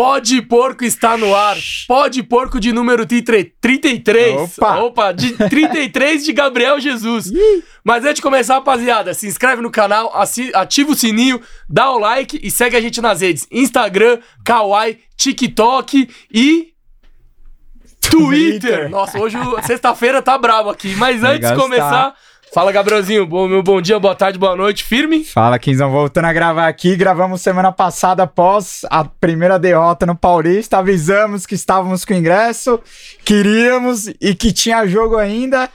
Pode Porco está no ar. Pode Porco de número 33. Opa. Opa, de 33 de Gabriel Jesus. Mas antes de começar, rapaziada, se inscreve no canal, ativa o sininho, dá o like e segue a gente nas redes: Instagram, Kawaii, TikTok e. Twitter! Twitter. Nossa, hoje, sexta-feira, tá brabo aqui. Mas antes de começar, fala, Gabrielzinho. Bom, meu bom dia, boa tarde, boa noite. Firme? Fala, Quinzão, voltando a gravar aqui. Gravamos semana passada após a primeira derrota no Paulista. Avisamos que estávamos com ingresso, queríamos e que tinha jogo ainda.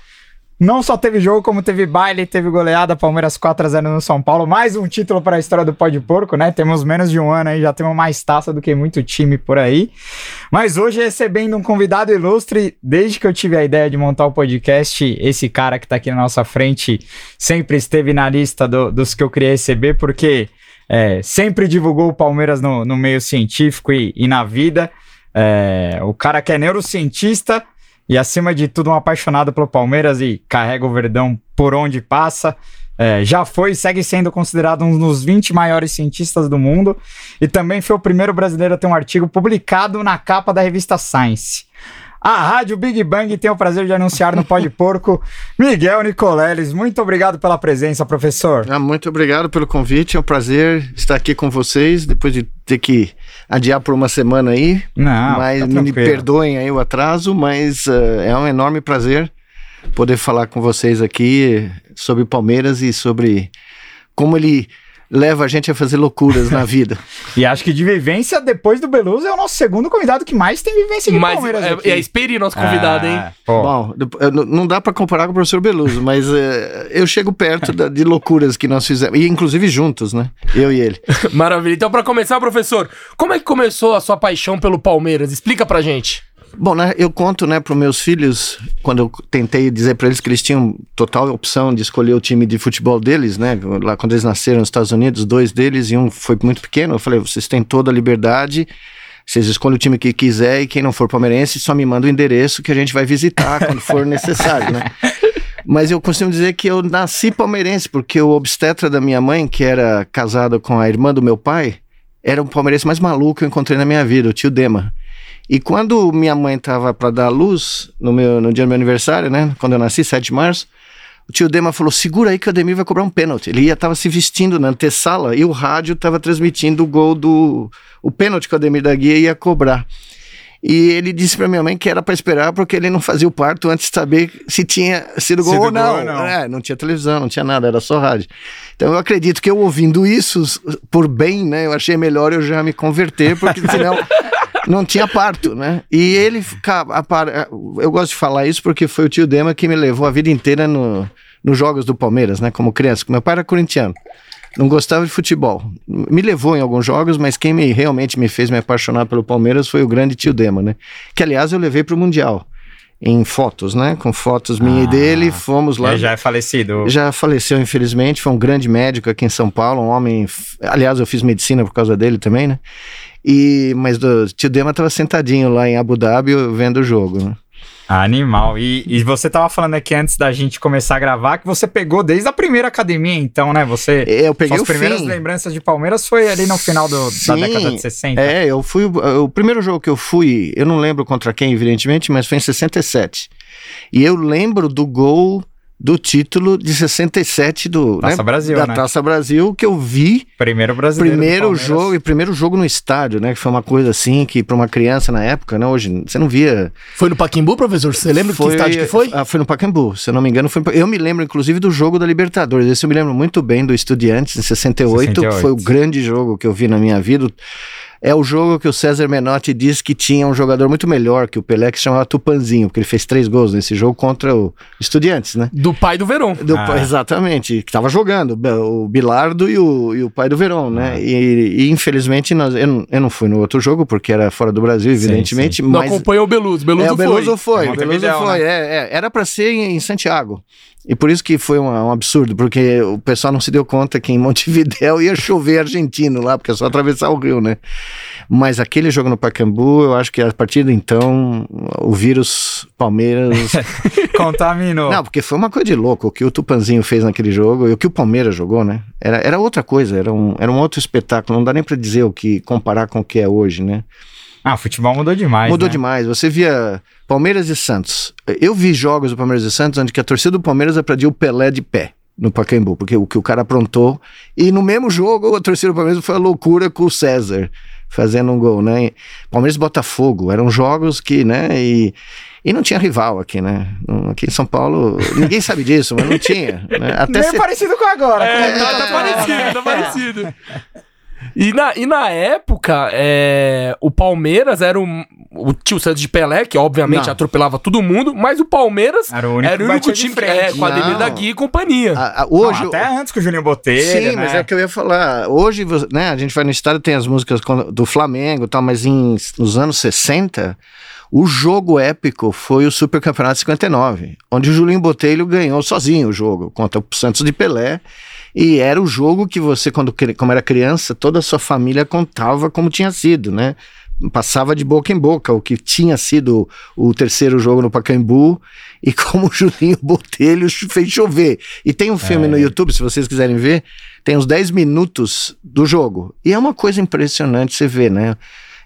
Não só teve jogo, como teve baile, teve goleada, Palmeiras 4x0 no São Paulo. Mais um título para a história do Pó de Porco, né? Temos menos de um ano aí, já temos mais taça do que muito time por aí. Mas hoje recebendo um convidado ilustre, desde que eu tive a ideia de montar o podcast, esse cara que tá aqui na nossa frente sempre esteve na lista do- dos que eu queria receber, porque é, sempre divulgou o Palmeiras no, no meio científico e, e na vida. É, o cara que é neurocientista e, acima de tudo, um apaixonado pelo Palmeiras e carrega o Verdão por onde passa. É, já foi e segue sendo considerado um dos 20 maiores cientistas do mundo e também foi o primeiro brasileiro a ter um artigo publicado na capa da revista Science. A Rádio Big Bang tem o prazer de anunciar no Pode Porco Miguel Nicoleles. Muito obrigado pela presença, professor. Ah, muito obrigado pelo convite. É um prazer estar aqui com vocês depois de ter que adiar por uma semana aí. Não, mas fica me perdoem aí o atraso, mas eh, é um enorme prazer poder falar com vocês aqui sobre Palmeiras e sobre como ele leva a gente a fazer loucuras na vida. E acho que de vivência, depois do Beluso, é o nosso segundo convidado que mais tem vivência de Mas Palmeiras é, é Esperi, nosso convidado, hein? Ah, pô. Bom, não- dá para comparar com o professor Beluso, mas eh, eu chego perto da- de loucuras que nós fizemos, e inclusive juntos, né? Eu e ele. Maravilha. Então, pra começar, professor, como é que começou a sua paixão pelo Palmeiras? Explica pra gente. Bom, né, eu conto, né, para meus filhos, quando eu tentei dizer para eles que eles tinham total opção de escolher o time de futebol deles, né, lá quando eles nasceram nos Estados Unidos, dois deles e um foi muito pequeno, eu falei, vocês têm toda a liberdade, vocês escolhem o time que quiser e quem não for palmeirense só me manda o endereço que a gente vai visitar quando for necessário, né. Mas eu costumo dizer que eu nasci palmeirense, porque o obstetra da minha mãe, que era casado com a irmã do meu pai, era o palmeirense mais maluco que eu encontrei na minha vida, o tio Dema. E quando minha mãe estava para dar luz, no, meu, no dia do meu aniversário, né? Quando eu nasci, 7 de março, o tio Dema falou: segura aí que o Ademir vai cobrar um pênalti. Ele estava se vestindo na antessala e o rádio estava transmitindo o gol do. o pênalti que o Ademir da Guia ia cobrar. E ele disse para minha mãe que era para esperar porque ele não fazia o parto antes de saber se tinha sido gol ou não. não. É, não tinha televisão, não tinha nada, era só rádio. Então eu acredito que eu ouvindo isso, por bem, né, eu achei melhor eu já me converter, porque senão não tinha parto, né? E ele, eu gosto de falar isso porque foi o tio Dema que me levou a vida inteira no, nos jogos do Palmeiras, né, como criança. Meu pai era corintiano. Não gostava de futebol. Me levou em alguns jogos, mas quem me, realmente me fez me apaixonar pelo Palmeiras foi o grande tio Dema, né? Que aliás eu levei pro Mundial. Em fotos, né? Com fotos minha e Ah, dele, fomos lá. Ele já é falecido. Já faleceu, infelizmente. Foi um grande médico aqui em São Paulo, um homem. Aliás, eu fiz medicina por causa dele também, né? E, mas o tio Dema estava sentadinho lá em Abu Dhabi vendo o jogo. Né? Animal. E, e você tava falando aqui antes da gente começar a gravar que você pegou desde a primeira academia, então, né? Você. Eu peguei Suas primeiras fim. lembranças de Palmeiras foi ali no final do- da década de 60. É, eu fui. O primeiro jogo que eu fui, eu não lembro contra quem, evidentemente, mas foi em 67. E eu lembro do gol do título de 67 do. Taça Brasil, Da né? Taça Brasil, que eu vi Primeiro brasileiro. primeiro jogo e primeiro jogo no estádio, né? Que foi uma coisa assim que para uma criança na época, né? Hoje você não via. Foi no Paquimbu, professor? Você lembra que estádio que foi? Ah, foi no Pacaembu, se eu não me engano. Foi, eu me lembro inclusive do jogo da Libertadores. Esse eu me lembro muito bem do Estudiantes em 68, que 68. foi o grande jogo que eu vi na minha vida. É o jogo que o César Menotti disse que tinha um jogador muito melhor que o Pelé, que se chamava Tupanzinho, porque ele fez três gols nesse jogo contra o Estudiantes, né? Do pai do Verão. Do- Ah. Exatamente, que estava jogando, o Bilardo e o, e o pai do Verão, né? Ah. E, e, infelizmente nós, eu, não, eu não fui no outro jogo, porque era fora do Brasil, evidentemente, Não mas... acompanhou o Beluso. Beluso é, o Beluso foi, É o Beluso Montevidéu, foi, né? é, é, era para ser em, em Santiago. E por isso que foi uma- um absurdo, porque o pessoal não se deu conta que em Montevidéu ia chover argentino lá, porque é só atravessar o rio, né? Mas aquele jogo no Pacaembu, eu acho que a partir de então, o vírus Palmeiras Contaminou. não, porque foi uma coisa de louco o que o Tupanzinho fez naquele jogo e o que o Palmeiras jogou, né? Era, era outra coisa, era um, era um outro espetáculo. Não dá nem pra dizer o que comparar com o que é hoje, né? Ah, o futebol mudou demais. Mudou né? demais. Você via Palmeiras e Santos. Eu vi jogos do Palmeiras e Santos onde a torcida do Palmeiras aplaudiu o Pelé de pé no Pacaembu, porque o que o cara aprontou. E no mesmo jogo, a torcida do Palmeiras foi a loucura com o César fazendo um gol, né? Palmeiras e Botafogo, eram jogos que, né? E, e não tinha rival aqui, né? Aqui em São Paulo, ninguém sabe disso, mas não tinha. Né? Até Nem se... parecido com agora. É, tá, tá parecido, tá parecido. E na, e na época, é, o Palmeiras era o, o tio Santos de Pelé, que obviamente não. atropelava todo mundo, mas o Palmeiras era o único, era o único time é, com a Ademir da Guia e companhia. A, a, hoje, não, até antes que o Juninho Botelho. Sim, né? mas é o que eu ia falar. Hoje, né, a gente vai no estádio, tem as músicas do Flamengo e tal, mas em, nos anos 60. O jogo épico foi o Super Campeonato 59, onde o Julinho Botelho ganhou sozinho o jogo contra o Santos de Pelé. E era o jogo que você, quando como era criança, toda a sua família contava como tinha sido, né? Passava de boca em boca o que tinha sido o terceiro jogo no Pacaembu e como o Julinho Botelho fez chover. E tem um filme é. no YouTube, se vocês quiserem ver, tem uns 10 minutos do jogo. E é uma coisa impressionante você ver, né?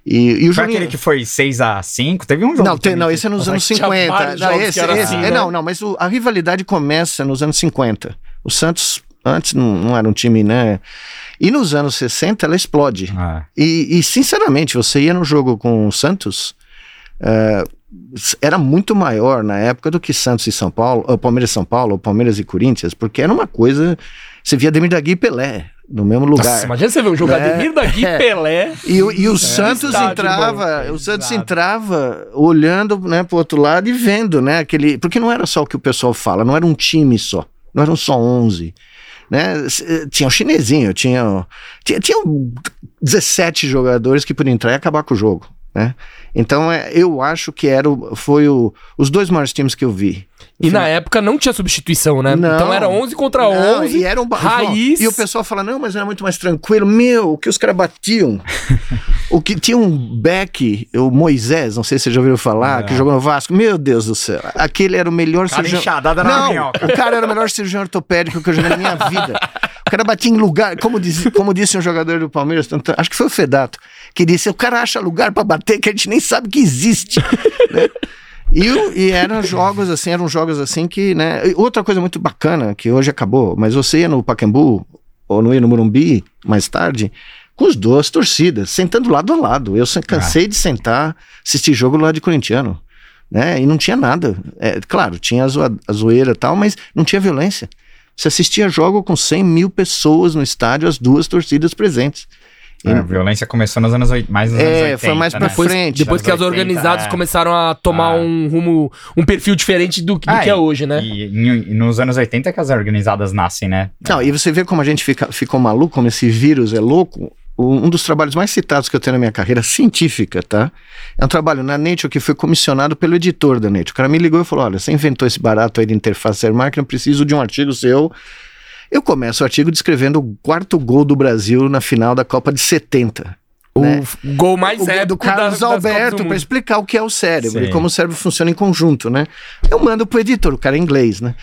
E, e o foi Juninho... aquele que foi 6 a 5 Teve um jogo. Não, tem, não esse é nos anos 50. Não, esse, esse, assim, é, né? não, não, mas o, a rivalidade começa nos anos 50. O Santos Antes não, não, era um time, né? E nos anos 60 ela explode. Ah. E, e, sinceramente, você ia no jogo com o Santos, uh, era muito maior na época do que Santos e São Paulo, ou Palmeiras e São Paulo, ou Palmeiras e Corinthians, porque era uma coisa. Você via Demir da Gui e Pelé no mesmo lugar. Nossa, imagina você ver um jogo é, Ademir da Gui, é. Pelé. E, e o é, Santos entrava, bom, o Santos entrava olhando, né, pro outro lado e vendo, né, aquele, porque não era só o que o pessoal fala, não era um time só, não eram só 11 né? Tinha o chinesinho, tinha, tinha, tinha 17 jogadores que podiam entrar e acabar com o jogo, né? Então é, eu acho que era o, foi o, os dois maiores times que eu vi. E na época não tinha substituição, né? Não, então era 11 contra 11. e era um raiz. E o pessoal fala: "Não, mas era muito mais tranquilo". Meu, o que os caras batiam. o que tinha um back, o Moisés, não sei se você já ouviu falar, é. que jogou no Vasco. Meu Deus do céu. Aquele era o melhor cara cirurgião. Não, o cara era o melhor cirurgião ortopédico que eu joguei na minha vida. O cara batia em lugar, como, diz, como disse um jogador do Palmeiras, acho que foi o Fedato, que disse: "O cara acha lugar para bater que a gente nem sabe que existe". né? E, e eram jogos assim, eram jogos assim que, né? Outra coisa muito bacana, que hoje acabou, mas você ia no Pacaembu, ou não ia no Morumbi, mais tarde, com as duas torcidas, sentando lado a lado. Eu cansei ah. de sentar, assistir jogo lá de corintiano, né? E não tinha nada. É, claro, tinha a, zoa, a zoeira e tal, mas não tinha violência. Você assistia jogo com 100 mil pessoas no estádio, as duas torcidas presentes. É, a violência começou nos anos mais nos é, anos 80, foi mais pra né? frente. Depois, que as organizadas é. começaram a tomar ah. um rumo, um perfil diferente do, do ah, que é hoje, né? E, e, nos anos 80 que as organizadas nascem, né? Não, e você vê como a gente fica, ficou maluco, como esse vírus é louco. Um dos trabalhos mais citados que eu tenho na minha carreira científica, tá? É um trabalho na Nature que foi comissionado pelo editor da Nature. O cara me ligou e falou: Olha, você inventou esse barato aí de interface AirMark, eu preciso de um artigo seu eu começo o artigo descrevendo o quarto gol do Brasil na final da Copa de 70. O né? gol mais o épico do Carlos Alberto para explicar o que é o cérebro Sim. e como o cérebro funciona em conjunto, né? Eu mando pro editor, o cara é inglês, né?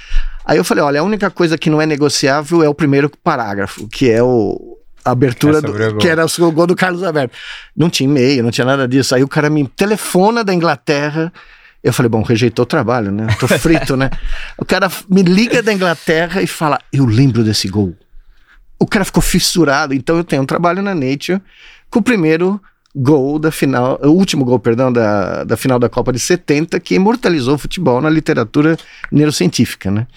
Aí eu falei, olha, a única coisa que não é negociável é o primeiro parágrafo, que é o a abertura é do, que era o gol do Carlos Alberto. Não tinha e-mail, não tinha nada disso. Aí o cara me telefona da Inglaterra eu falei, bom, rejeitou o trabalho, né? Tô frito, né? O cara me liga da Inglaterra e fala, eu lembro desse gol. O cara ficou fissurado. Então eu tenho um trabalho na Nature com o primeiro gol da final, o último gol, perdão, da, da final da Copa de 70, que imortalizou o futebol na literatura neurocientífica, né?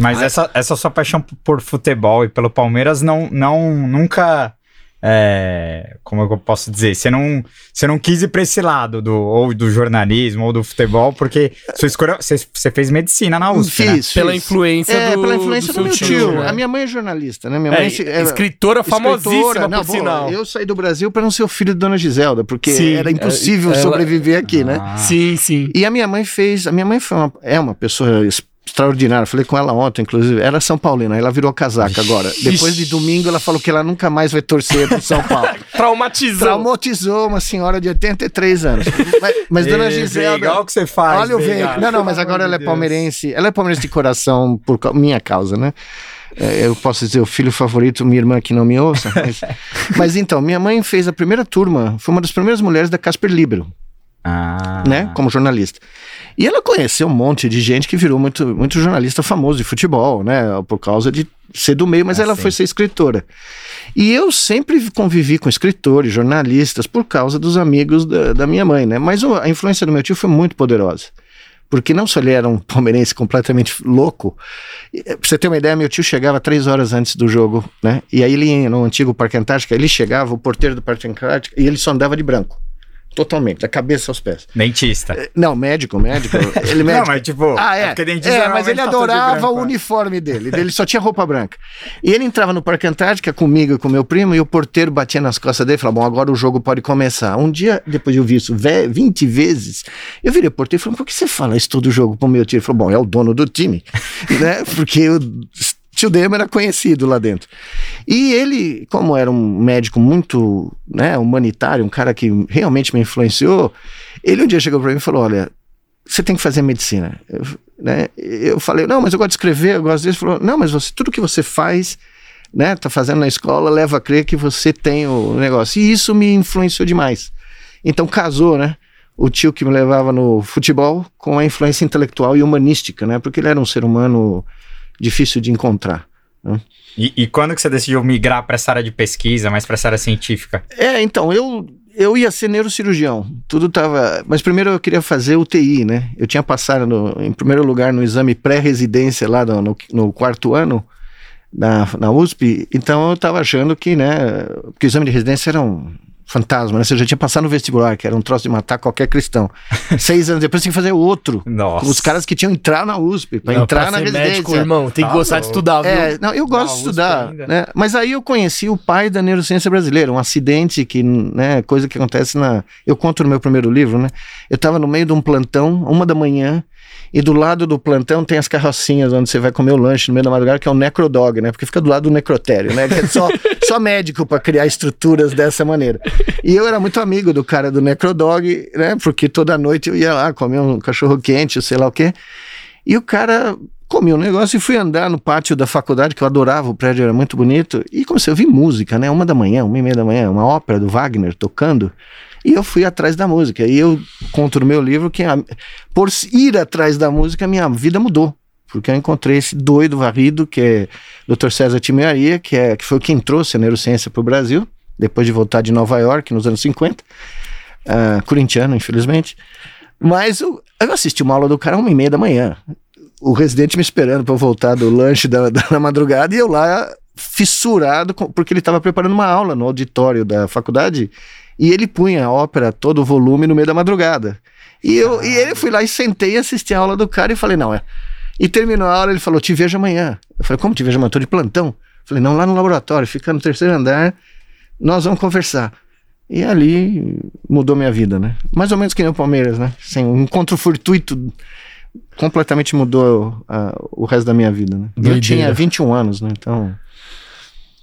Mas essa, essa sua paixão por futebol e pelo Palmeiras não, não nunca é, como eu posso dizer, você não, você não quis ir para esse lado do, ou do jornalismo ou do futebol, porque sua escolha, você, você fez medicina na USP, né? fiz, Pela influência é, do pela influência do, do meu tio. tio né? A minha mãe é jornalista, né? Minha é, mãe é, escritora famosíssima, escritora, não, por sinal. Eu saí do Brasil para não ser o filho de Dona Giselda, porque sim, era impossível ela, sobreviver aqui, né? ah. né? Sim, sim. E a minha mãe fez, a minha mãe foi uma, é uma pessoa extraordinária. Falei com ela ontem, inclusive. Ela é São Paulina, ela virou casaca agora. Depois de domingo, ela falou que ela nunca mais vai torcer pro São Paulo. Traumatizou. Traumatizou uma senhora de 83 anos. Mas, mas dona Ei, Giselda. Legal que você faz. Olha o Veiga. Não, não, mas agora ela é palmeirense. Ela é palmeirense de coração por minha causa, né? É, Eu posso dizer o filho favorito, minha irmã que não me ouça. Mas, mas então, minha mãe fez a primeira turma, foi uma das primeiras mulheres da Casper Libero Ah. né, como jornalista. E ela conheceu um monte de gente que virou muito, muito jornalista famoso de futebol, né, por causa de ser do meio, mas Ah, ela sim. foi ser escritora. E eu sempre convivi com escritores, jornalistas, por causa dos amigos da, da minha mãe, né, mas a influência do meu tio foi muito poderosa. Porque não só ele era um palmeirense completamente louco, e, pra você ter uma ideia, meu tio chegava três horas antes do jogo, né? E aí ele ia no antigo Parque Antártica, ele chegava, o porteiro do Parque Antártica, e ele só andava de branco. Totalmente, da cabeça aos pés. Dentista. Não, médico, médico. Ele médico. Não, mas tipo, Ah, é. porque dentista é, mas ele tá adorava branco, o é. uniforme dele. Ele só tinha roupa branca. E ele entrava no Parque Antártica comigo e com meu primo, e o porteiro batia nas costas dele e falava: Bom, agora o jogo pode começar. Um dia, depois de eu ouvir isso ve- 20 vezes, eu virei o porteiro e falei: Por que você fala isso todo jogo pro meu tio? Ele falou: Bom, é o dono do time. né? Porque o tio Demo era conhecido lá dentro. E ele, como era um médico muito né, humanitário, um cara que realmente me influenciou, ele um dia chegou para mim e falou: Olha, você tem que fazer medicina. Eu, né, eu falei: Não, mas eu gosto de escrever, eu gosto disso. Ele falou: Não, mas você, tudo que você faz, né, tá fazendo na escola, leva a crer que você tem o negócio. E isso me influenciou demais. Então casou, né? O tio que me levava no futebol com a influência intelectual e humanística, né? Porque ele era um ser humano difícil de encontrar. E, e quando que você decidiu migrar para essa área de pesquisa, mais para essa área científica? É, então, eu, eu ia ser neurocirurgião. Tudo tava. Mas primeiro eu queria fazer UTI, né? Eu tinha passado no- em primeiro lugar no exame pré-residência lá no, no, no quarto ano na, na USP. Então eu tava achando que, né? Porque o exame de residência era um fantasma, né? Você já tinha passado no vestibular, que era um troço de matar qualquer cristão. Seis anos depois tinha que fazer outro. Nossa. Os caras que tinham entrar na USP, para Não, entrar pra na ser residência. médico, irmão, tem que Tá gostar de louco. estudar, viu? É, não, eu gosto de estudar, né? Mas aí eu conheci o pai da neurociência brasileira, um acidente que, né, coisa que acontece na... Eu conto no meu primeiro livro, né? Eu estava no meio de um plantão, uma da manhã, e do lado do plantão tem as carrocinhas onde você vai comer o lanche no meio da madrugada, que é o necrodog, né? Porque fica do lado do necrotério, né? Que é só, só médico para criar estruturas dessa maneira. E eu era muito amigo do cara do necrodog, né? Porque toda noite eu ia lá comer um cachorro quente, sei lá o quê. E o cara comi um negócio e fui andar no pátio da faculdade, que eu adorava, o prédio era muito bonito, e comecei a ouvir música, né? Uma da manhã, uma e meia da manhã, uma ópera do Wagner tocando, e eu fui atrás da música. E eu conto no meu livro que, a- por ir atrás da música, minha vida mudou. Porque eu encontrei esse doido varrido, que é Dr. César Timiaria, que, é, que foi quem trouxe a neurociência para o Brasil, depois de voltar de Nova York, nos anos 50. ah, corintiano, infelizmente. Mas eu, eu assisti uma aula do cara uma e meia da manhã o residente me esperando para eu voltar do lanche da, da madrugada e eu lá fissurado, com- porque ele estava preparando uma aula no auditório da faculdade e ele punha a ópera todo o volume no meio da madrugada. E eu e ele fui lá e sentei e assisti a aula do cara e falei, não, é. E terminou a aula, ele falou, te vejo amanhã. Eu falei, como te vejo amanhã? Tô de plantão. Eu falei, não, lá no laboratório, fica no terceiro andar, nós vamos conversar. E ali mudou minha vida, né? Mais ou menos que nem o Palmeiras, né? Sem um encontro fortuito completamente mudou ah, o resto da minha vida, né? Eu tinha 21 anos, né? Então,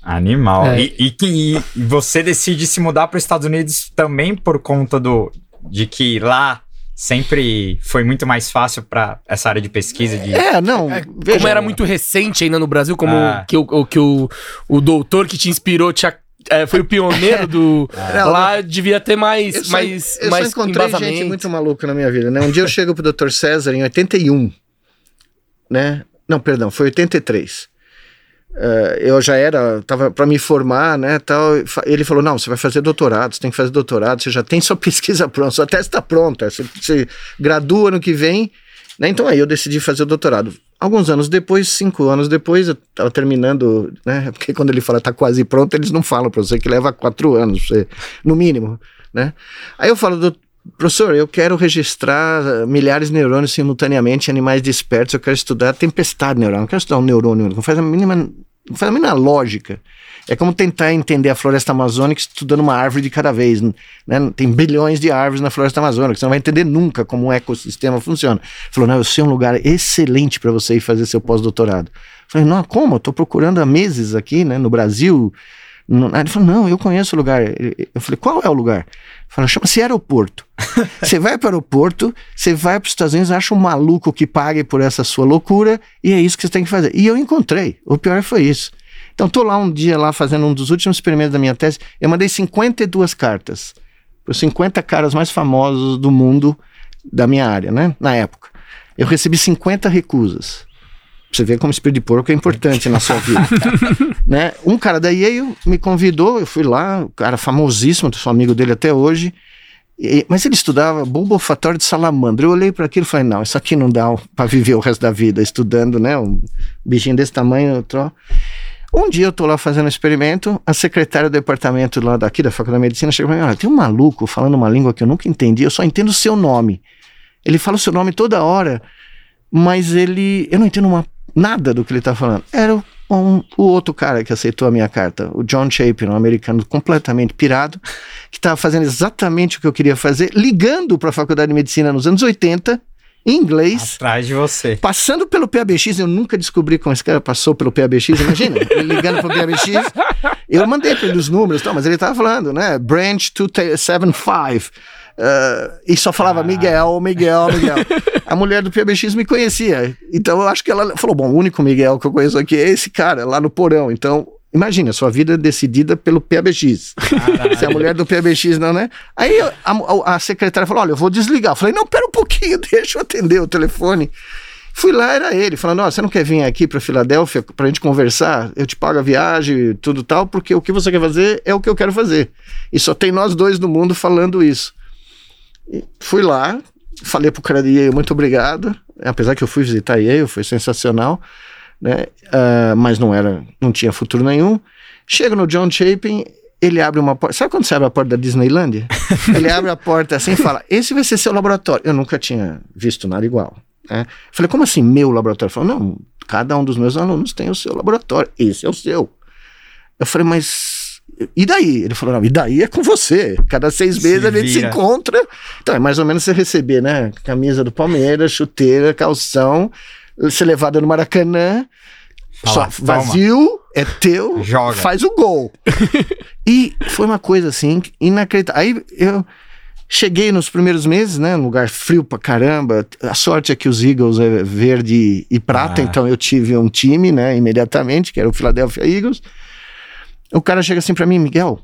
Animal. É. E, e que e você decide se mudar para os Estados Unidos também por conta do de que lá sempre foi muito mais fácil para essa área de pesquisa de é, não, Como veja, era muito recente ainda no Brasil, como Ah. que, o, que o, o doutor que te inspirou tinha, é, foi o pioneiro do. Não, lá devia ter mais, eu só, mais, eu mais só encontrei embasamento. gente muito maluca na minha vida, né? Um dia eu chego pro Dr. César em 81, né? Não, perdão, foi 83. Eh, eu já era, tava para me formar, né, tal. Ele falou: "Não, você vai fazer doutorado, você tem que fazer doutorado, você já tem sua pesquisa pronta, sua tese está pronta, você, você gradua no que vem". Né? Então aí eu decidi fazer o doutorado. Alguns anos depois, cinco anos depois, eu estava terminando, né? Porque quando ele fala tá quase pronto, eles não falam para você que leva quatro anos, você, no mínimo, né? Aí eu falo, "Doutor, professor, eu quero registrar eh, milhares de neurônios simultaneamente animais despertos, eu quero estudar tempestade neural, não quero estudar um neurônio, não faz a mínima não faz a menor lógica. É como tentar entender a floresta amazônica estudando uma árvore de cada vez. Né? Tem bilhões de árvores na floresta amazônica, você não vai entender nunca como um ecossistema funciona. Falou, não, eu sei um lugar excelente para você ir fazer seu pós-doutorado. Falei, não, como? Eu estou procurando há meses aqui, né, no Brasil. Ele falou, não, eu conheço o lugar. Eu falei, qual é o lugar? Falou, chama-se aeroporto. você vai para o aeroporto, você vai para os Estados Unidos, acha um maluco que pague por essa sua loucura, e é isso que você tem que fazer. E eu encontrei. O pior foi isso. Então, tô lá um dia lá fazendo um dos últimos experimentos da minha tese. Eu mandei 52 cartas para os 50 caras mais famosos do mundo da minha área, né? Na época. Eu recebi 50 recusas. Você vê como espírito de porco é importante na sua vida. né? Um cara da Yale me convidou, eu fui lá, um cara famosíssimo, sou amigo dele até hoje. E, mas ele estudava bulbofatório de salamandra. Eu olhei para aquilo e falei: não, isso aqui não dá para viver o resto da vida estudando, né? Um bichinho desse tamanho. Outro. Um dia eu tô lá fazendo um experimento, a secretária do departamento lá daqui da Faculdade de Medicina chegou e falou: tem um maluco falando uma língua que eu nunca entendi, eu só entendo o seu nome. Ele fala o seu nome toda hora, mas ele. Eu não entendo uma, nada do que ele tá falando. Era um, o outro cara que aceitou a minha carta, o John Chapin, um americano completamente pirado, que estava fazendo exatamente o que eu queria fazer, ligando para a Faculdade de Medicina nos anos 80 em inglês. Atrás de você. Passando pelo PABX, eu nunca descobri como esse cara passou pelo PABX, imagina, ele ligando pro PABX. Eu mandei para ele os números, tá, mas ele tava falando, né? Branch 275. Uh, e só falava Miguel, Miguel, Miguel. A mulher do PBX me conhecia. Então eu acho que ela falou: bom, o único Miguel que eu conheço aqui é esse cara, lá no porão. Então Imagina, sua vida é decidida pelo PABX. Se a mulher do PABX não, né? Aí a, a, a, secretária falou: Olha, eu vou desligar. Eu falei: Não, pera um pouquinho, deixa eu atender o telefone. Fui lá, era ele, falando: Ó, você não quer vir aqui para Filadélfia pra gente conversar? Eu te pago a viagem, tudo tal, porque o que você quer fazer é o que eu quero fazer. E só tem nós dois no mundo falando isso. Fui lá, falei pro cara de Yale: Muito obrigado. Apesar que eu fui visitar Yale, foi sensacional né? Uh, mas não era, não tinha futuro nenhum. Chega no John Chapin, ele abre uma porta. Sabe quando você abre a porta da Disneyland? ele abre a porta assim e fala: Esse vai ser seu laboratório. Eu nunca tinha visto nada igual. Né? Falei: Como assim, meu laboratório? Ele falou: Não, cada um dos meus alunos tem o seu laboratório. Esse é o seu. Eu falei: Mas. E daí? Ele falou: Não, e daí é com você. Cada seis meses se a gente vira. se encontra. Então é mais ou menos você receber, né? Camisa do Palmeiras, chuteira, calção ser levada no Maracanã. Fala, só vazio, é teu, Joga. faz o gol. e foi uma coisa assim, inacreditável. Aí eu cheguei nos primeiros meses, né? Um lugar frio pra caramba. A sorte é que os Eagles é verde e prata, ah. então eu tive um time, né? Imediatamente, que era o Philadelphia Eagles. O cara chega assim para mim, Miguel,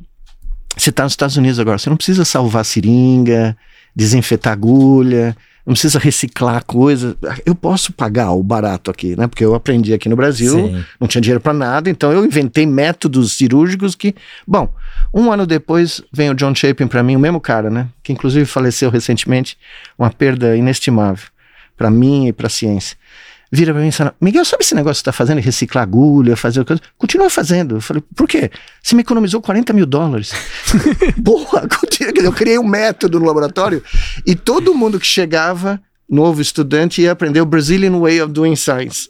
você tá nos Estados Unidos agora, você não precisa salvar seringa, desinfetar agulha não precisa reciclar coisa. Eu posso pagar o barato aqui, né? Porque eu aprendi aqui no Brasil, Sim. não tinha dinheiro para nada, então eu inventei métodos cirúrgicos que. Bom, um ano depois vem o John Chapin para mim, o mesmo cara, né? Que inclusive faleceu recentemente, uma perda inestimável para mim e para a ciência vira pra mim e fala: Miguel, sabe esse negócio que você tá fazendo? Reciclar agulha, fazer coisa? Continua fazendo. Eu falei: por quê? Você me economizou 40 mil dólares. Boa, eu criei um método no laboratório e todo mundo que chegava, novo estudante, ia aprender o Brazilian Way of Doing Science,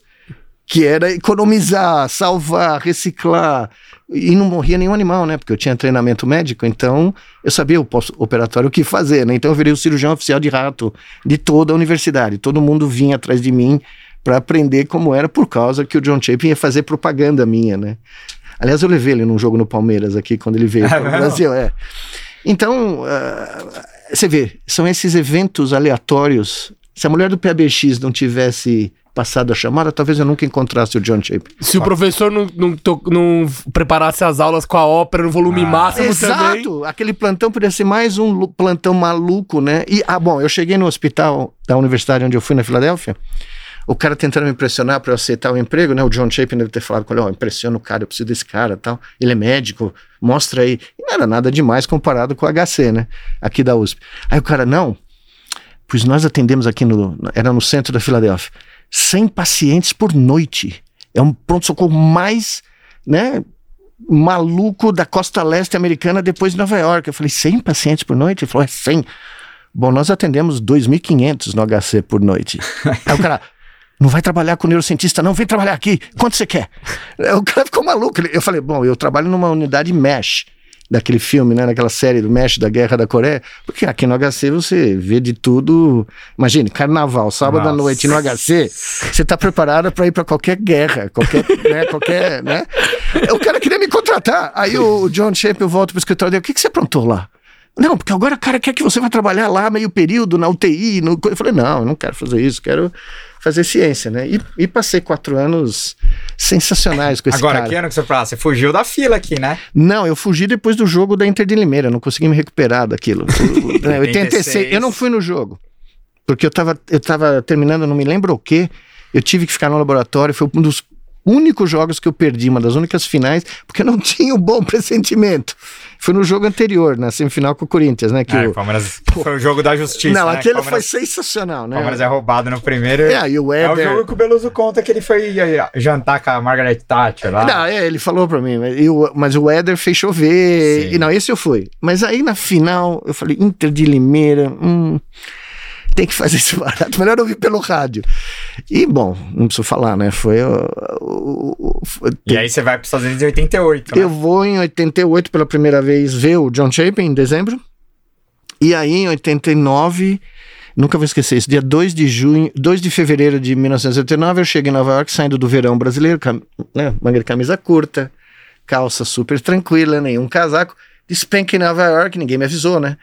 que era economizar, salvar, reciclar. E não morria nenhum animal, né? Porque eu tinha treinamento médico, então eu sabia o operatório o que fazer, né? Então eu virei o cirurgião oficial de rato de toda a universidade. Todo mundo vinha atrás de mim para aprender como era, por causa que o John Chapin ia fazer propaganda minha, né? Aliás, eu levei ele num jogo no Palmeiras aqui, quando ele veio para o Brasil. É. Então, uh, você vê, são esses eventos aleatórios. Se a mulher do PABX não tivesse passado a chamada, talvez eu nunca encontrasse o John Chapin. Se o professor não, não, não, preparasse as aulas com a ópera no volume ah, máximo exato. Exato! Aquele plantão podia ser mais um plantão maluco, né? E, ah, bom, eu cheguei no hospital da universidade onde eu fui na Filadélfia, o cara tentando me impressionar para eu aceitar o emprego, né? O John Chapin deve ter falado com ele, ó, oh, impressiona o cara, eu preciso desse cara tal. Ele é médico, mostra aí. E não era nada demais comparado com o HC, né? Aqui da USP. Aí o cara, não, pois nós atendemos aqui no, era no centro da Filadélfia, 100 pacientes por noite. É um pronto-socorro mais, né, maluco da costa leste americana depois de Nova York. Eu falei, 100 pacientes por noite? Ele falou, é 100. Bom, nós atendemos 2.500 no HC por noite. Aí o cara, Não vai trabalhar com neurocientista, não, vem trabalhar aqui. Quanto você quer? O cara ficou maluco. Eu falei, bom, eu trabalho numa unidade MESH daquele filme, né, naquela série do Mesh da Guerra da Coreia, porque aqui no HC você vê de tudo. Imagine, carnaval, sábado Nossa. à noite no HC, você tá preparado para ir para qualquer guerra, qualquer, né, qualquer, né? O cara queria me contratar. Aí o John Champion volta pro escritório dele, o que que você aprontou lá? Não, porque agora o cara quer que você vá trabalhar lá meio período, na UTI. No... Eu falei, não, eu não quero fazer isso, quero fazer ciência, né? E, e passei quatro anos sensacionais com esse Agora, cara. que ano que você fala? Você fugiu da fila aqui, né? Não, eu fugi depois do jogo da Inter de Limeira, não consegui me recuperar daquilo. 86, eu não fui no jogo, porque eu tava, eu tava terminando, não me lembro o quê, eu tive que ficar no laboratório, foi um dos únicos jogos que eu perdi, uma das únicas finais, porque eu não tinha um bom pressentimento. Foi no jogo anterior, na semifinal com o Corinthians, né? Que é, o Palmeiras foi o jogo da justiça. Não, né? aquele Palmeiras, foi sensacional, né? O Palmeiras é roubado no primeiro. É, e o Éder... É o jogo que o Beluso conta que ele foi jantar com a Margaret Thatcher lá. Não, é, ele falou pra mim, mas, o, mas o Éder fez chover. Sim. E não, esse eu fui. Mas aí na final, eu falei, Inter de Limeira, hum tem que fazer esse barato. Melhor ouvir pelo rádio. E, bom, não preciso falar, né? Foi o. o, o e aí você vai para os Estados Unidos em 88, né? Eu vou em 88 pela primeira vez ver o John Chapin em dezembro. E aí em 89. Nunca vou esquecer isso. Dia 2 de junho, 2 de fevereiro de 1989, eu cheguei em Nova York, saindo do verão brasileiro, cam, né, manga de camisa curta, calça super tranquila, nenhum casaco. Despenca em Nova York, ninguém me avisou, né?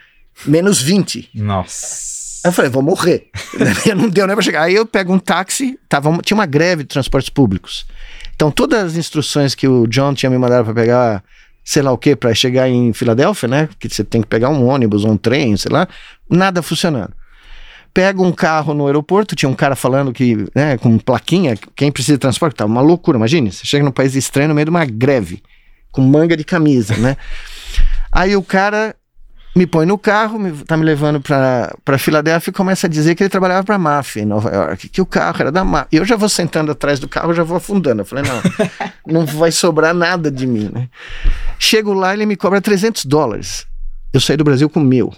Menos 20. Nossa. Eu falei, vou morrer. não deu nem pra chegar. Aí eu pego um táxi, tava, tinha uma greve de transportes públicos. Então todas as instruções que o John tinha me mandado para pegar, sei lá o que, para chegar em Filadélfia, né? Que você tem que pegar um ônibus, um trem, sei lá, nada funcionando. Pego um carro no aeroporto, tinha um cara falando que, né, com plaquinha, quem precisa de transporte, tá uma loucura, imagine, você chega num país estranho no meio de uma greve, com manga de camisa, né? Aí o cara me põe no carro, me, tá me levando pra, pra Filadélfia e começa a dizer que ele trabalhava pra máfia em Nova York, que o carro era da máfia. Eu já vou sentando atrás do carro, já vou afundando. Eu falei, não, não vai sobrar nada de mim, né? Chego lá, ele me cobra 300 dólares. Eu saí do Brasil com mil.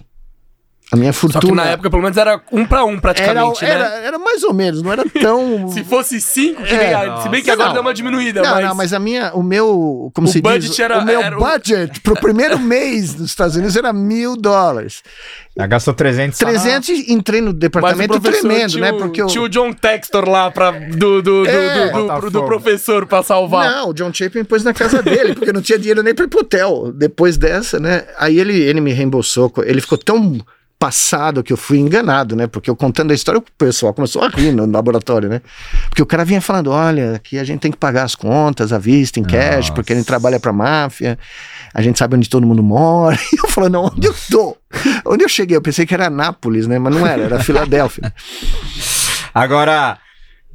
A minha fortuna. Só que na época, pelo menos, era um para um praticamente, era, né? Era, era, mais ou menos, não era tão. se fosse cinco, que é, se bem que agora não, deu uma diminuída. Não, mas... não, mas a minha, o meu. Como o se budget diz? Era, o meu era budget pro primeiro mês dos Estados Unidos era mil dólares. Já gastou 300 300 e entrei no departamento tremendo, né? Porque o... Tinha o John Textor lá pra, do, do, é, do, do, do, professor pra salvar. Não, o John Chapin pôs na casa dele, porque não tinha dinheiro nem pra ir pro hotel. Depois dessa, né? Aí ele, ele me reembolsou. Ele ficou tão passado que eu fui enganado, né? Porque eu contando a história, o pessoal começou a rir no laboratório, né? Porque o cara vinha falando: olha, aqui a gente tem que pagar as contas à vista, em cash, Nossa. porque a gente trabalha pra máfia, a gente sabe onde todo mundo mora. E eu falando: não, onde eu tô? onde eu cheguei? Eu pensei que era Nápoles, né? Mas não era, era Filadélfia. Agora,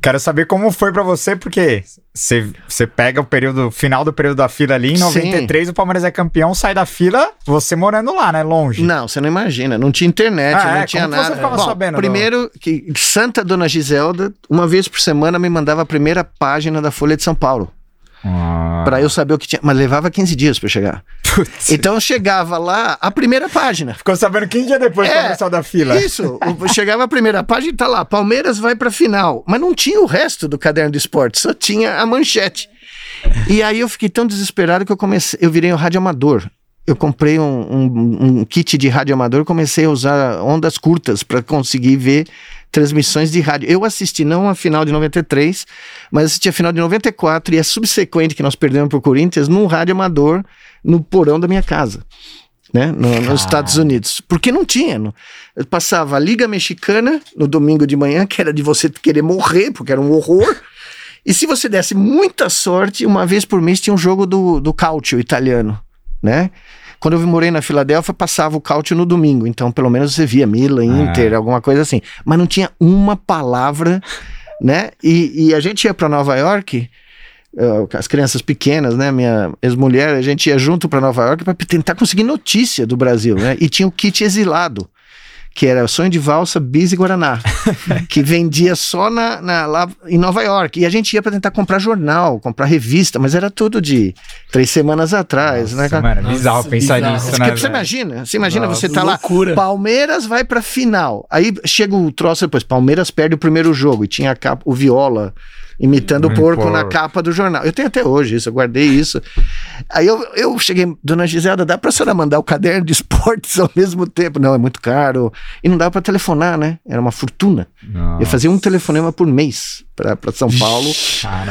Quero saber como foi para você, porque você pega o período final do período da fila ali, em 93 Sim. o Palmeiras é campeão, sai da fila, você morando lá, né? Longe. Não, você não imagina, não tinha internet, ah, não é? tinha como nada. Você ficava Bom, sabendo primeiro que Santa Dona Giselda, uma vez por semana, me mandava a primeira página da Folha de São Paulo. Ah. Pra eu saber o que tinha. Mas levava 15 dias para chegar. Putz. Então eu chegava lá, a primeira página. Ficou sabendo 15 dias depois é, começar da fila. Isso. chegava a primeira página e tá lá: Palmeiras vai pra final. Mas não tinha o resto do caderno de esporte, só tinha a manchete. E aí eu fiquei tão desesperado que eu comecei. Eu virei um radioamador. Eu comprei um, um, um kit de radioamador e comecei a usar ondas curtas para conseguir ver transmissões de rádio. Eu assisti não a final de 93, mas assisti a final de 94 e a subsequente que nós perdemos para o Corinthians num rádio amador no porão da minha casa. Né, no, nos Estados Unidos, porque não tinha. Não. Eu passava a Liga Mexicana no domingo de manhã, que era de você querer morrer, porque era um horror. E se você desse muita sorte, uma vez por mês tinha um jogo do, do Calcio italiano, né? Quando eu morei na Filadélfia, passava o Cautio no domingo. Então, pelo menos você via Milan, ah. Inter, alguma coisa assim. Mas não tinha uma palavra, né? E, e a gente ia para Nova York, uh, as crianças pequenas, né? Minha ex-mulher, a gente ia junto para Nova York para tentar conseguir notícia do Brasil, né? E tinha o kit exilado que era Sonho de Valsa, Bis e Guaraná, que vendia só na, na, lá em Nova York. E a gente ia para tentar comprar jornal, comprar revista, mas era tudo de três semanas atrás, né, Nossa, cara? mano, é bizarro Nossa, pensar bizarro. nisso, Você, né? você velho? imagina, você imagina Nossa, você tá loucura. lá, Palmeiras vai pra final. Aí chega o troço depois, Palmeiras perde o primeiro jogo e tinha a capa, o Viola imitando o Um porco na capa do jornal. Eu tenho até hoje isso, eu guardei isso. Aí eu, eu cheguei, dona Giselda, dá pra senhora mandar o caderno de esportes ao mesmo tempo? Não, é muito caro. E não dava pra telefonar, né? Era uma fortuna. Nossa. Eu fazia um telefonema por mês pra São Paulo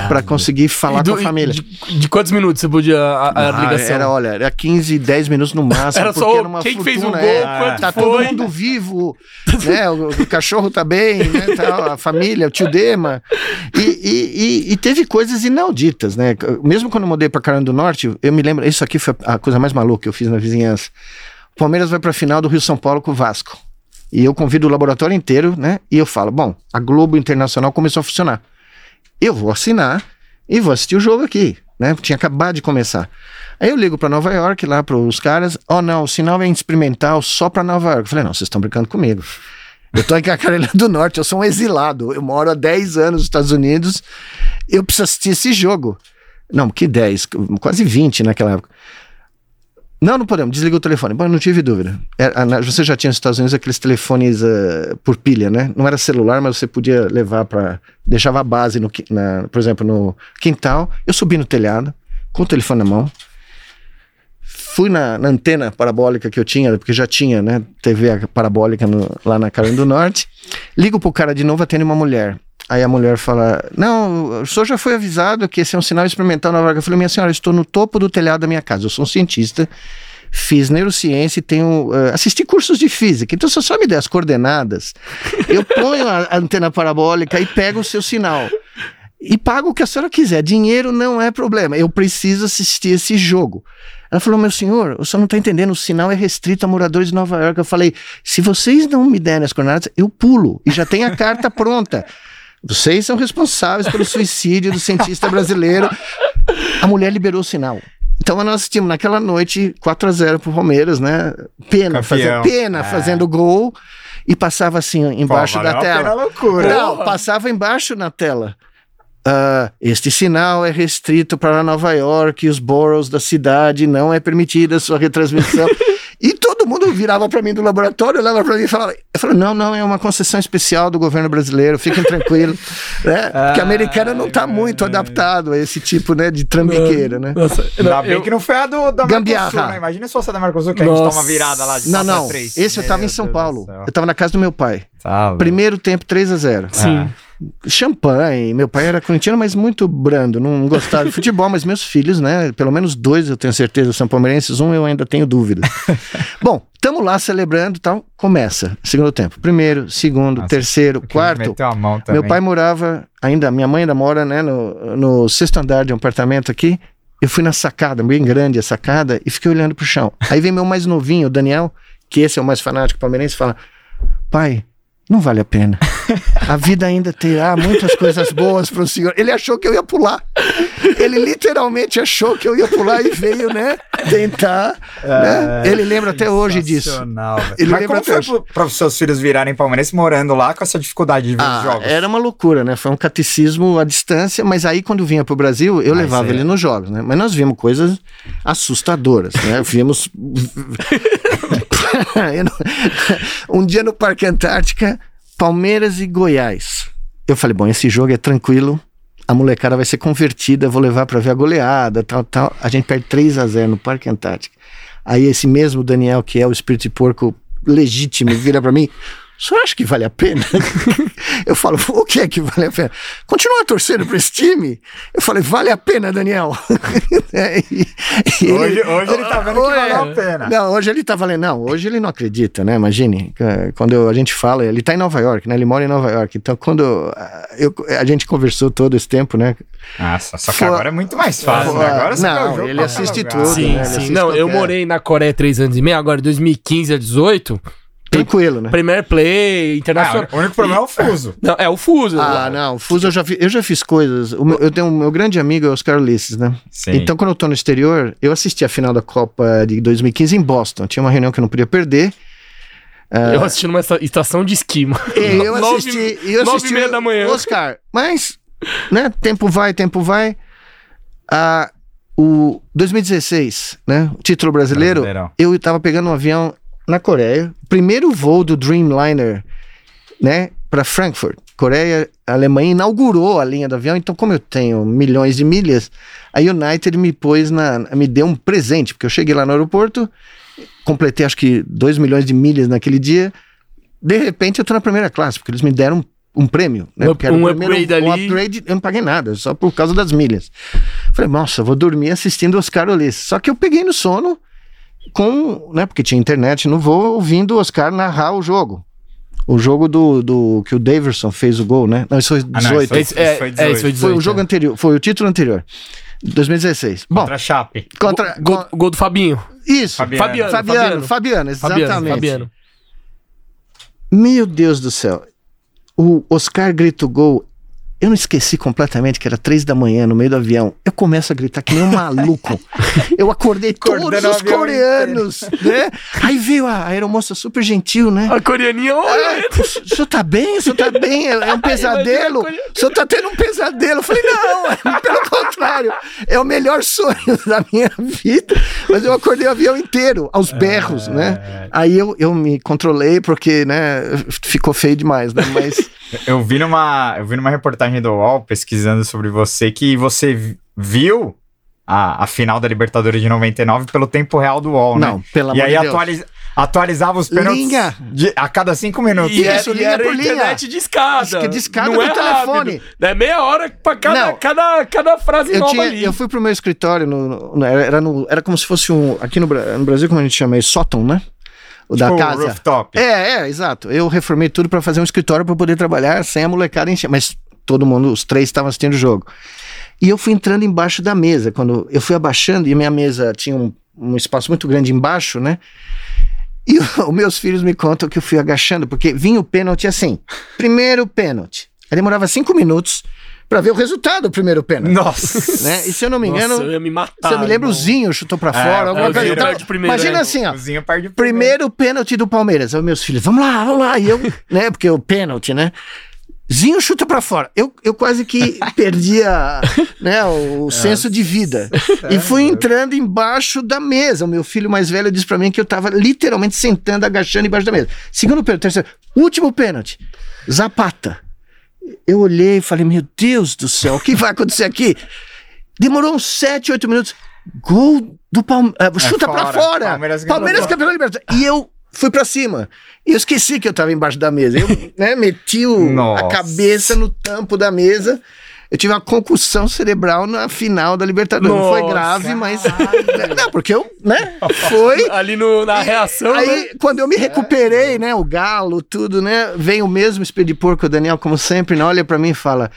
pra conseguir falar do- com a família. De, de quantos minutos você podia a, a Ah, ligação? Era, olha, era 15, 10 minutos no máximo. Era só era uma quem que fez o fortuna, gol, é. quanto Tá foi. todo mundo vivo, né? O, o cachorro tá bem, né? Tá, a família, o tio Dema. E, e, e- e teve coisas inauditas, né? Mesmo quando eu mudei pra Carolina do Norte, eu me lembro, isso aqui foi a coisa mais maluca que eu fiz na vizinhança. O Palmeiras vai pra final do Rio São Paulo com o Vasco. E eu convido o laboratório inteiro, né? E eu falo: bom, a Globo Internacional começou a funcionar. Eu vou assinar e vou assistir o jogo aqui, né? Tinha acabado de começar. Aí eu ligo pra Nova York, lá pros caras, oh não, o sinal é experimental só pra Nova York. Eu falei, não, vocês estão brincando comigo. Eu tô aqui na Carolina do Norte, eu sou um exilado, eu moro há 10 anos nos Estados Unidos, eu preciso assistir esse jogo. Não, que 10, quase 20 naquela época. Não, não podemos, desliga o telefone. Bom, não tive dúvida. Era- na- você já tinha nos Estados Unidos aqueles telefones ah, por pilha, né? Não era celular, mas você podia levar para Deixava a base, no, na, por exemplo, no quintal. Eu subi no telhado, com o telefone na mão. Fui na, na antena parabólica que eu tinha, porque já tinha, né? TV parabólica no- lá na Carolina do Norte. Ligo pro cara de novo, atende uma mulher. Aí a mulher fala: Não, o senhor já foi avisado que esse é um sinal experimental na vaga. Eu falei: Minha senhora, estou no topo do telhado da minha casa. Eu sou um cientista, fiz neurociência e tenho. eh, assisti cursos de física. Então, se eu só me der as coordenadas, eu ponho a, antena parabólica e pego o seu sinal. E pago o que a senhora quiser. Dinheiro não é problema. Eu preciso assistir esse jogo. Ela falou: Meu senhor, o senhor não está entendendo, o sinal é restrito a moradores de Nova York. Eu falei: Se vocês não me derem as coordenadas, eu pulo. E já tem a carta pronta. Vocês são responsáveis pelo suicídio do cientista brasileiro. A mulher liberou o sinal. Então nós assistimos naquela noite 4 a 0 pro Palmeiras, né? Pena, Campeão. fazendo, pena É. fazendo gol e passava assim embaixo Pô, da tela. a loucura. Não, passava embaixo na tela. Ah, este sinal é restrito para Nova York e os boroughs da cidade, não é permitida a sua retransmissão. e todo mundo virava para mim do laboratório, olhava para mim e falava: eu falava, não, não, é uma concessão especial do governo brasileiro, fiquem tranquilos. né? Porque o americano não está muito adaptado a esse tipo né, de trambiqueira, né? Nossa, Ainda não, bem eu- que não foi a do, da Gambiarra. Mercosul, né? Imagina se fosse a da Mercosul, que a gente Nossa. toma virada lá de Não, 4 a não. 3. Esse eu estava em São Deus Paulo. Eu estava na casa do meu pai. Tá. Primeiro tempo, 3 a 0 Sim. Champanhe. Meu pai era corintiano, mas muito brando, não gostava de futebol, mas meus filhos, né? Pelo menos dois eu tenho certeza são palmeirenses, um eu ainda tenho dúvida. Bom, estamos lá celebrando e tal. Começa, segundo tempo. Primeiro, segundo, Nossa, terceiro, quarto. Meu pai morava, ainda, minha mãe ainda mora, né, no, no sexto andar de um apartamento aqui. Eu fui na sacada, bem grande a sacada, e fiquei olhando pro chão. Aí vem meu mais novinho, o Daniel, que esse é o mais fanático palmeirense, e fala: Pai, não vale a pena. A vida ainda terá muitas coisas boas para o senhor. Ele achou que eu ia pular. Ele literalmente achou que eu ia pular e veio, né? Tentar. né? Ele lembra até hoje disso. É. Ele Mas lembra como até foi para os seus filhos virarem palmeirenses morando lá com essa dificuldade de ver os Ah, jogos? era uma loucura, né? Foi um catecismo à distância, mas aí quando vinha pro Brasil, eu Mas levava é. ele nos jogos, né? Mas nós vimos coisas assustadoras, né? Vimos um dia no Parque Antártica, Palmeiras e Goiás. Eu falei, bom, esse jogo é tranquilo. A molecada vai ser convertida, vou levar pra ver a goleada, tal, tal. A gente perde 3 a 0 no Parque Antártica. Aí esse mesmo Daniel, que é o espírito de porco legítimo, vira pra mim. O senhor acha que vale a pena? Eu falo, o que é que vale a pena? Continuar torcendo para esse time? Eu falei, vale a pena, Daniel. É, e- e Hoje- hoje ele tá vendo que Hoje- valeu a pena. Não, hoje ele tá valendo. Não, hoje ele não acredita, né? Imagine, eh, quando a gente fala, ele tá em Nova York, né? Ele mora em Nova York. Então, quando ah, eu, a gente conversou todo esse tempo, né? Nossa, só que agora é muito mais fácil, né? Agora você Não, vê o jogo ele assiste lugar. tudo, Sim, né? Ele sim. Não, eu qualquer- morei na Coreia três anos e meio, agora 2015 a 18. Tranquilo, né? Premier Play, internacional. Ah, o único problema é o fuso. Não, é o fuso. Ah, não, o Fuso eu já, fi- eu já fiz coisas. O meu- eu tenho um meu grande amigo, é o Oscar Ulisses, né? Sim. Então, quando eu tô no exterior, eu assisti a final da Copa de 2015 em Boston. Tinha uma reunião que eu não podia perder. Eu assisti numa esta- estação de esqui, mano. E eu Nove- assisti. e eu nove assisti e meia da manhã. Oscar, mas, né? Tempo vai, tempo vai. Ah, O 2016, né? O título brasileiro. Brasileirão. Eu tava pegando um avião na Coreia. Primeiro voo do Dreamliner, né? Para Frankfurt. Coreia, a Alemanha inaugurou a linha do avião. Então, como eu tenho milhões de milhas, a United me pôs na. me deu um presente, porque eu cheguei lá no aeroporto, completei acho que 2 milhões de milhas naquele dia. De repente, eu tô na primeira classe, porque eles me deram um, um prêmio, né? Um Porque um primeiro- upgrade um ali. upgrade, eu não paguei nada, só por causa das milhas. Falei, nossa, vou dormir assistindo Oscar Ulisses. Só que eu peguei no sono com, né, porque tinha internet no voo, ouvindo o Oscar narrar o jogo. O jogo do, do que o Daverson fez o gol, né? Não, isso foi Ah, não, 18. isso foi- é, é, esse foi 18. 18. foi o jogo é. anterior, foi o título anterior. 2016. Bom, Contra a Chape. contra, Gol, gol do Fabinho. isso. Fabiano. Fabiano, Fabiano, Fabiano, Fabiano. exatamente. Fabiano, Fabiano. Meu Deus do céu. O Oscar grita o gol. Eu não esqueci completamente que era três da manhã no meio do avião. Eu começo a gritar que nem um maluco. Eu acordei todos os coreanos, né? Aí veio a aeromoça super gentil, né? A coreaninha, olha. Ah, o senhor tá bem? O senhor tá bem? É é um pesadelo? O senhor tá tendo um pesadelo? Eu falei, não, é pelo contrário. É o melhor sonho da minha vida. Mas eu acordei o avião inteiro, aos berros, né? Aí eu, eu me controlei porque, né, ficou feio demais, né? Mas Eu vi numa, eu vi numa reportagem do UOL pesquisando sobre você que você vi- viu a, a final da Libertadores de 99 pelo tempo real do UOL, né? não, pelo E amor aí de Deus. atualiza- atualizava os pênaltis Linha. de- a cada cinco minutos. E, Isso, é, e linha era por linha. internet de escada. Que escada não do é telefone. Rápido. É meia hora pra cada, Não. cada, cada frase Eu, nova tinha, ali. eu fui pro meu escritório, no, no- era, no- era como se fosse um. Aqui no, Bra- no Brasil, como a gente chama? É sótão, né? Da Tipo, casa. rooftop. É, é, exato. Eu reformei tudo pra fazer um escritório pra poder trabalhar sem a molecada encher. Mas todo mundo, os três estavam assistindo o jogo. E eu fui entrando embaixo da mesa. Quando eu fui abaixando, e a minha mesa tinha um, um espaço muito grande embaixo, né? E os meus filhos me contam que eu fui agachando, porque vinha o pênalti assim. Primeiro pênalti. Aí demorava cinco minutos pra ver o resultado do primeiro pênalti. Nossa. Né? E se eu não me Nossa, engano, eu ia me matar. se eu me lembro, o irmão. Zinho chutou pra É, fora, alguma é, o coisa. Então, primeiro, imagina é. assim, ó. O Zinho perde o Primeiro pênalti do Palmeiras. Aí meus filhos, vamos lá, vamos lá. E eu, né, porque o pênalti, né? Zinho chuta pra fora. Eu, eu quase que perdi a, né, o senso de vida. E fui entrando embaixo da mesa. O meu filho mais velho disse pra mim que eu tava literalmente sentando, agachando embaixo da mesa. Segundo pênalti, terceiro, último pênalti. Zapata. Eu olhei e falei, meu Deus do céu, o que vai acontecer aqui? Demorou uns 7, 8 minutos. Gol do Palmeiras. chuta pra fora. fora. Palmeiras Palmeiras, campeão Libertadores. E eu fui pra cima. E eu esqueci que eu tava embaixo da mesa. Eu né, meti o- a cabeça no tampo da mesa. Eu tive uma concussão cerebral na final da Libertadores. Não foi Nossa. grave, mas. Não, porque eu, né? Foi. Ali no, na reação, né? Aí, quando eu me recuperei, né? O galo, tudo, né? Vem o mesmo espelho de porco, o Daniel, como sempre, né, olha pra mim e fala: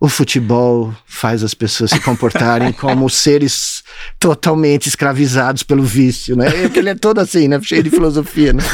o futebol faz as pessoas se comportarem como seres totalmente escravizados pelo vício, né? Porque ele é todo assim, né? Cheio de filosofia, né?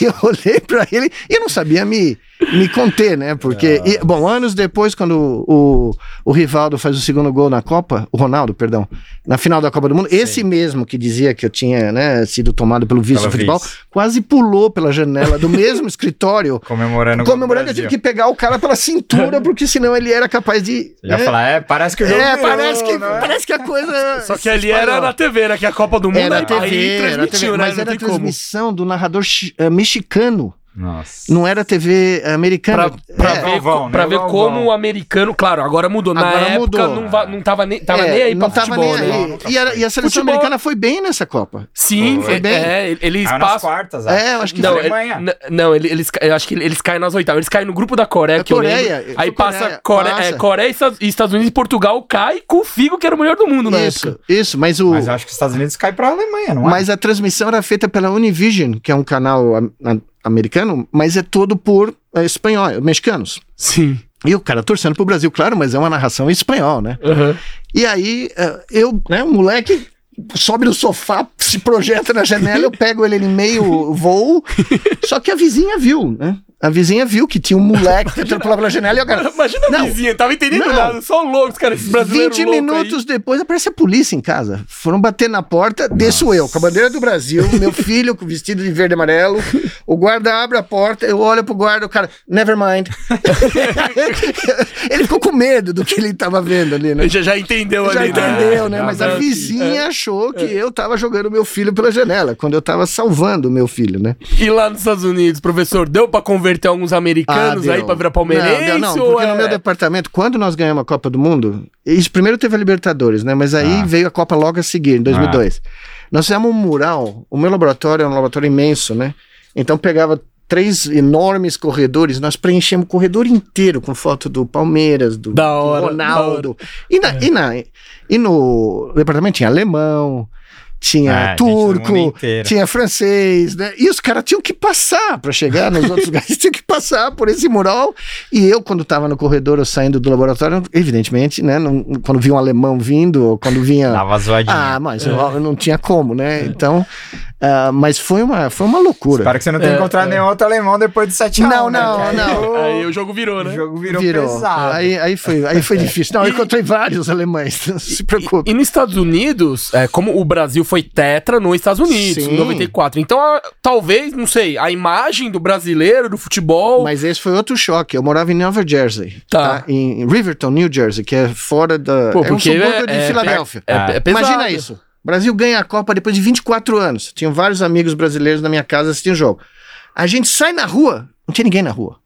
E eu olhei pra ele e eu não sabia me, me conter, né? Porque, e, bom, anos depois, quando o, o Rivaldo faz o segundo gol na Copa, o Ronaldo, perdão, na final da Copa do Mundo, esse mesmo que dizia que eu tinha né, sido tomado pelo vício do futebol, vício. quase pulou pela janela do mesmo escritório. Comemorando Comemorando, eu tive que pegar o cara pela cintura, porque senão ele era capaz de. Você Já né? falar, é, parece que o jogo É, virou, parece que, né? parece que a coisa. Só que ali espalhou. era na TV, né? Que a Copa do Mundo Era aí, TV, aí era transmitiu, TV, né? mas era tem como. transmissão do narrador eh, mexicano. Nossa. Não era TV americana. Pra, pra É, ver, Galvão, co- pra né? ver como o americano, claro, agora mudou. Na Agora época mudou. Não, va- não tava nem, tava é, nem aí pra futebol, nem né? aí. Não, E, a, e a seleção Futebol- americana foi bem nessa Copa. Sim, Foi é, bem. é, eles Caiu nas passam. quartas, acho. É, eu acho que Não, foi. ele- não ele- eles, eu acho que eles caem nas oitavas. Eles caem no grupo da Coreia, É que eu Coreia, lembro. foi Aí passa Coreia, Coreia, passa. é, Coreia e Estados- e Estados Unidos e Portugal cai com o Figo, que era o melhor do mundo na Isso, época. isso, mas o. Mas eu acho que os Estados Unidos cai pra Alemanha, não é? Mas a transmissão era feita pela Univision, que é um canal americano, mas é todo por eh, espanhol, mexicanos. Sim. E o cara torcendo pro Brasil, claro, mas é uma narração em espanhol, né? E aí, eh, eu, né, o moleque sobe no sofá, se projeta na janela, eu pego ele em meio voo, só que a vizinha viu, né? A vizinha viu que tinha um moleque tentando pular pela janela e o cara. Imagina a Não. vizinha, tava entendendo Não. nada, só loucos, cara, esses brasileiros 20 loucos minutos depois aparece a polícia em casa. Foram bater na porta, desço eu, com a bandeira do Brasil, meu filho com vestido de verde e amarelo. O guarda abre a porta, eu olho pro guarda, o cara, never mind. ele ficou com medo do que ele tava vendo ali, né? aí. Já, já entendeu Já ali, entendeu, né? Ah, Mas a vizinha achou que eu tava jogando meu filho pela janela, quando eu tava salvando o meu filho, né? E lá nos Estados Unidos, professor, deu pra converter alguns americanos Ah, aí pra virar palmeirense? Não, não, porque é... no meu departamento, quando nós ganhamos a Copa do Mundo, isso primeiro teve a Libertadores, né? Mas aí Ah. veio a Copa logo a seguir, em 2002. Nós fizemos um mural, o meu laboratório é um laboratório imenso, né? Então pegava três enormes corredores, nós preenchemos o corredor inteiro com foto do Palmeiras, do, Da do hora, Ronaldo. E, na, e, na, e no departamento tinha alemão, tinha É, do turco, tinha francês, né? E os caras tinham que passar para chegar nos outros lugares, tinham que passar por esse mural. E eu, quando estava no corredor, eu saindo do laboratório, evidentemente, né? não- quando via um alemão vindo, ou quando vinha. Dava zoadinha. Ah, mas eu, eu não tinha como, né? Então, ah, mas foi uma, foi uma loucura. Espero que você não tenha É, encontrado é. nenhum outro alemão depois de 7 x Não, não, né? não. Aí o jogo virou, O né? jogo virou, Virou. pesado. Aí, aí, foi, aí foi difícil. Não, eu encontrei vários alemães, não se preocupe. E, e nos Estados Unidos, é, como o Brasil foi tetra nos Estados Unidos, Sim. em 94. Então, a- talvez, não sei, a imagem do brasileiro, do futebol. Mas esse foi outro choque. Eu morava em Nova Jersey, Tá. tá? Em Riverton, New Jersey, que é fora da. Pô, é um subúrbio é- de é- Filadélfia. É, é pesado. Imagina isso. O Brasil ganha a Copa depois de 24 anos. Tinham vários amigos brasileiros na minha casa assistindo o jogo. A gente sai na rua, não tinha ninguém na rua.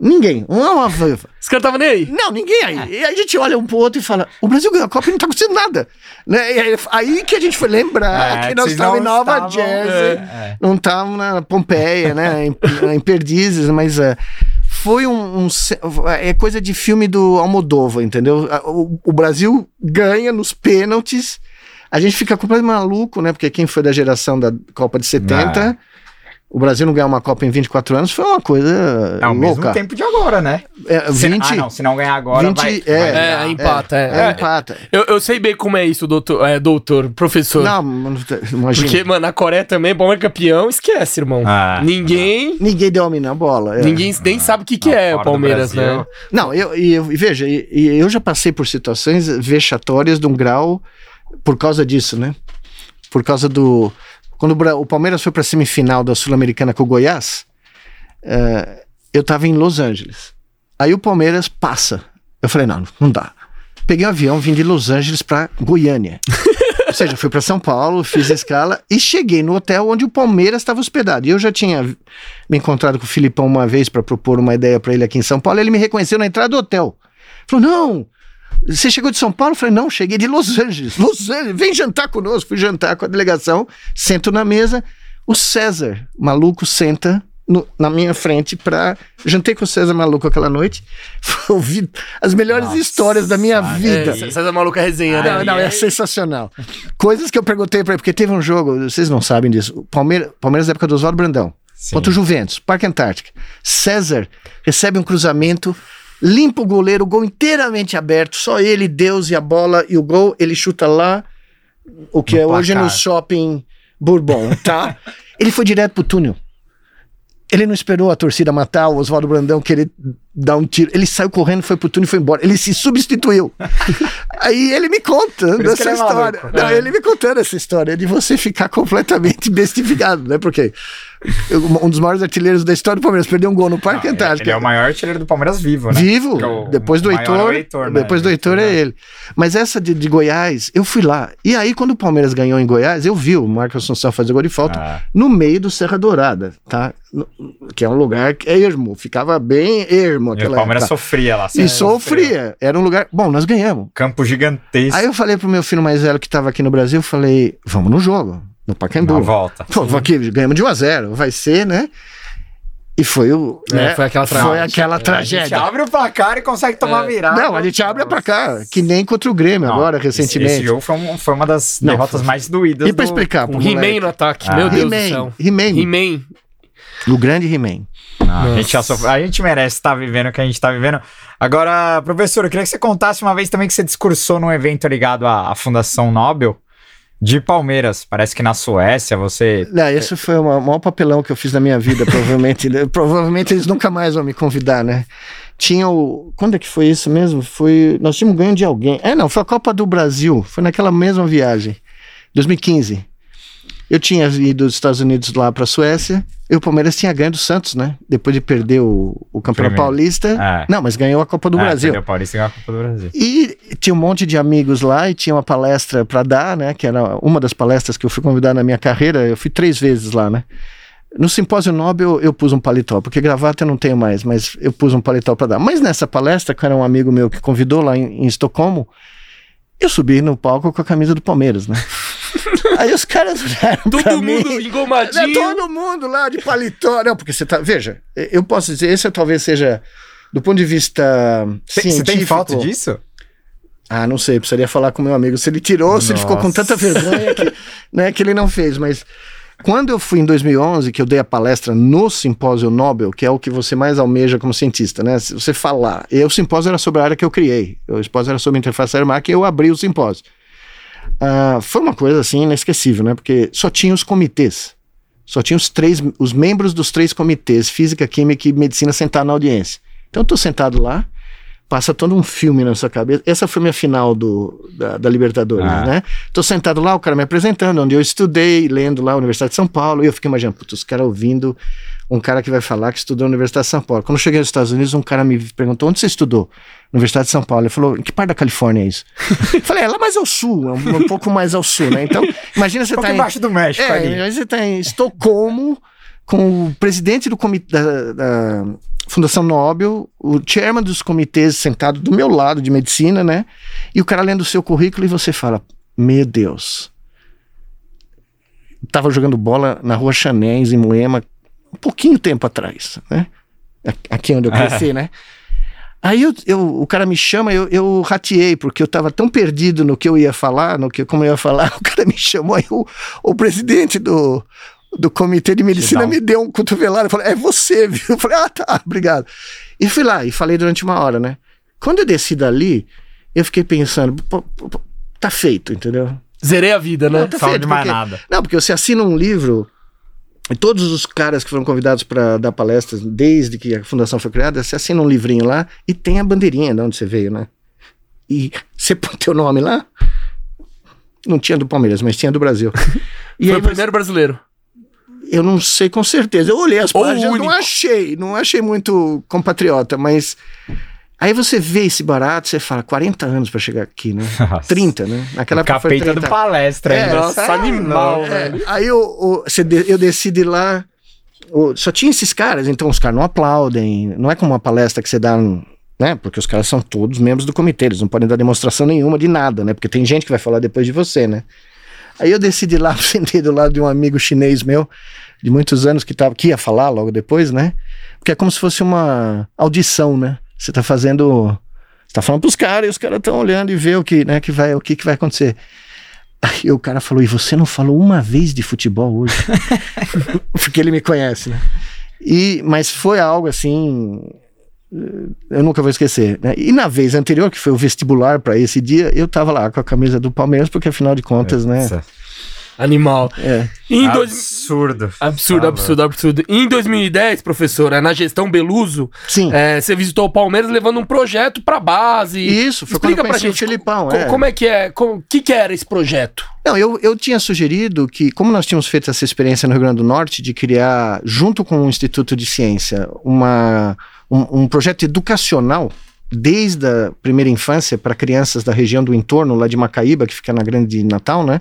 Ninguém. Uma, uma... Os caras estavam nem aí. Não, ninguém aí. E aí a gente olha um pro outro e fala: o Brasil ganhou a Copa e não tá acontecendo nada. Né? E aí, aí que a gente foi lembrar É, que nós estávamos em não Nova estavam- Jersey, É. não estávamos na Pompeia, né? Em, em Perdizes, mas é, foi um, um É coisa de filme do Almodóvar, entendeu? O, o Brasil ganha nos pênaltis. A gente fica completamente maluco, né? Porque quem foi da geração da Copa de 70. O Brasil não ganhar uma Copa em 24 anos foi uma coisa É o mesmo tempo de agora, né? É, Se- 20, ah, não, se não ganhar agora, 20 vai, é, vai É, empata, é. é, É, empata. Eu, eu sei bem como é isso, doutor, é, doutor professor. Não, não- imagina. Porque, mano, a Coreia também, Palmeiras campeão, esquece, irmão. Ah. Ninguém. Ninguém domina a bola. é. Ninguém nem sabe o que, que Não, é o Palmeiras, né? Não, eu, e, eu- veja, e, e eu já passei por situações vexatórias de um grau por causa disso, né? Por causa do. Quando o, Palmeiras foi para a semifinal da Sul-Americana com o Goiás, eh, eu tava em Los Angeles. Aí o Palmeiras passa. Eu falei, não, não dá. Peguei um avião, vim de Los Angeles para Goiânia. Ou seja, fui para São Paulo, fiz a escala e cheguei no hotel onde o Palmeiras estava hospedado. E eu já tinha me encontrado com o Filipão uma vez para propor uma ideia para ele aqui em São Paulo. Ele me reconheceu na entrada do hotel. Falou: não, você chegou de São Paulo? Eu falei: não, cheguei de Los Angeles. Los Angeles, vem jantar conosco. Fui jantar com a delegação, sento na mesa. O César, maluco, senta no- na minha frente para. Jantei com o César maluco aquela noite. Ouvi as melhores Nossa, histórias da minha é, vida. É, César Maluca resenha, né? Não, não, é sensacional. Coisas que eu perguntei pra ele, porque teve um jogo, vocês não sabem disso. O Palmeiras, Palmeiras da época do Oswaldo Brandão. Sim. Contra o Juventus, Parque Antártica. César recebe um cruzamento, limpa o goleiro, o gol inteiramente aberto, só ele, Deus e a bola e o gol, ele chuta lá, o que No é hoje no placar. shopping Bourbon, tá? ele foi direto pro túnel. Ele não esperou a torcida matar o Oswaldo Brandão querer dar um tiro. Ele saiu correndo, foi pro túnel e foi embora. Ele se substituiu. Aí ele me contando essa é história. maluco. Não, É. ele me contando essa história de você ficar completamente bestificado, né? Porque um dos maiores artilheiros da história do Palmeiras perdeu um gol no Parque Não, Antártico. Ele é o maior artilheiro do Palmeiras vivo, né? Vivo, é depois do é Heitor, Heitor, né? depois do Heitor é É. ele. Mas essa de, de Goiás, eu fui lá. E aí, quando o Palmeiras ganhou em Goiás, eu vi o Marcos Assunção fazer gol de falta Ah. no meio do Serra Dourada, tá? Que é um lugar que é ermo, ficava bem ermo E o Palmeiras época. sofria lá. E sofria, era um lugar... Bom, nós ganhamos. Campo gigantesco. Aí eu falei pro meu filho mais velho que tava aqui no Brasil, eu falei, vamos no jogo, no Pacaembu. Na volta. Pô, aqui, ganhamos de 1 a 0 vai ser, né? E foi o. É, né? foi aquela Foi tragédia. aquela A gente tragédia. abre o placar e consegue tomar É. virada. Não, a gente abre pra cá, que nem contra o Grêmio Não, agora, recentemente. Esse, jogo foi, um- foi uma das Não, derrotas foi- mais doídas. E pra do- explicar O pro He-Man moleque. no ataque, Ah. meu Deus do He-Man, céu. He-Man, He-Man. O grande He-Man. Não, a, gente a gente merece estar vivendo o que a gente está vivendo. Agora, professor, eu queria que você contasse uma vez também que você discursou num evento ligado à, à Fundação Nobel. De Palmeiras, parece que na Suécia você. Não, esse foi o maior papelão que eu fiz na minha vida, provavelmente. provavelmente eles nunca mais vão me convidar, né? Tinha o. Quando é que foi isso mesmo? Foi. Nós tínhamos ganho de alguém. É, não, foi a Copa do Brasil. Foi naquela mesma viagem. 2015. Eu tinha ido dos Estados Unidos lá para a Suécia e o Palmeiras tinha ganho do Santos, né? Depois de perder o, o Campeonato. Paulista. É. Não, mas ganhou a Copa do é, Brasil. Perdeu o Paulista e ganhou a Copa do Brasil. E tinha um monte de amigos lá e tinha uma palestra para dar, né? Que era uma das palestras que eu fui convidado na minha carreira. Eu fui três vezes lá, né? No simpósio Nobel eu pus um paletó, porque gravata eu não tenho mais, mas eu pus um paletó para dar. Mas nessa palestra, que era um amigo meu que convidou lá em, em Estocolmo, eu subi no palco com a camisa do Palmeiras, né? Aí os caras olharam Todo mundo mim, engomadinho. Né, todo mundo lá de paletó. Não, porque você tá. Veja, eu posso dizer, esse talvez seja, do ponto de vista tem, científico. Você tem foto disso? Ah, não sei, precisaria falar com meu amigo se ele tirou, Nossa. se ele ficou com tanta vergonha que, né, que ele não fez, mas. Quando eu fui em 2011, que eu dei a palestra no Simpósio Nobel, que é o que você mais almeja como cientista, né? Se você falar, e o simpósio era sobre a área que eu criei, o simpósio era sobre interface aeromática e eu abri o simpósio. Uh, foi uma coisa assim inesquecível, né? Porque só tinha os comitês. Só tinha os três, os membros dos três comitês, física, química e medicina, sentados na audiência. Então eu tô sentado lá, passa todo um filme na sua cabeça. Essa foi minha final do, da, da Libertadores, ah. né? Tô sentado lá, o cara me apresentando, onde eu estudei, lendo lá a Universidade de São Paulo, e eu fiquei imaginando, putz, os caras ouvindo um cara que vai falar que estudou na Universidade de São Paulo. Quando eu cheguei nos Estados Unidos, um cara me perguntou, onde você estudou? Universidade de São Paulo. Ele falou, que parte da Califórnia é isso? falei, é lá mais ao sul, é um, um, pouco mais ao sul, né? Então, imagina você um tá embaixo do México é, ali. você tá em Estocolmo, com o presidente do comitê da, da Fundação Nobel, o chairman dos comitês sentado do meu lado de medicina, né? E o cara lendo o seu currículo e você fala, meu Deus. Tava jogando bola na rua Chanés, em Moema, um pouquinho tempo atrás, né? Aqui onde eu cresci, né? Aí eu, eu, o cara me chama, eu, eu rateei, porque eu estava tão perdido no que eu ia falar, no que como eu ia falar, o cara me chamou, aí o, o presidente do, do comitê de medicina me deu um cotovelado, falou, é você, viu? Eu falei, ah, tá, obrigado. E fui lá, e falei durante uma hora, né? Quando eu desci dali, eu fiquei pensando, tá feito, entendeu? Zerei a vida, né? Não, tá feito, de mais porque, nada. Não, porque você assina um livro e todos os caras que foram convidados para dar palestras desde que a fundação foi criada, você assina um livrinho lá e tem a bandeirinha de onde você veio, né? E você põe teu nome lá. Não tinha do Palmeiras, mas tinha do Brasil. E foi o primeiro brasileiro. Eu não sei com certeza. Eu olhei as páginas, não achei, não achei muito compatriota, mas Aí você vê esse barato, você fala, 40 anos para chegar aqui, né? Nossa. 30, né? Naquela o capeta do palestra, é, Nossa, animal, é. velho. Aí eu, eu, eu decidi lá, só tinha esses caras, então os caras não aplaudem, não é como uma palestra que você dá, né? Porque os caras são todos membros do comitê, eles não podem dar demonstração nenhuma de nada, né? Porque tem gente que vai falar depois de você, né? Aí eu decidi lá, sentei do lado de um amigo chinês meu, de muitos anos, que, tava, que ia falar logo depois, né? Porque é como se fosse uma audição, né? Você está fazendo. Você tá falando pros caras e os caras estão olhando e vê o que, né, que vai, o que, que vai acontecer. Aí o cara falou: E você não falou uma vez de futebol hoje? Porque ele me conhece, né? E, mas foi algo assim. Eu nunca vou esquecer. Né? E na vez anterior, que foi o vestibular para esse dia, eu tava lá com a camisa do Palmeiras, porque afinal de contas, é, né? Animal. É. Em absurdo. Dois... Absurdo, absurdo, absurdo. Em 2010, professora, na gestão Beluso, Sim. É, você visitou o Palmeiras levando um projeto pra base. Isso, foi Explica pra gente. O Filipão, é. Como é que é? O que, que era esse projeto? Não, eu, eu tinha sugerido que, como nós tínhamos feito essa experiência no Rio Grande do Norte, de criar, junto com o Instituto de Ciência, uma, um, um projeto educacional desde a primeira infância para crianças da região do entorno, lá de Macaíba, que fica na Grande Natal, né?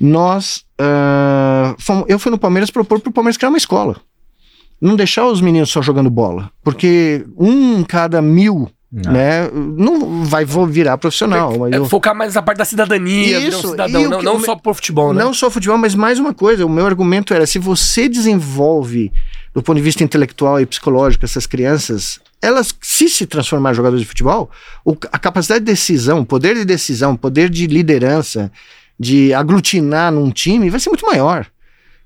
Nós. Uh, fomos, eu fui no Palmeiras propor para o Palmeiras criar uma escola. Não deixar os meninos só jogando bola. Porque um em cada mil não. Né? Não vai virar profissional. É, eu... Focar mais na parte da cidadania, Isso, um cidadão, não, não só por futebol, né? Não só futebol, mas mais uma coisa. O meu argumento era: se você desenvolve, do ponto de vista intelectual e psicológico, essas crianças, elas, se se transformar em jogadores de futebol, a capacidade de decisão, poder de decisão, poder de liderança, de aglutinar num time vai ser muito maior.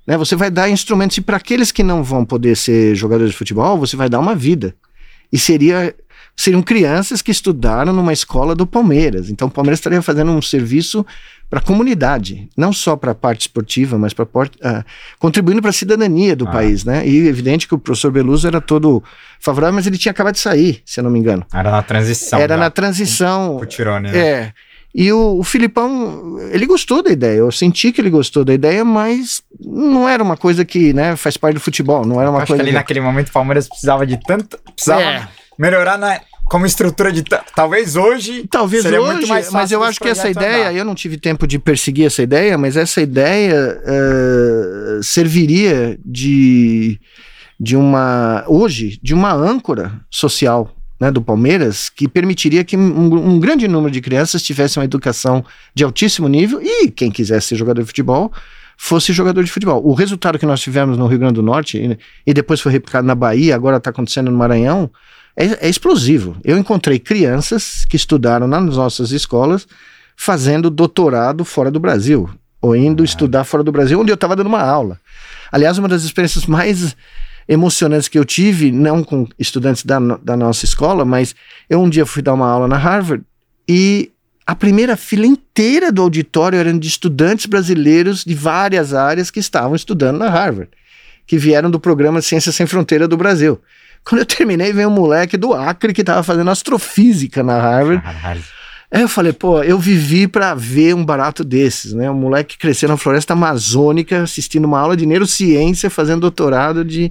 Né? Você vai dar instrumentos, e para aqueles que não vão poder ser jogadores de futebol, você vai dar uma vida. E seria seriam crianças que estudaram numa escola do Palmeiras. Então o Palmeiras estaria fazendo um serviço para a comunidade, não só para a parte esportiva, mas para uh, contribuindo para a cidadania do ah. país, né? E evidente que o professor Beluso era todo favorável, mas ele tinha acabado de sair, se eu não me engano. Era na transição. Era na transição. Tirone, né? É. E o, o, Filipão, ele gostou da ideia. Eu senti que ele gostou da ideia, mas não era uma coisa que, né, faz parte do futebol. Não era uma acho coisa. Que ali que... naquele momento o Palmeiras precisava de tanto. Precisava é. melhorar na, como estrutura de. Talvez hoje. Talvez seria hoje, muito mais fácil mas eu acho que essa ideia, andar. eu não tive tempo de perseguir essa ideia, mas essa ideia uh, serviria de, de uma. Hoje, de uma âncora social. Né, do Palmeiras, que permitiria que um, um grande número de crianças tivessem uma educação de altíssimo nível e quem quisesse ser jogador de futebol fosse jogador de futebol. O resultado que nós tivemos no Rio Grande do Norte e, e depois foi replicado na Bahia, agora está acontecendo no Maranhão, é, é explosivo. Eu encontrei crianças que estudaram nas nossas escolas fazendo doutorado fora do Brasil, ou indo ah. estudar fora do Brasil, onde eu estava dando uma aula. Aliás, uma das experiências mais emocionantes que eu tive, não com estudantes da, da nossa escola, mas eu um dia fui dar uma aula na Harvard e a primeira fila inteira do auditório eram de estudantes brasileiros de várias áreas que estavam estudando na Harvard, que vieram do programa Ciências Sem Fronteira do Brasil. Quando eu terminei, veio um moleque do Acre que tava fazendo astrofísica na Harvard. Caralho. Aí eu falei, pô, eu vivi para ver um barato desses, né? Um moleque que cresceu na floresta amazônica, assistindo uma aula de neurociência, fazendo doutorado de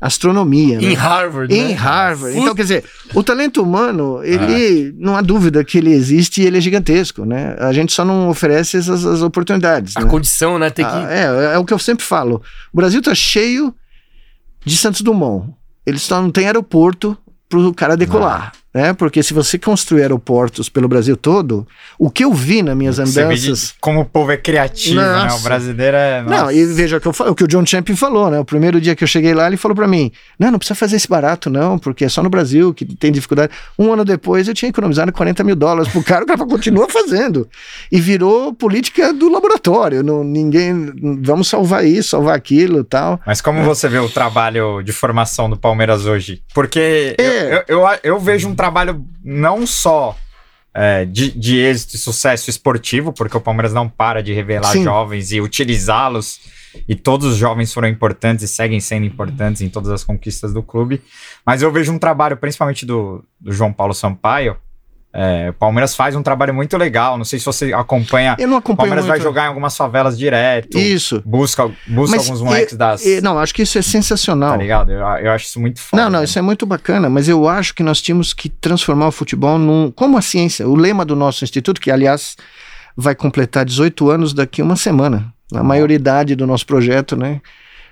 astronomia. Em né? Harvard, Em né? Harvard. Então, quer dizer, o talento humano, ele, ah. não há dúvida que ele existe e ele é gigantesco, né? A gente só não oferece essas as oportunidades. A né? condição, né? Tem que... Ah, é, é o que eu sempre falo. O Brasil tá cheio de Santos Dumont eles só não têm aeroporto para o cara decolar. Né? Porque se você construir aeroportos pelo Brasil todo, o que eu vi nas minhas você andanças. como o povo é criativo, Nossa. né? O brasileiro é. Nossa. Não, e veja o que, eu, o que o John Champion falou, né? O primeiro dia que eu cheguei lá, ele falou para mim: não, não precisa fazer esse barato, não, porque é só no Brasil que tem dificuldade. Um ano depois eu tinha economizado 40 mil dólares pro cara, o cara continua fazendo. E virou política do laboratório. Não, ninguém. Vamos salvar isso, salvar aquilo tal. Mas como você vê o trabalho de formação do Palmeiras hoje? Porque é. eu, eu, eu, eu vejo um trabalho não só é, de, de êxito e sucesso esportivo, porque o Palmeiras não para de revelar Sim. jovens e utilizá-los, e todos os jovens foram importantes e seguem sendo importantes em todas as conquistas do clube. Mas eu vejo um trabalho, principalmente do, do João Paulo Sampaio, é, o Palmeiras faz um trabalho muito legal. Não sei se você acompanha. Eu não acompanho. O Palmeiras muito. vai jogar em algumas favelas direto. Isso. Busca, busca mas alguns moleques das. não, acho que isso é sensacional. Tá ligado? Eu, eu acho isso muito foda. Não, não, né? isso é muito bacana, mas eu acho que nós tínhamos que transformar o futebol num. Como a ciência. O lema do nosso instituto, que aliás vai completar 18 anos daqui uma semana. A maioridade do nosso projeto, né?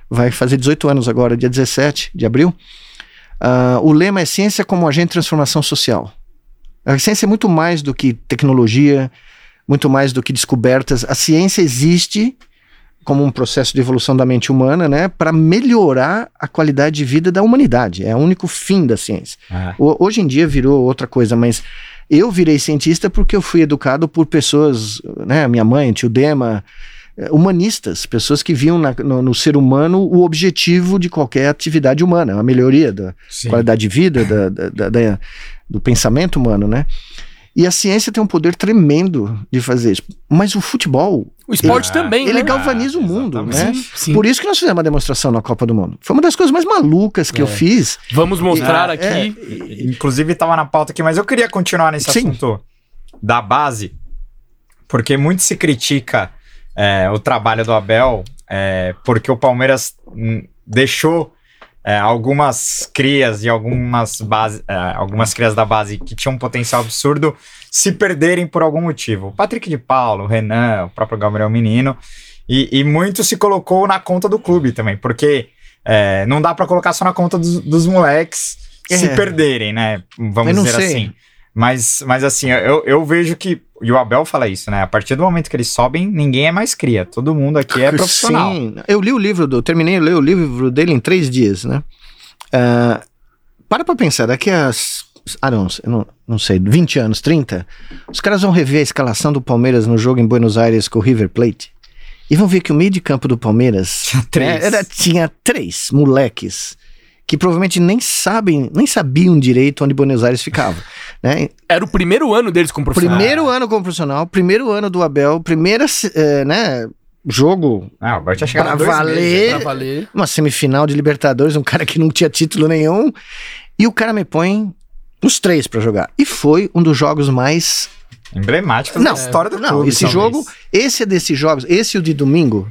Vai fazer 18 anos agora, dia 17 de abril. Uh, o lema é ciência como agente de transformação social. A ciência é muito mais do que tecnologia, muito mais do que descobertas. A ciência existe como um processo de evolução da mente humana, né, para melhorar a qualidade de vida da humanidade. É o único fim da ciência. Ah. Hoje em dia virou outra coisa, mas eu virei cientista porque eu fui educado por pessoas, né, minha mãe, tio Dema, humanistas, pessoas que viam na, no, no, ser humano o objetivo de qualquer atividade humana, a melhoria da Sim. qualidade de vida, da, da, da, do pensamento humano, né? E a ciência tem um poder tremendo de fazer isso. Mas o futebol. O esporte ele, também, Ele né? galvaniza ah, o mundo, né? Sim, sim. Por isso que nós fizemos uma demonstração na Copa do Mundo. Foi uma das coisas mais malucas que é. eu fiz. Vamos mostrar aqui. É, inclusive, estava na pauta aqui, mas eu queria continuar nesse sim. assunto da base, porque muito se critica é, o trabalho do Abel, é, porque o Palmeiras hum, deixou é, algumas crias e algumas, base, é, algumas crias da base que tinham um potencial absurdo se perderem por algum motivo. O Patrick de Paulo, o Renan, o próprio Gabriel Menino. E, e muito se colocou na conta do clube também, porque é, não dá para colocar só na conta dos, dos moleques se é. perderem, né? Vamos dizer sei. assim. Mas, mas assim, eu, eu vejo que. E o Abel fala isso, né? A partir do momento que eles sobem, ninguém é mais cria. Todo mundo aqui é profissional. Sim. Eu li o livro do. Terminei de ler o livro dele em três dias, né? Uh, para pra pensar, daqui a. Ah, não, não, não sei, 20 anos, 30, os caras vão rever a escalação do Palmeiras no jogo em Buenos Aires com o River Plate. E vão ver que o meio de campo do Palmeiras tinha três, né, era, tinha três moleques que provavelmente nem sabem, nem sabiam direito onde Buenos Aires ficava. Né? Era o primeiro ano deles como profissional. Primeiro ano como profissional, primeiro ano do Abel, primeira eh, né, jogo Ah, tinha chegado Pra valer. meses. Pra valer. uma semifinal de Libertadores, um cara que não tinha título nenhum, e o cara me põe os três pra jogar. E foi um dos jogos mais Emblemáticos Não, da história do Não, clube. esse talvez. jogo, esse é desses jogos, esse e o de domingo,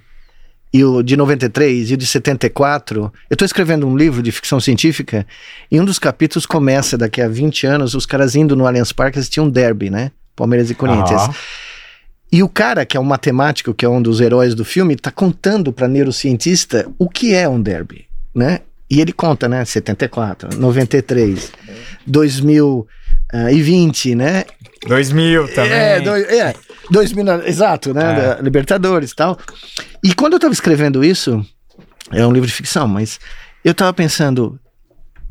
e o de 93 e o de 74. Eu tô escrevendo um livro de ficção científica, e um dos capítulos começa daqui a 20 anos, os caras indo no Allianz Parque assistir um derby, né? Palmeiras e Corinthians. Ah, E o cara, que é um matemático, que é um dos heróis do filme, tá contando pra neurocientista o que é um derby, né? E ele conta, né? 74, 93, 2020, né? 2000 também. É, dois, é 2000, exato, né? É. da Libertadores e tal. E quando eu tava escrevendo isso, é um livro de ficção, mas eu tava pensando,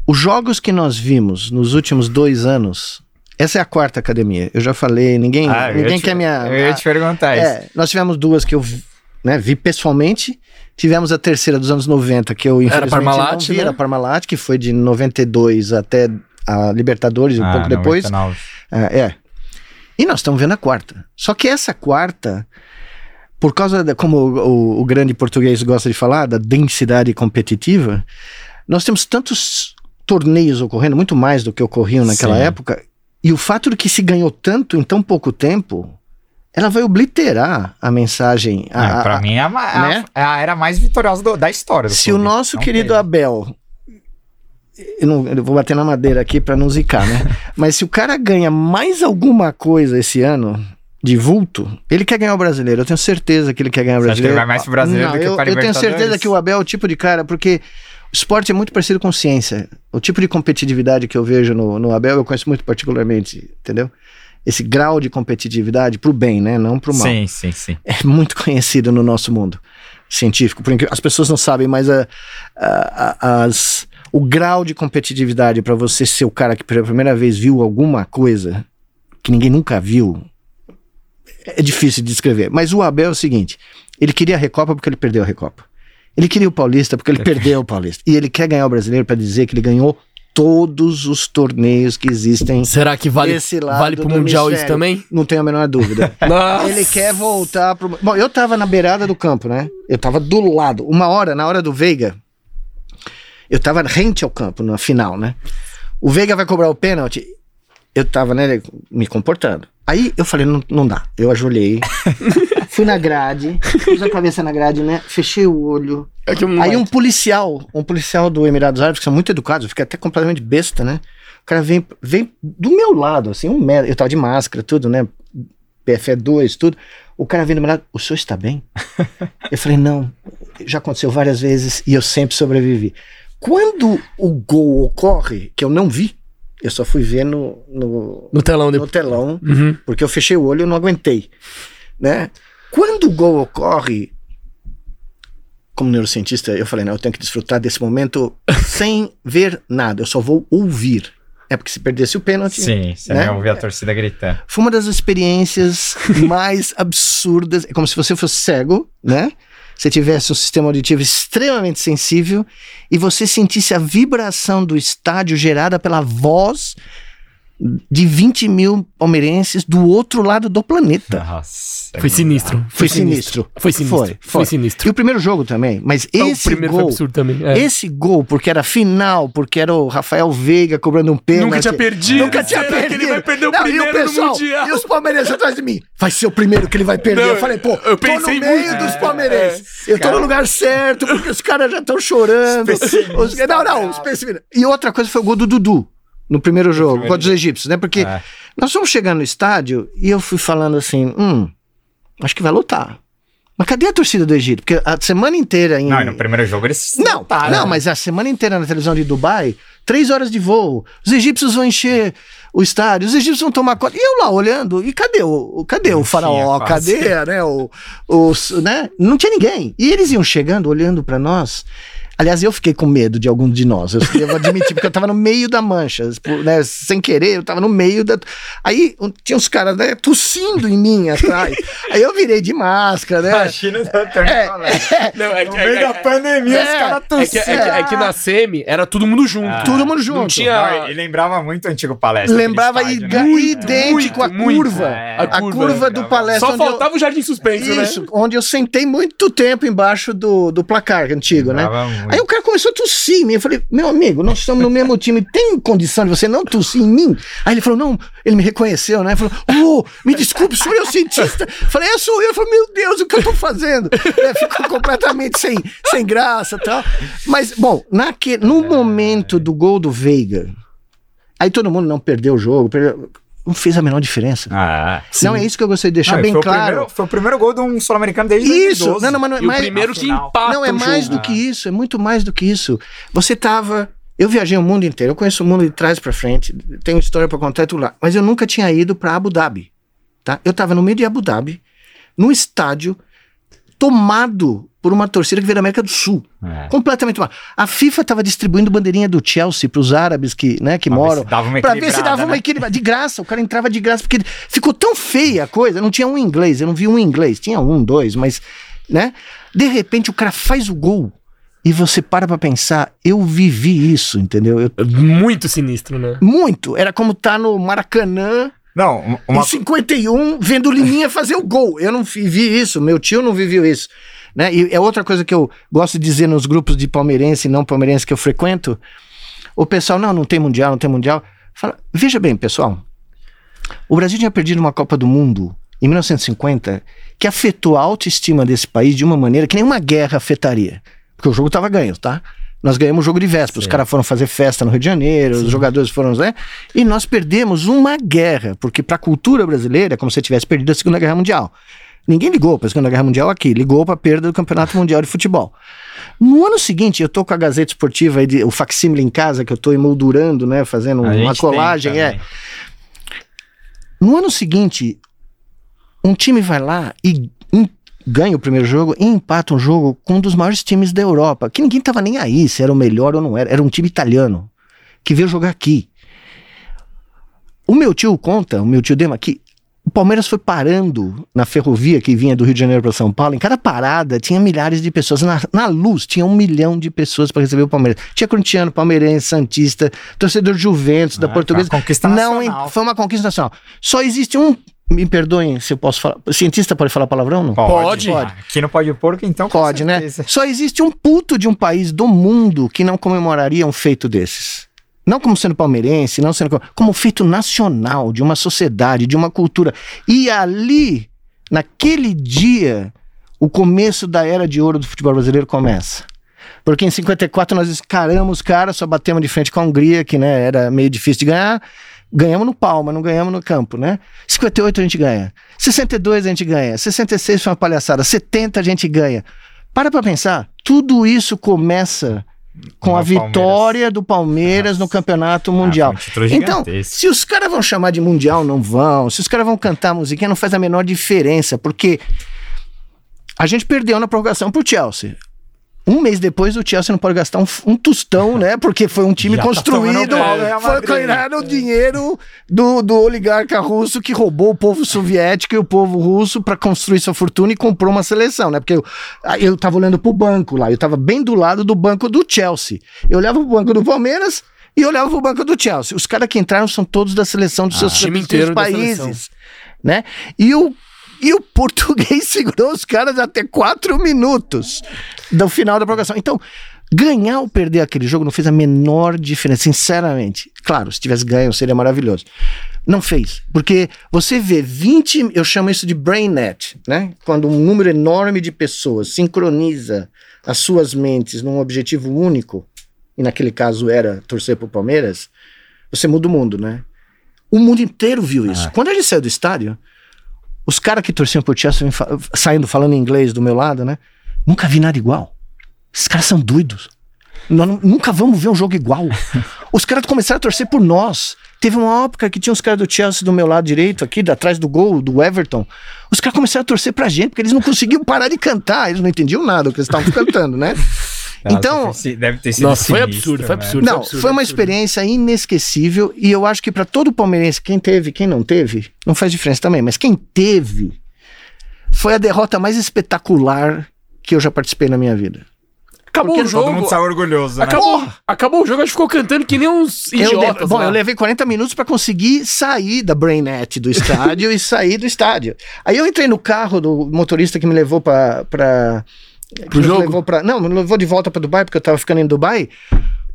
os jogos que nós vimos nos últimos dois anos, essa é a quarta academia. Eu já falei, ninguém, Ah, ninguém te- quer minha. Eu ia te perguntar isso. É, nós tivemos duas que eu vi, né, vi pessoalmente. Tivemos a terceira dos anos 90, que eu infelizmente Parmalat, não vi, né? era Parmalat, que foi de 92 até a Libertadores, um Ah, pouco depois. 99. É, é. E nós estamos vendo a quarta. Só que essa quarta, por causa da, como o, o- o grande português gosta de falar, da densidade competitiva, nós temos tantos torneios ocorrendo, muito mais do que ocorriam naquela Sim. época, e o fato de que se ganhou tanto em tão pouco tempo, ela vai obliterar a mensagem. a- Ah, a- pra mim é a, ma- a- né? é a era mais vitoriosa do- da história do se clube. o nosso querido teve. Abel. Eu, não- eu vou bater na madeira aqui pra não zicar, né? Mas se o cara ganha mais alguma coisa esse ano de vulto, ele quer ganhar o brasileiro. Eu tenho certeza que ele quer ganhar o Você acha que ele brasileiro. vai mais pro brasileiro Não, do que eu, pra eu tenho certeza que o Abel é o tipo de cara, porque o esporte é muito parecido com ciência. O tipo de competitividade que eu vejo no, no Abel, eu conheço muito particularmente, entendeu? Esse grau de competitividade pro bem, né? Não pro mal Sim, sim, sim. é muito conhecido no nosso mundo científico. Por incrível- as pessoas não sabem, mas a, a- a- as, o grau de competitividade para você ser o cara que pela primeira vez viu alguma coisa que ninguém nunca viu é difícil de descrever. Mas o Abel é o seguinte: ele queria a Recopa porque ele perdeu a Recopa. Ele queria o Paulista porque ele perdeu o Paulista. E ele quer ganhar o brasileiro para dizer que ele ganhou todos os torneios que existem Será que vale, desse lado vale pro Mundial isso hemisfério. também? Não tenho a menor dúvida. Ele quer voltar pro. Bom, eu tava na beirada do campo, né? Eu tava do lado. Uma hora, na hora do Veiga, eu tava rente ao campo, na final, né? O Veiga vai cobrar o pênalti. Eu tava, né, me comportando. Aí eu falei, não, não dá. Eu ajoelhei, fui na grade, pus a cabeça na grade, né? Fechei o olho. É Aí um policial, um policial do Emirados Árabes, que são muito educados, eu fiquei até completamente besta, né? O cara vem, vem do meu lado, assim, um metro. Eu tava de máscara, tudo, né? PFE2, tudo. O cara vem do meu lado, o senhor está bem? eu falei, não, já aconteceu várias vezes e eu sempre sobrevivi. Quando o gol ocorre, que eu não vi, eu só fui ver no, no, No telão no depois. telão, Uhum. porque eu fechei o olho e não aguentei, né? Quando o gol ocorre, como neurocientista, eu falei, não, eu tenho que desfrutar desse momento sem ver nada, eu só vou ouvir. É porque se perdesse o pênalti, Sim, você Né? ouvir a torcida gritando. foi uma das experiências mais absurdas. É como se você fosse cego, né? Você tivesse um sistema auditivo extremamente sensível e você sentisse a vibração do estádio gerada pela voz de 20 mil palmeirenses do outro lado do planeta. Nossa. Foi sinistro. Foi sinistro. Foi sinistro. Foi, Foi, foi. sinistro. E o primeiro jogo também, mas Não, esse o primeiro gol, foi absurdo também. é. esse gol, porque era final, porque era o Rafael Veiga cobrando um pênalti. Nunca tinha perdido. Nunca tinha perdido. ele vai perder o Não, primeiro e o pessoal, no Mundial? E os palmeirenses atrás de mim. Vai ser o primeiro que ele vai perder. Não, eu falei, pô, eu tô no meio muito, dos é, palmeirenses. eu tô no lugar certo, porque os caras já estão chorando. Os- não, não, os. E outra coisa foi o gol do Dudu. No primeiro jogo, primeiro contra os egípcios, né? Porque É. nós fomos chegando no estádio e eu fui falando assim: hum, acho que vai lotar. Mas cadê a torcida do Egito? Porque a semana inteira em. Não, no primeiro jogo eles. Não, não, mas a semana inteira na televisão de Dubai, três horas de voo, os egípcios vão encher o estádio, os egípcios vão tomar conta. E eu lá olhando, e cadê o, cadê o faraó? Cadê, né, o, os, né? Não tinha ninguém. E eles iam chegando, olhando pra nós. Aliás, eu fiquei com medo de algum de nós. Eu, vou admitir, porque eu tava no meio da mancha, né? Sem querer, eu tava no meio da. Aí um, tinha uns caras né, tossindo em mim atrás. Aí eu virei de máscara, né? Imagina Antônio É, Não, é, No que- é, meio é, da pandemia, os é, caras é é, que, é que na semi era todo mundo junto. Ah. todo mundo junto. Não tinha. Não, ele lembrava muito o antigo palestra. Lembrava estádio, né? idêntico muito. curva. É. a, A curva, curva, do né? palestra. Só onde eu- faltava o jardim suspenso, Isso, né? onde eu sentei muito tempo embaixo do, do placar antigo, né? Muito. Aí o cara começou a tossir em mim. Eu falei, meu amigo, nós estamos no mesmo time. Tem condição de você não tossir em mim? Aí ele falou, não, ele me reconheceu, né? Ele falou, oh, me desculpe, sou eu cientista. Eu falei, é, sou eu. Eu falei, meu Deus, o que eu tô fazendo? É, ficou completamente sem, sem graça tal. Mas, bom, naque, no momento do gol do Veiga, aí todo mundo não perdeu o jogo, perdeu- não fez a menor diferença. Ah, Não é isso que eu gostaria de deixar Não, bem foi o claro. primeiro- foi o primeiro gol de um sul-americano desde Isso, 2012. não, não, mas não é E o mais- primeiro que empata Não, é o mais jogo. do que isso, é muito mais do que isso. Você tava. Eu viajei o mundo inteiro, eu conheço o mundo de trás pra frente, tenho história pra contar e tudo lá, mas eu nunca tinha ido pra Abu Dhabi. Tá? Eu tava no meio de Abu Dhabi, num estádio tomado por uma torcida que veio da América do Sul. É. Completamente tomado. A FIFA tava distribuindo bandeirinha do Chelsea pros árabes que, né, que Pra moram. Pra ver se dava uma né? equilibrada. De graça, o cara entrava de graça, porque ficou tão feia a coisa. Não tinha um inglês, eu não vi um inglês. Tinha um, dois, mas, né? De repente o cara faz o gol e você para pra pensar, eu vivi isso, entendeu? Eu- Muito sinistro, né? muito. Era como tá no Maracanã, Não, um- uma, em 51, vendo o Liminha fazer o gol. Eu não vivi isso, meu tio não viveu isso. Né? E é outra coisa que eu gosto de dizer nos grupos de palmeirense e não palmeirense que eu frequento. O pessoal, não, não tem mundial, não tem mundial. Fala, veja bem, pessoal. O Brasil tinha perdido uma Copa do Mundo em 1950 que afetou a autoestima desse país de uma maneira que nenhuma guerra afetaria. Porque o jogo estava ganho, tá? Nós ganhamos o jogo de véspera. Os Sim. caras foram fazer festa no Rio de Janeiro, os jogadores foram, né? E nós perdemos uma guerra, porque para a cultura brasileira é como se tivesse perdido a Segunda Guerra Mundial. Ninguém ligou para a Segunda Guerra Mundial aqui, ligou para a perda do Campeonato Mundial de Futebol. No ano seguinte, eu tô com a Gazeta Esportiva, aí de- o facsímile em casa, que eu tô emoldurando, né? Fazendo a uma colagem, é. No ano seguinte, um time vai lá e em- ganha o primeiro jogo e empata um jogo com um dos maiores times da Europa, que ninguém tava nem aí se era o melhor ou não era. Era um time italiano que veio jogar aqui. O meu tio conta, o meu tio Dema, que Palmeiras foi parando na ferrovia que vinha do Rio de Janeiro para São Paulo. Em cada parada tinha milhares de pessoas. Na, na luz tinha um milhão de pessoas para receber o Palmeiras. Tinha corintiano, palmeirense, santista, torcedor de Juventus, da Ah, Portuguesa. foi uma conquista Não, nacional. em- foi uma conquista nacional. Só existe um. Me perdoem se eu posso falar. O cientista pode falar palavrão? Não? Pode. Ah, Aqui não pode porco, então com Pode, né? Só existe um puto de um país do mundo que não comemoraria um feito desses. Não como sendo palmeirense, não sendo como, feito nacional, de uma sociedade, de uma cultura. E ali, naquele dia, o começo da era de ouro do futebol brasileiro começa. Porque em 54 nós encaramos os caras, só batemos de frente com a Hungria, que né, era meio difícil de ganhar. Ganhamos no palma, não ganhamos no campo, né? 58 a gente ganha. 62 a gente ganha. 66 foi uma palhaçada. 70 a gente ganha. Para pra pensar, tudo isso começa com No a vitória do Palmeiras no Campeonato Mundial. Ah, um título então, se os caras vão chamar de Mundial, não vão. Se os caras vão cantar musiquinha, não faz a menor diferença, porque a gente perdeu na prorrogação pro Chelsea. Um mês depois, o Chelsea não pode gastar um, um tostão, né? Porque foi um time Já tá construído, Real foi ganhar o dinheiro do, do oligarca russo que roubou o povo soviético e o povo russo para construir sua fortuna e comprou uma seleção, né? Porque eu, eu tava olhando pro banco lá, eu tava bem do lado do banco do Chelsea. Eu olhava pro banco do Palmeiras e olhava pro banco do Chelsea. Os caras que entraram são todos da seleção dos Ah. seus Time inteiro da países, né? E o e o português segurou os caras até quatro minutos do final da prorrogação. Então, ganhar ou perder aquele jogo não fez a menor diferença, sinceramente. Claro, se tivesse ganho seria maravilhoso. Não fez, porque você vê 20, eu chamo isso de brain net, né? Quando um número enorme de pessoas sincroniza as suas mentes num objetivo único, e naquele caso era torcer pro Palmeiras, você muda o mundo, né? O mundo inteiro viu isso. Ah. Quando gente saiu do estádio, os caras que torciam pro Chelsea saindo falando inglês do meu lado, né? Nunca vi nada igual. Esses caras são doidos. Nós nu- nunca vamos ver um jogo igual. Os caras começaram a torcer por nós. Teve uma época que tinha os caras do Chelsea do meu lado direito, aqui, atrás do gol, do Everton. Os caras começaram a torcer pra gente, porque eles não conseguiam parar de cantar. Eles não entendiam nada do que eles estavam cantando, né? Então- deve ter sido Nossa, foi sinistro, absurdo, foi né? absurdo. Não, absurdo, foi uma absurdo. experiência inesquecível e eu acho que pra todo palmeirense, quem teve, quem não teve, não faz diferença também, mas quem teve, foi a derrota mais espetacular que eu já participei na minha vida. Acabou Porque o Todo jogo. mundo saiu orgulhoso, né? Acabou, acabou o jogo, a gente ficou cantando que nem uns Eu idiotas. le- bom, lá. eu levei 40 minutos pra conseguir sair da Brainnet do estádio e sair do estádio. Aí eu entrei no carro do motorista que me levou pra. Nos jogo? Levou pra, não, me levou de volta pra Dubai, porque eu tava ficando em Dubai.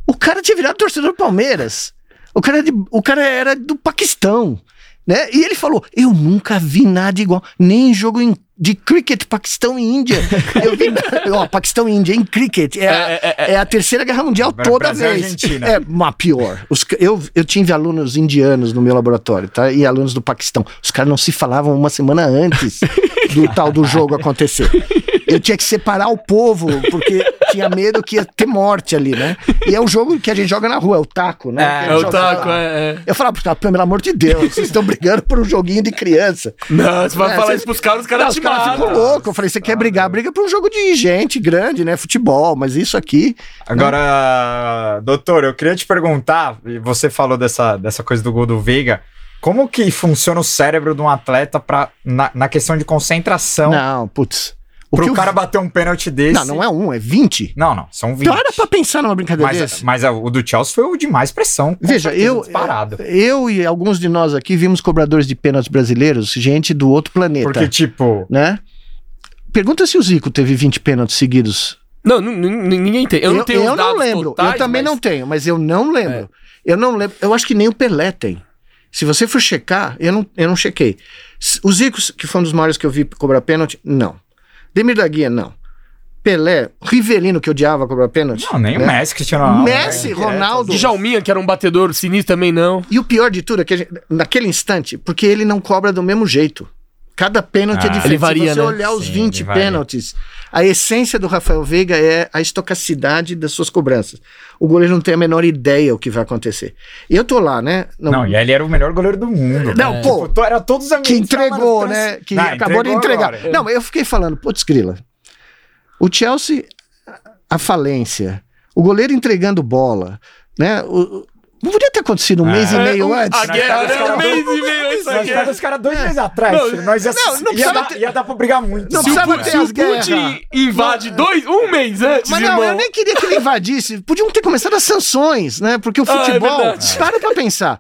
O cara tinha virado torcedor do Palmeiras. O cara, de- o cara era do Paquistão. Né? E ele falou: Eu nunca vi nada igual, nem em jogo em- de cricket, Paquistão e Índia. Eu vi, ó, Paquistão e Índia em cricket. É, a- É, é, é a terceira guerra mundial toda Brasil vez. Argentina. É, uma pior. Os eu, eu tive alunos indianos no meu laboratório, tá? E alunos do Paquistão. Os caras não se falavam uma semana antes do tal do jogo acontecer. Eu tinha que separar o povo, porque tinha medo que ia ter morte ali, né? E é o jogo que a gente joga na rua, é o taco, né? É, É o taco, é, é. Eu falava pros caras, pelo amor de Deus, vocês estão brigando por um joguinho de criança. Não, você vai É, falar cê- isso pros caras, os caras te ficam matam. loucos. Eu falei, você quer brigar? Briga por um jogo de gente grande, né? Futebol, mas isso aqui. Agora, doutor, eu queria te perguntar, e você falou dessa, dessa coisa do gol do Veiga, como que funciona o cérebro de um atleta pra, na, na questão de concentração Não, putz. O pro que o- cara bater um pênalti desse? Não, não é um, é 20. Não, não, são 20. Então era pra pensar numa brincadeira mas, desse. mas o do Chelsea foi o de mais pressão. Veja, eu, Disparado. eu e alguns de nós aqui vimos cobradores de pênaltis brasileiros, gente do outro planeta, Porque, tipo, né? Pergunta se o Zico teve 20 pênaltis seguidos. Não, ninguém tem. Eu, não tenho os não lembro. totais, eu também mas- não tenho, mas eu não lembro. Eu não lembro. Eu acho que nem o Pelé tem. Se você for checar, eu não, eu não chequei. O Zico, que foi um dos maiores que eu vi cobrar pênalti, não. Demir da Guia, não. Pelé, Rivelino, que odiava cobrar pênalti. não, nem né? o Messi, Cristiano Ronaldo. Messi, né? Ronaldo. Djalminha, que era um batedor sinistro também, não. E o pior de tudo é que a gente- naquele instante, porque ele não cobra do mesmo jeito. Cada pênalti é Ah. diferente. Ele varia, Se você né? olhar os Sim, 20 ele varia. pênaltis, a essência do Rafael Veiga é a estocacidade das suas cobranças. O goleiro não tem a menor ideia o que vai acontecer. E eu tô lá, né? Não, Não, e ele era o melhor goleiro do mundo. Não, né? pô, Tipo, era todos os que ambientes. entregou, trans- né? Que Não, acabou de entregou entregar. agora. Não, mas eu fiquei falando, putz, grila. O Chelsea, a falência, o goleiro entregando bola, né? O- não podia ter acontecido um É. mês e meio um- antes. A guerra Nós era um tava- mês e meio isso Nós aqui. pegamos os caras dois meses atrás. Não, nós ia, não, não ia, dar, ter- ia dar pra brigar muito. Não Se o, precisava ter se as guerras. Putin invade dois, um mês antes, Mas irmão. não, eu nem queria que ele invadisse. Podiam ter começado as sanções, né? Porque o Ah, é futebol. para pra pensar.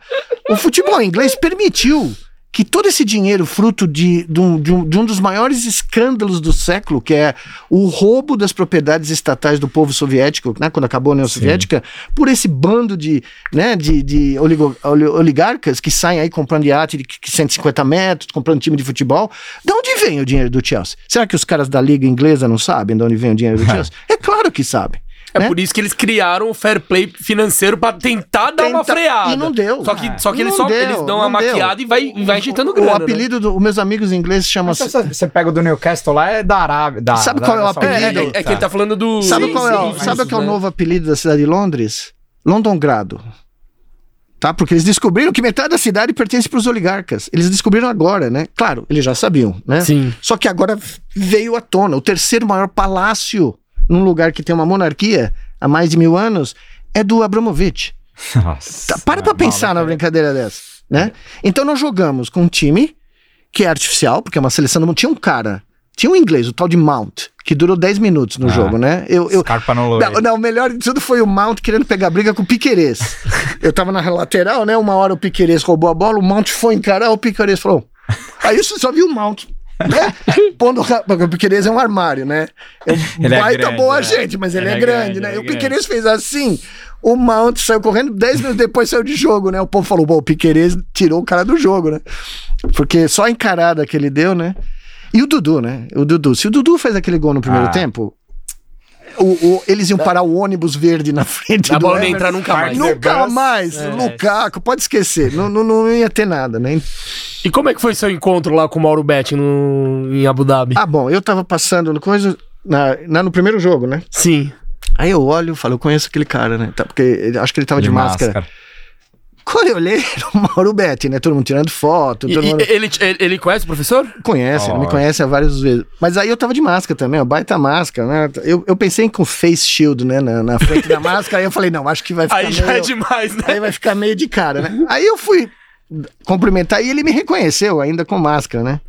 O futebol inglês permitiu que todo esse dinheiro, fruto de, de, um, de um- de um dos maiores escândalos do século, que é o roubo das propriedades estatais do povo soviético, né? Quando acabou a União Soviética, por esse bando de, né, de, de oligo- oligarcas que saem aí comprando iate de 150 metros, comprando time de futebol. De onde vem o dinheiro do Chelsea? Será que os caras da Liga Inglesa não sabem de onde vem o dinheiro do Chelsea? É claro que sabem. É né? por isso que eles criaram o fair play financeiro pra tentar dar uma Tenta- freada. e não deu. Só que, só que eles, só, deu, eles dão uma deu. maquiada e vai, e vai injetando O grana. né? apelido dos meus amigos ingleses chamam Mas se você, você pega o do Newcastle lá, é da Arábia. Da, Sabe da qual é o né? É, apelido? é, é que ele tá falando do. Sabe Sim, qual é, o- sim, sabe isso, qual é o né? novo apelido da cidade de Londres? Londongrado. Tá? Porque eles descobriram que metade da cidade pertence para os oligarcas. Eles descobriram agora, né? Claro, eles já sabiam, né? Sim. Só que agora veio à tona. O terceiro maior palácio num lugar que tem uma monarquia há mais de mil anos é do Abramovich. Nossa, Tá, para pra pensar na brincadeira dessa, né? Então nós jogamos com um time que é artificial, porque é uma seleção do mundo. Tinha um cara, tinha um inglês, o tal de Mount, que durou 10 minutos no Ah. jogo, né? Eu, eu, Scarpa não, loiro. não, o melhor de tudo foi o Mount querendo pegar briga com o Piquerez. eu tava na lateral, né? Uma hora o Piquerez roubou a bola, o Mount foi encarar, o Piquerez falou. Aí você só viu o Mount. Né? Pondo, o Piquerez é um armário, né? É um Ele é baita grande, boa né? gente, mas ele, Ele é, é grande, grande, né? E é o Piquerez fez assim. O Mount saiu correndo, 10 minutos depois saiu de jogo, né? O povo falou: bom, o Piquerez tirou o cara do jogo, né? Porque só a encarada que ele deu, né? E o Dudu, né? O Dudu. Se o Dudu fez aquele gol no primeiro Ah. tempo, o- o- eles iam parar o ônibus verde na frente A do bola não entrar nunca mais. Nunca mais. É. Lukaku, pode esquecer. Não, não, não ia ter nada, né? E como é que foi seu encontro lá com o Mauro Betti no, em Abu Dhabi? Ah, bom, eu tava passando no coisa. Na, na- no primeiro jogo, né? Sim. Aí eu olho e falo, eu conheço aquele cara, né? Tá, porque ele- acho que ele tava de, máscara. quando eu olhei, era o Mauro Betti, né? Todo mundo tirando foto. E- todo e mundo... ele, ele, ele conhece o professor? Conhece, ele me conhece há várias vezes. Mas aí eu tava de máscara também, ó, baita máscara, né? Eu, eu pensei com face shield, né, na, na frente da máscara, aí eu falei, não, acho que vai ficar Aí já meio... é demais, né? Aí vai ficar meio de cara, né? Aí eu fui cumprimentar e ele me reconheceu ainda com máscara, né?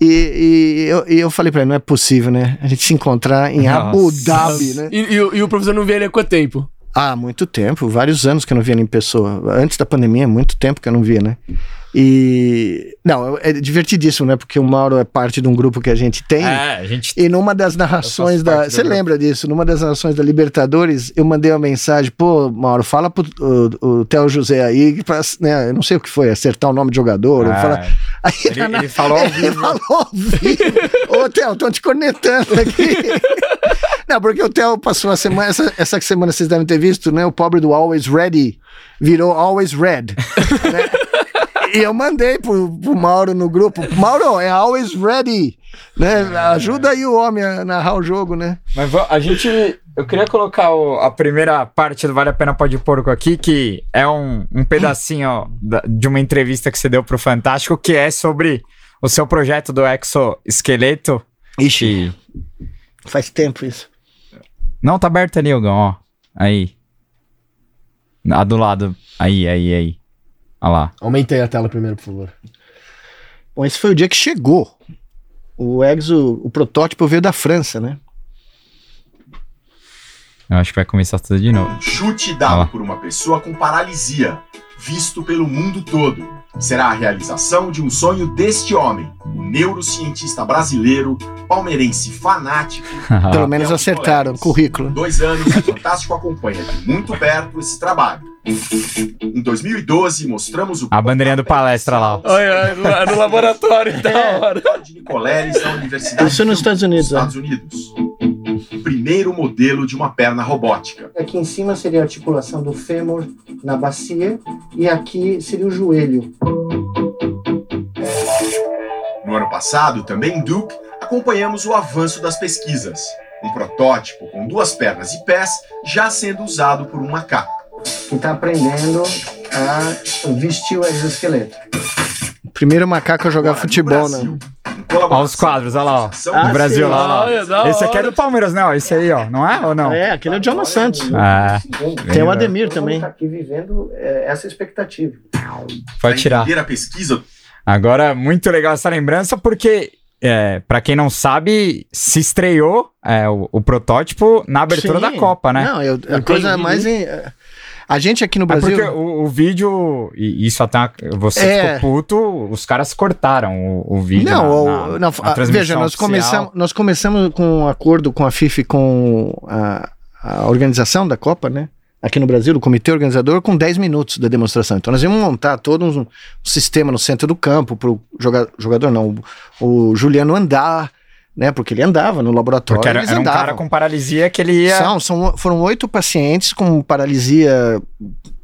E, e eu, e eu falei pra ele, não é possível, né? A gente se encontrar em Abu Nossa. Dhabi, né? E, e o- e o professor não vê ele há quanto tempo? Há muito tempo, vários anos que eu não via ele em pessoa. Antes da pandemia, muito tempo que eu não via, né? E. Não, é divertidíssimo, né? Porque o Mauro é parte de um grupo que a gente tem. É, a gente E numa das narrações da. Você lembra disso? Numa das narrações da Libertadores, eu mandei uma mensagem, pô, Mauro, fala pro o, o Theo José aí, pra, né, eu não sei o que foi, acertar o nome de jogador. falar- Aí Ele- na- ele falou ao ele vivo. falou ao vivo. Ô, Theo, estão te cornetando aqui. Não, porque o Theo passou a semana, essa, essa semana vocês devem ter visto, né? O pobre do Always Ready virou Always Red. né? E eu mandei pro, pro Mauro no grupo, Mauro, é Always Ready. Né? Ajuda aí o homem a narrar o jogo, né? Mas a gente. Eu queria colocar o- a primeira parte do Vale a Pena Pode Porco aqui, que é um, um pedacinho ó, de uma entrevista que você deu pro Fantástico, que é sobre o seu projeto do exoesqueleto. Ixi, faz tempo isso. Não, tá aberto ali, Hugão, ó. Aí. A do lado. Aí, aí, aí. Olha lá. Aumentei a tela primeiro, por favor. Bom, esse foi o dia que chegou. O Exo, o protótipo veio da França, né? Eu acho que vai começar tudo de novo. Um chute dado Ah. por uma pessoa com paralisia, visto pelo mundo todo. Será a realização de um sonho deste homem, o neurocientista brasileiro, palmeirense fanático. Pelo menos acertaram o currículo. Dois anos, o Fantástico acompanha de muito perto esse trabalho. Em 2012, mostramos o. A bandeirinha do palestra lá. Olha, no, no laboratório, da hora. de Nicoleles, da Universidade Isso nos Estados Unidos, é. Estados Unidos. Primeiro modelo de uma perna robótica. Aqui em cima seria a articulação do fêmur na bacia e aqui seria o joelho. No ano passado, também em Duke, acompanhamos o avanço das pesquisas. Um protótipo com duas pernas e pés já sendo usado por um macaco. Que está aprendendo a vestir o exoesqueleto. Primeiro macaco a jogar futebol, né? Ó os quadros, olha lá, ó. Ah, Brasil, sim. lá. Olha, da Esse aqui é do Palmeiras, não? Esse aí, ó. Não é ou não? É, aquele é o Djalma Santos. É. Tem o Ademir também. tá aqui vivendo é, essa expectativa. Pode Para tirar. a pesquisa Agora, muito legal essa lembrança, porque, é, para quem não sabe, se estreou é, o, o protótipo na abertura Sim. da Copa, né? Não, eu, a Eu coisa tenho mais. A gente aqui no É Brasil. porque o, o vídeo, e isso até você É. ficou puto, os caras cortaram o, o vídeo. Não, na, na- não, na veja, nós oficial. começamos, nós começamos com um acordo com a FIFA com a, a organização da Copa, né? Aqui no Brasil, o comitê organizador, com 10 minutos da demonstração. Então, nós íamos montar todo um, um sistema no centro do campo para o joga, jogador, não, o, o Juliano andar, né? Porque ele andava no laboratório. Porque era, eles era um cara com paralisia que ele ia. São, são, foram oito pacientes com paralisia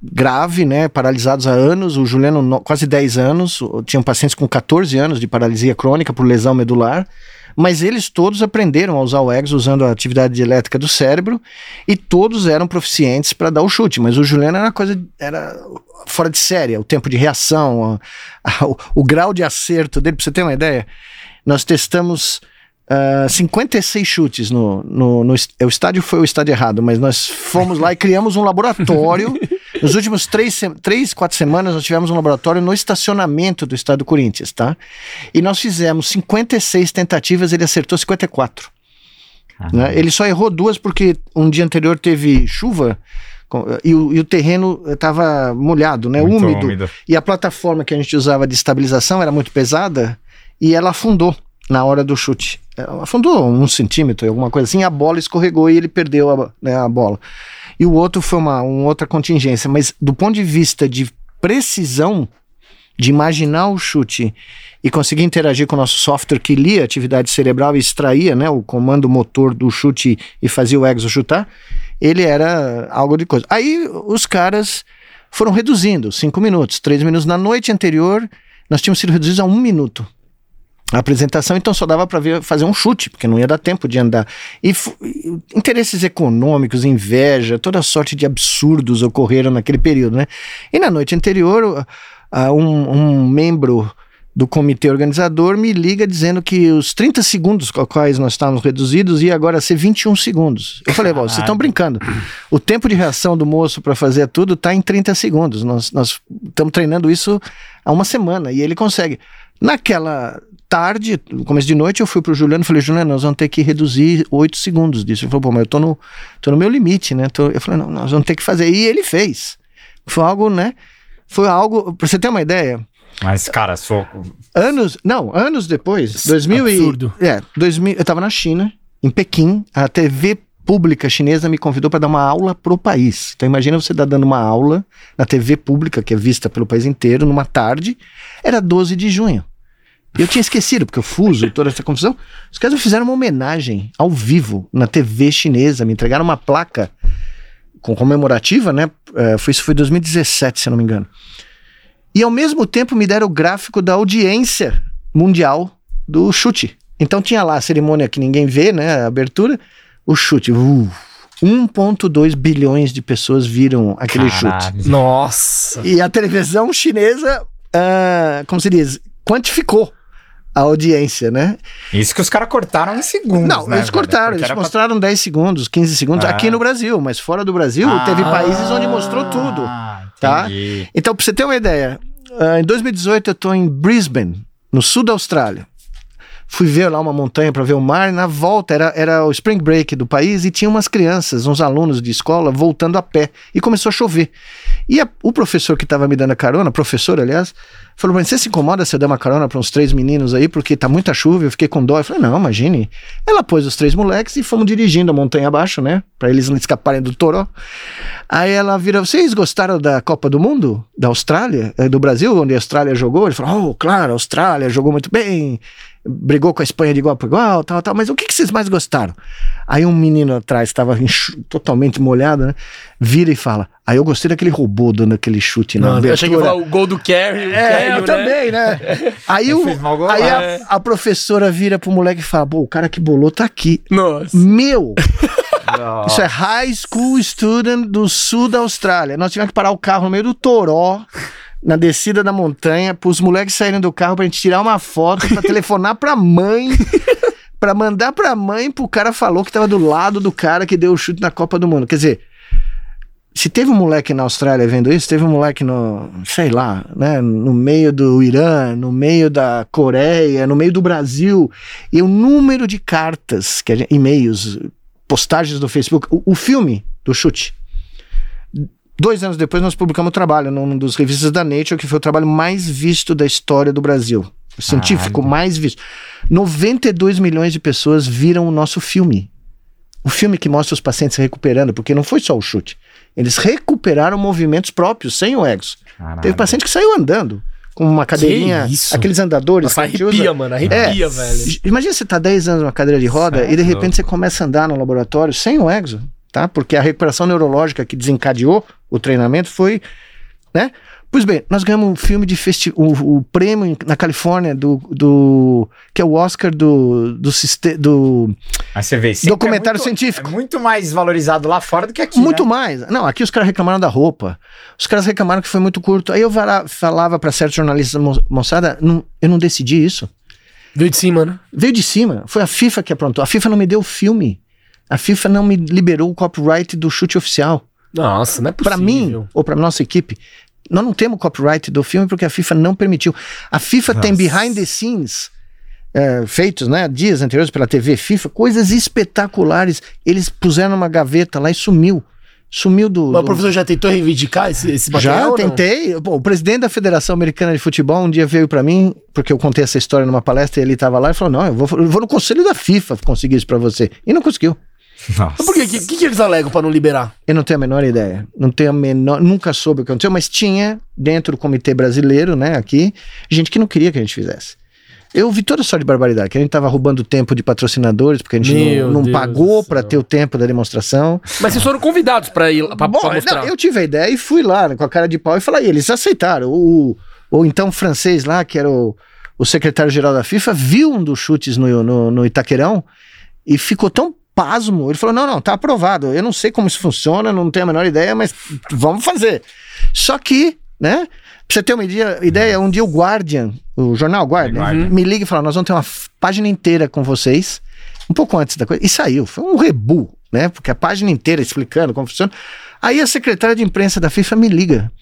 grave, né? Paralisados há anos. O Juliano, no- quase 10 anos. Tinham pacientes com 14 anos de paralisia crônica por lesão medular. Mas eles todos aprenderam a usar o EXO usando a atividade elétrica do cérebro e todos eram proficientes para dar o chute. Mas o Juliano era uma coisa era fora de série, o tempo de reação, a- a- o, o grau de acerto dele. Para você ter uma ideia, nós testamos ah, 56 chutes no, no, no est- o estádio foi o estádio errado, mas nós fomos lá e criamos um laboratório. Nos últimos três, três, quatro semanas, nós tivemos um laboratório no estacionamento do estádio do Corinthians, tá? E nós fizemos 56 tentativas, ele acertou 54. né? Ele só errou duas porque um dia anterior teve chuva e o, e o terreno estava molhado, né? Úmido. úmido. E a plataforma que a gente usava de estabilização era muito pesada e ela afundou na hora do chute. Ela afundou um centímetro, alguma coisa assim, a bola escorregou e ele perdeu a, né, a bola. E o outro foi uma, uma outra contingência, mas do ponto de vista de precisão, de imaginar o chute e conseguir interagir com o nosso software que lia a atividade cerebral e extraía né, o comando motor do chute e fazia o exo chutar, ele era algo de coisa. Aí os caras foram reduzindo, cinco minutos, três minutos. Na noite anterior, nós tínhamos sido reduzidos a um minuto. A apresentação, então só dava para fazer um chute, porque não ia dar tempo de andar. E, interesses econômicos, inveja, toda sorte de absurdos ocorreram naquele período, né? E na noite anterior, ah, um, um membro do comitê organizador me liga dizendo que os 30 segundos com os quais nós estávamos reduzidos ia agora ser 21 segundos. Eu falei, vocês estão brincando. O tempo de reação do moço para fazer tudo está em 30 segundos. Nós estamos treinando isso há uma semana e ele consegue. Naquela tarde, no começo de noite, eu fui pro Juliano e falei, Juliano, nós vamos ter que reduzir 8 segundos disso. Ele falou, pô, mas eu tô no, tô no meu limite, né? Tô- eu falei, não, nós vamos ter que fazer. E ele fez. Foi algo, né? Foi algo, pra você ter uma ideia, Mas, cara, sou. Anos, não, anos depois, 2000 e, absurdo. é, 2000, eu tava na China, em Pequim, a TV pública chinesa me convidou para dar uma aula pro país. Então imagina você tá dando uma aula na TV pública, que é vista pelo país inteiro, numa tarde, era 12 de junho. Eu tinha esquecido, porque o fuso, toda essa confusão. Os caras me fizeram uma homenagem ao vivo na TV chinesa, me entregaram uma placa com comemorativa, né? É, foi, isso foi 2017, se eu não me engano. E ao mesmo tempo me deram o gráfico da audiência mundial do chute. Então tinha lá a cerimônia que ninguém vê, né? A abertura, o chute. Uh, 1,2 bilhões de pessoas viram aquele chute. Caralho. Nossa. E a televisão chinesa, ah, como se diz, quantificou a audiência, né? Isso que os caras cortaram em segundos. Não, né, eles cortaram, eles era pra- mostraram 10 segundos, 15 segundos Ah. aqui no Brasil, mas fora do Brasil Ah, teve países onde mostrou tudo. tá? entendi. Então, pra você ter uma ideia, ah, em 2018 eu tô em Brisbane, no sul da Austrália. Fui ver lá uma montanha para ver o mar, na volta era, era o spring break do país e tinha umas crianças, uns alunos de escola voltando a pé e começou a chover. E a- o professor que estava me dando a carona, professor, aliás, falou: Mas você se incomoda se eu der uma carona para uns três meninos aí, porque tá muita chuva? Eu fiquei com dó. Eu falei: Não, imagine. Ela pôs os três moleques e fomos dirigindo a montanha abaixo, né? Para eles não escaparem do toró. Aí ela vira: Vocês gostaram da Copa do Mundo? Da Austrália? Eh, Do Brasil, onde a Austrália jogou? Ele falou: Oh, claro, a Austrália jogou muito bem. Brigou com a Espanha de igual para igual, tal, tal. Mas o que, que vocês mais gostaram? Aí um menino atrás, estava totalmente molhado, né? Vira e fala: Aí eu gostei daquele robô dando aquele chute na Não, eu achei que abertura. falar o gol do Carry. o É, eu né? também, né? Aí, o, aí a, a professora vira pro moleque e fala: Pô, o cara que bolou tá aqui. Nossa. Meu! Isso é High School Student do sul da Austrália. Nós tivemos que parar o carro no meio do Toró, na descida da montanha, pros moleques saírem do carro pra gente tirar uma foto, pra telefonar pra mãe, pra mandar pra mãe, pro cara falou que tava do lado do cara que deu o chute na Copa do Mundo. Quer dizer, se teve um moleque na Austrália vendo isso, teve um moleque no, sei lá, né, no meio do Irã, no meio da Coreia, no meio do Brasil, e o número de cartas, e-mails, postagens do Facebook, o, o filme do chute. Dois anos depois nós publicamos o trabalho num dos revistas da Nature, que foi o trabalho mais visto da história do Brasil. O científico Caralho. mais visto. 92 milhões de pessoas viram o nosso filme. O filme que mostra os pacientes se recuperando, porque não foi só o chute. Eles recuperaram movimentos próprios, sem o exo. Caralho. Teve paciente que saiu andando, com uma cadeirinha, isso? aqueles andadores. Nossa, arrepia, usa. mano. Arrepia, É. velho. Imagina você tá 10 anos numa cadeira de roda Certo. e de repente você começa a andar no laboratório sem o exo, tá? Porque a recuperação neurológica que desencadeou o treinamento foi, né? Pois bem, nós ganhamos um filme de festi o, o prêmio na Califórnia do, do que é o Oscar do do, do sempre Documentário é muito- científico. É muito mais valorizado lá fora do que aqui. muito né? mais. Não, aqui os caras reclamaram da roupa. Os caras reclamaram que foi muito curto. Aí eu falava para certos jornalistas, "Mo- moçada, não- eu não decidi isso. Veio de cima, né? Veio de cima. Foi a FIFA que aprontou. A FIFA não me deu o filme. A FIFA não me liberou o copyright do chute oficial. Nossa, não é possível. Para mim, ou para nossa equipe, nós não temos copyright do filme porque a FIFA não permitiu. A FIFA tem Nossa. behind the scenes é, feitos, né, dias anteriores pela TV FIFA, coisas espetaculares. Eles puseram numa gaveta lá e sumiu. Sumiu do. Mas o do- professor já tentou reivindicar esse, esse já material, ou não? tentei. Pô, o presidente da Federação Americana de Futebol um dia veio pra mim, porque eu contei essa história numa palestra e ele tava lá e falou: Não, eu vou, eu vou no conselho da FIFA conseguir isso pra você. E não conseguiu. Nossa. Por quê? O que, que, que eles alegam pra não liberar? Eu não tenho a menor ideia. Não tenho a menor. Nunca soube o que aconteceu, mas tinha dentro do comitê brasileiro, né, aqui, gente que não queria que a gente fizesse. Eu vi toda sorte de barbaridade, que a gente tava roubando tempo de patrocinadores, porque a gente Meu não, não pagou céu. ter o tempo da demonstração. Mas vocês foram convidados pra ir lá, pra, Bom, pra mostrar. não, eu tive a ideia e fui lá né, com a cara de pau e falei, e eles aceitaram. O, o então francês lá, que era o, o secretário-geral da FIFA viu um dos chutes no, no, no Itaquerão e ficou tão pasmo. Ele falou: não, não, tá aprovado. Eu não sei como isso funciona, não tenho a menor ideia, mas vamos fazer. Só que, né? Pra você ter uma ideia, ideia um dia o Guardian, o jornal Guardian, Guardian. me liga e fala: nós vamos ter uma página inteira com vocês, um pouco antes da coisa. E saiu, foi um rebu, né? Porque a página inteira explicando como funciona. Aí a secretária de imprensa da FIFA me liga.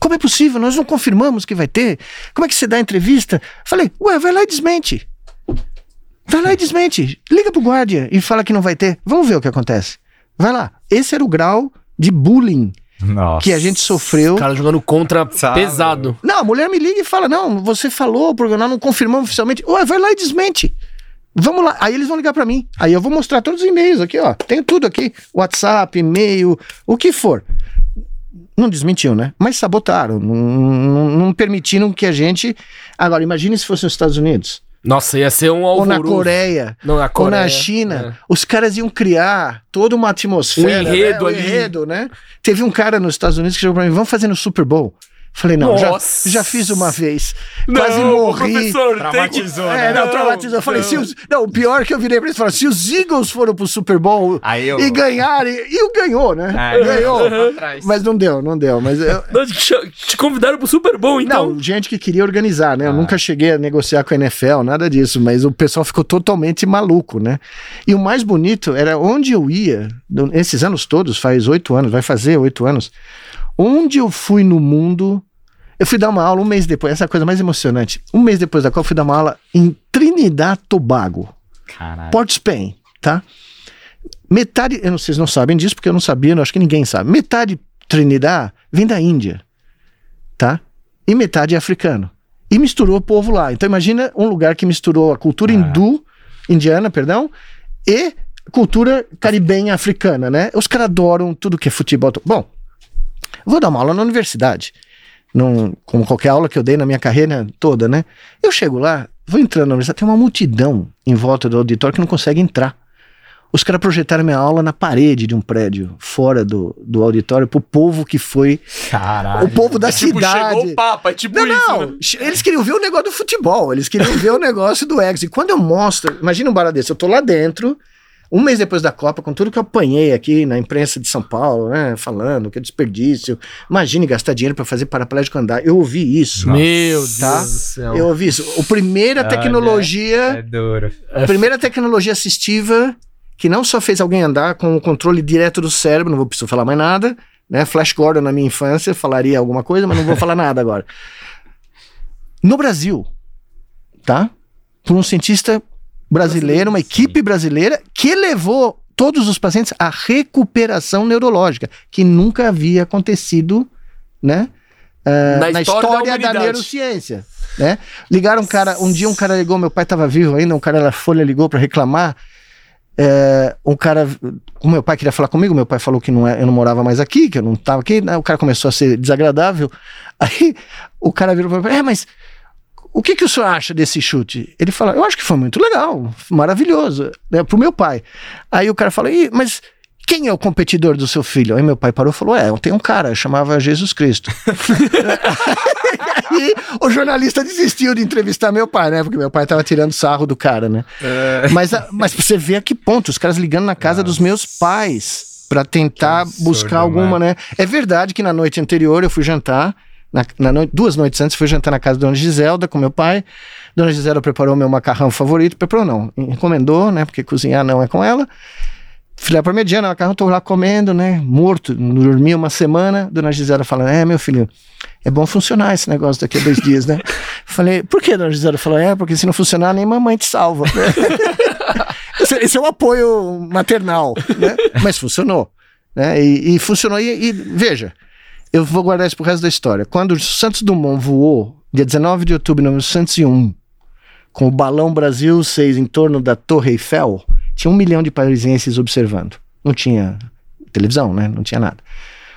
Como é possível? Nós não confirmamos que vai ter. Como é que você dá entrevista? Falei, ué, vai lá e desmente. Vai lá e desmente. Liga pro guardia e fala que não vai ter. Vamos ver o que acontece. Vai lá. Esse era o grau de bullying Nossa. que a gente sofreu. Os caras jogando contra Sabe? pesado. Não, a mulher me liga e fala: Não, você falou, porque nós não confirmamos oficialmente. Ué, vai lá e desmente. Vamos lá. Aí eles vão ligar pra mim. Aí eu vou mostrar todos os e-mails aqui, ó. Tenho tudo aqui: WhatsApp, e-mail, o que for. Não desmentiu, né? Mas sabotaram. Não, não, não permitiram que a gente. Agora, imagine se fosse nos Estados Unidos. Nossa, ia ser um Ou alvoroço. na Coreia. Não, na Ou Coreia. na China, É. os caras iam criar toda uma atmosfera. Um enredo né? Um ali. enredo, né? Teve um cara nos Estados Unidos que chegou pra mim, vamos fazer no Super Bowl. Falei, não, já, já fiz uma vez. Não, Quase morri. professor, que... Traumatizou, É, não, traumatizou. Eu falei, se os, não, o pior que eu virei pra eles, falei, se os Eagles foram pro Super Bowl Aí eu. e ganharem, e o ganhou, né? É, ganhou. Mas não deu, não deu. Mas eu, Não, te- convidaram pro Super Bowl, então. não, gente que queria organizar, né? Eu Ah. nunca cheguei a negociar com a NFL, nada disso, mas o pessoal ficou totalmente maluco, né? E o mais bonito era onde eu ia, esses anos todos, faz oito anos, vai fazer oito anos, onde eu fui no mundo. Eu fui dar uma aula um mês depois, essa é a coisa mais emocionante. Um mês depois da qual eu fui dar uma aula em Trinidad Tobago, Caralho. Port Spain, tá? Metade, eu não, vocês não sabem disso porque eu não sabia, eu acho que ninguém sabe. Metade Trinidad vem da Índia, tá? E metade é africano. E misturou o povo lá. Então imagina um lugar que misturou a cultura Ah. hindu, indiana, perdão, e cultura caribenha africana, né? Os caras adoram tudo que é futebol. Bom, vou dar uma aula na universidade. Num, como qualquer aula que eu dei na minha carreira toda, né? Eu chego lá, vou entrando na universidade, tem uma multidão em volta do auditório que não consegue entrar. Os caras projetaram minha aula na parede de um prédio, fora do, do auditório, pro povo que foi. Caralho. O povo da Tipo, cidade. chegou o Papa, é tipo Não, isso. não. né? Eles queriam ver o negócio do futebol, eles queriam ver o negócio do ex. E quando eu mostro, imagina um barato desse, eu tô lá dentro, um mês depois da Copa, com tudo que eu apanhei aqui na imprensa de São Paulo, né, falando que é desperdício. Imagine gastar dinheiro para fazer paraplégico andar. Eu ouvi isso. Meu Deus Tá? do céu. Eu ouvi isso. O primeira Olha, tecnologia, É duro. a primeira tecnologia assistiva que não só fez alguém andar com o controle direto do cérebro, não vou precisar falar mais nada, né? Flash Gordon na minha infância falaria alguma coisa, mas não vou falar nada agora. No Brasil, tá? Por um cientista brasileiro, uma equipe brasileira que levou todos os pacientes à recuperação neurológica, que nunca havia acontecido, né? Ah, Na na história da história da, humanidade. neurociência, né? Ligaram um cara, um dia um cara ligou, meu pai estava vivo ainda, um cara da Folha ligou para reclamar. É, um cara, o meu pai queria falar comigo, meu pai falou que não é, eu não morava mais aqui, que eu não estava aqui, né? o cara começou a ser desagradável. Aí o cara virou para mim, é, mas o que, que o senhor acha desse chute? Ele falou, eu acho que foi muito legal, maravilhoso, né, pro meu pai. Aí o cara falou, "Ih, mas quem é o competidor do seu filho? Aí meu pai parou e falou, é, tem um cara, chamava Jesus Cristo. Aí o jornalista desistiu de entrevistar meu pai, né? Porque meu pai tava tirando sarro do cara, né? Mas, a- mas você ver a que ponto, os caras ligando na casa dos meus pais pra tentar absurdo, buscar alguma, né? É verdade que na noite anterior eu fui jantar, na, na noite, duas noites antes fui jantar na casa da Dona Giselda com meu pai. Dona Giselda preparou meu macarrão favorito, preparou não, encomendou, né? Porque cozinhar não é com ela. Filé parmegiana, macarrão, tô lá comendo, né? Morto, dormi uma semana. Dona Gisela falando, é, meu filho, é bom funcionar esse negócio daqui a dois dias, né? Falei, por que, Dona Gisela? Falou, é, porque se não funcionar, nem mamãe te salva. esse, esse é um apoio maternal, né? Mas funcionou, né? E, e funcionou, e, e veja, eu vou guardar isso pro resto da história. Quando o Santos Dumont voou, dia 19 de outubro de 1901, com o balão Brasil 6 em torno da Torre Eiffel, tinha um milhão de parisienses observando. Não tinha televisão, né? Não tinha nada.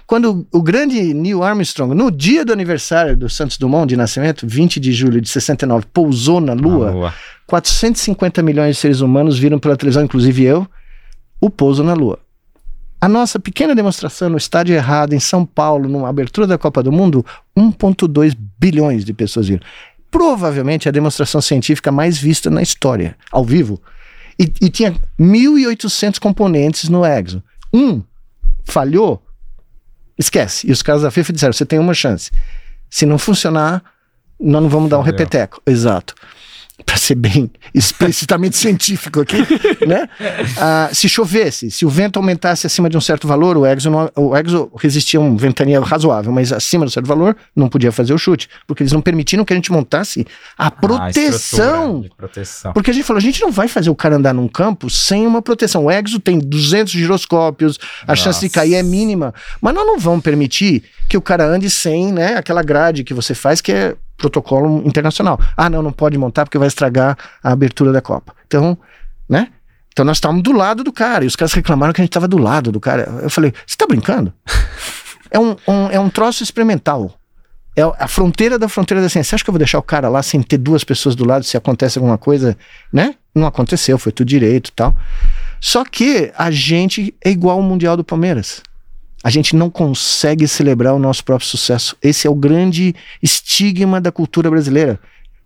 Quando o grande Neil Armstrong, no dia do aniversário do Santos Dumont de nascimento, 20 de julho de 69, pousou na Lua, Lua. 450 milhões de seres humanos viram pela televisão, inclusive eu, o pouso na Lua. A nossa pequena demonstração no estádio errado, em São Paulo, numa abertura da Copa do Mundo, 1,2 bilhões de pessoas viram. provavelmente a demonstração científica mais vista na história, ao vivo. E, e tinha 1.800 componentes no Exo. Um falhou, esquece. E os caras da FIFA disseram: você tem uma chance. Se não funcionar, nós não vamos dar um repeteco. Exato. Para ser bem explicitamente científico aqui, né? Ah, se chovesse, se o vento aumentasse acima de um certo valor, o Exo, não- o Exo resistia a uma ventania razoável, mas acima de um certo valor, não podia fazer o chute, porque eles não permitiram que a gente montasse a Ah, proteção. de proteção. Porque a gente falou, a gente não vai fazer o cara andar num campo sem uma proteção. O Exo tem 200 giroscópios, a chance de Nossa. cair é mínima. Mas nós não vamos permitir que o cara ande sem, né, aquela grade que você faz que é protocolo internacional. Ah, não, não pode montar porque vai estragar a abertura da Copa. Então, né? Então nós estávamos do lado do cara e os caras reclamaram que a gente estava do lado do cara. Eu falei, você tá brincando? é, um, um- é um troço experimental. É a fronteira da fronteira da ciência. Você acha que eu vou deixar o cara lá sem ter duas pessoas do lado se acontece alguma coisa, né? Não aconteceu, foi tudo direito e tal. Só que a gente é igual ao Mundial do Palmeiras. A gente não consegue celebrar o nosso próprio sucesso. Esse é o grande estigma da cultura brasileira.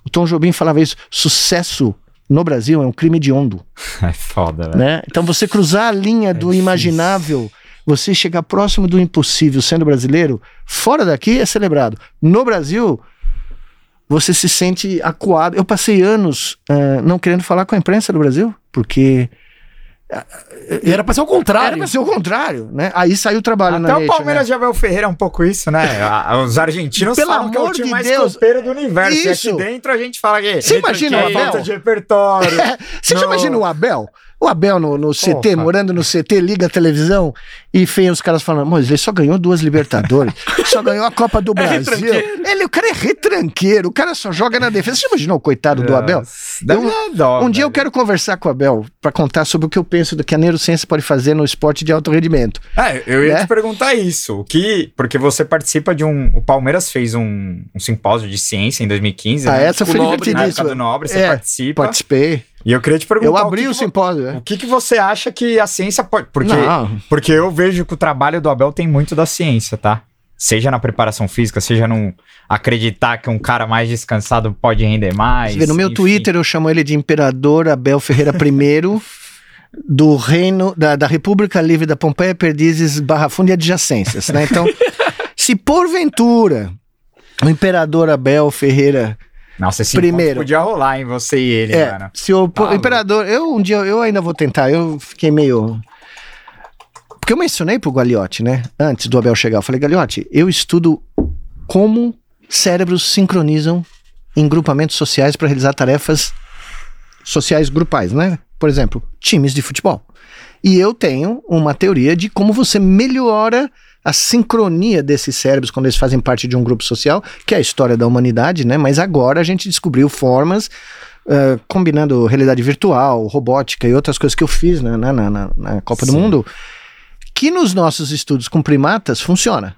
O Tom Jobim falava isso. Sucesso no Brasil é um crime hediondo É foda, velho. né? Então você cruzar a linha do difícil. imaginável, você chegar próximo do impossível sendo brasileiro, fora daqui é celebrado. No Brasil, você se sente acuado. Eu passei anos eh, não querendo falar com a imprensa do Brasil, porque era pra ser o era contrário. pra ser o contrário, né? Aí saiu o trabalho na Até o Palmeiras né? já Abel Ferreira é um pouco isso, né? A- Os argentinos Pelo falam que é o amor time de mais Deus. copeiro do universo. E Isso. aqui dentro a gente fala que Você imagina o Abel? falta de repertório. Você já No- imagina o Abel? O Abel no, no CT, Porra. morando no CT, liga a televisão e vem os caras falando, mas ele só ganhou duas Libertadores, só ganhou a Copa do Brasil. retranqueiro. ele, o cara é retranqueiro, o cara só joga na defesa. Você imaginou o coitado do Abel? Dá Eu- dó, um dia eu velho. quero conversar com o Abel pra contar sobre o que eu penso do que a neurociência pode fazer no esporte de alto rendimento. É, eu ia né? te perguntar isso. O que, porque você participa de um. O Palmeiras fez um, um simpósio de ciência em 2015. Ah, né? essa Com foi o Nobre, Na época do Nobre, você É, participa. Participei. E eu queria te perguntar. Eu abri que o, que vo- simpósio. O é. que, que você acha que a ciência pode. Porque, Não. porque eu vejo que o trabalho do Abel tem muito da ciência, tá? Seja na preparação física, seja num acreditar que um cara mais descansado pode render mais. Você vê, no meu enfim. Twitter eu chamo ele de Imperador Abel Ferreira I, do Reino, da, da República Livre da Pompeia, Perdizes, Barra Funda e adjacências, né? Então, se porventura o Imperador Abel Ferreira Nossa, esse Primeiro. Podia rolar em você e ele, é, mano. se o Tá Imperador, eu um dia, eu ainda vou tentar, eu fiquei meio... Porque eu mencionei pro Gagliotti, né? Antes do Abel chegar, eu falei, Gagliotti, eu estudo como cérebros sincronizam em grupamentos sociais para realizar tarefas sociais grupais, né? Por exemplo, times de futebol. E eu tenho uma teoria de como você melhora a sincronia desses cérebros quando eles fazem parte de um grupo social, que é a história da humanidade, né? Mas agora a gente descobriu formas, eh, combinando realidade virtual, robótica e outras coisas que eu fiz né, na, na- na- Copa do Sim. Mundo, que nos nossos estudos com primatas funciona.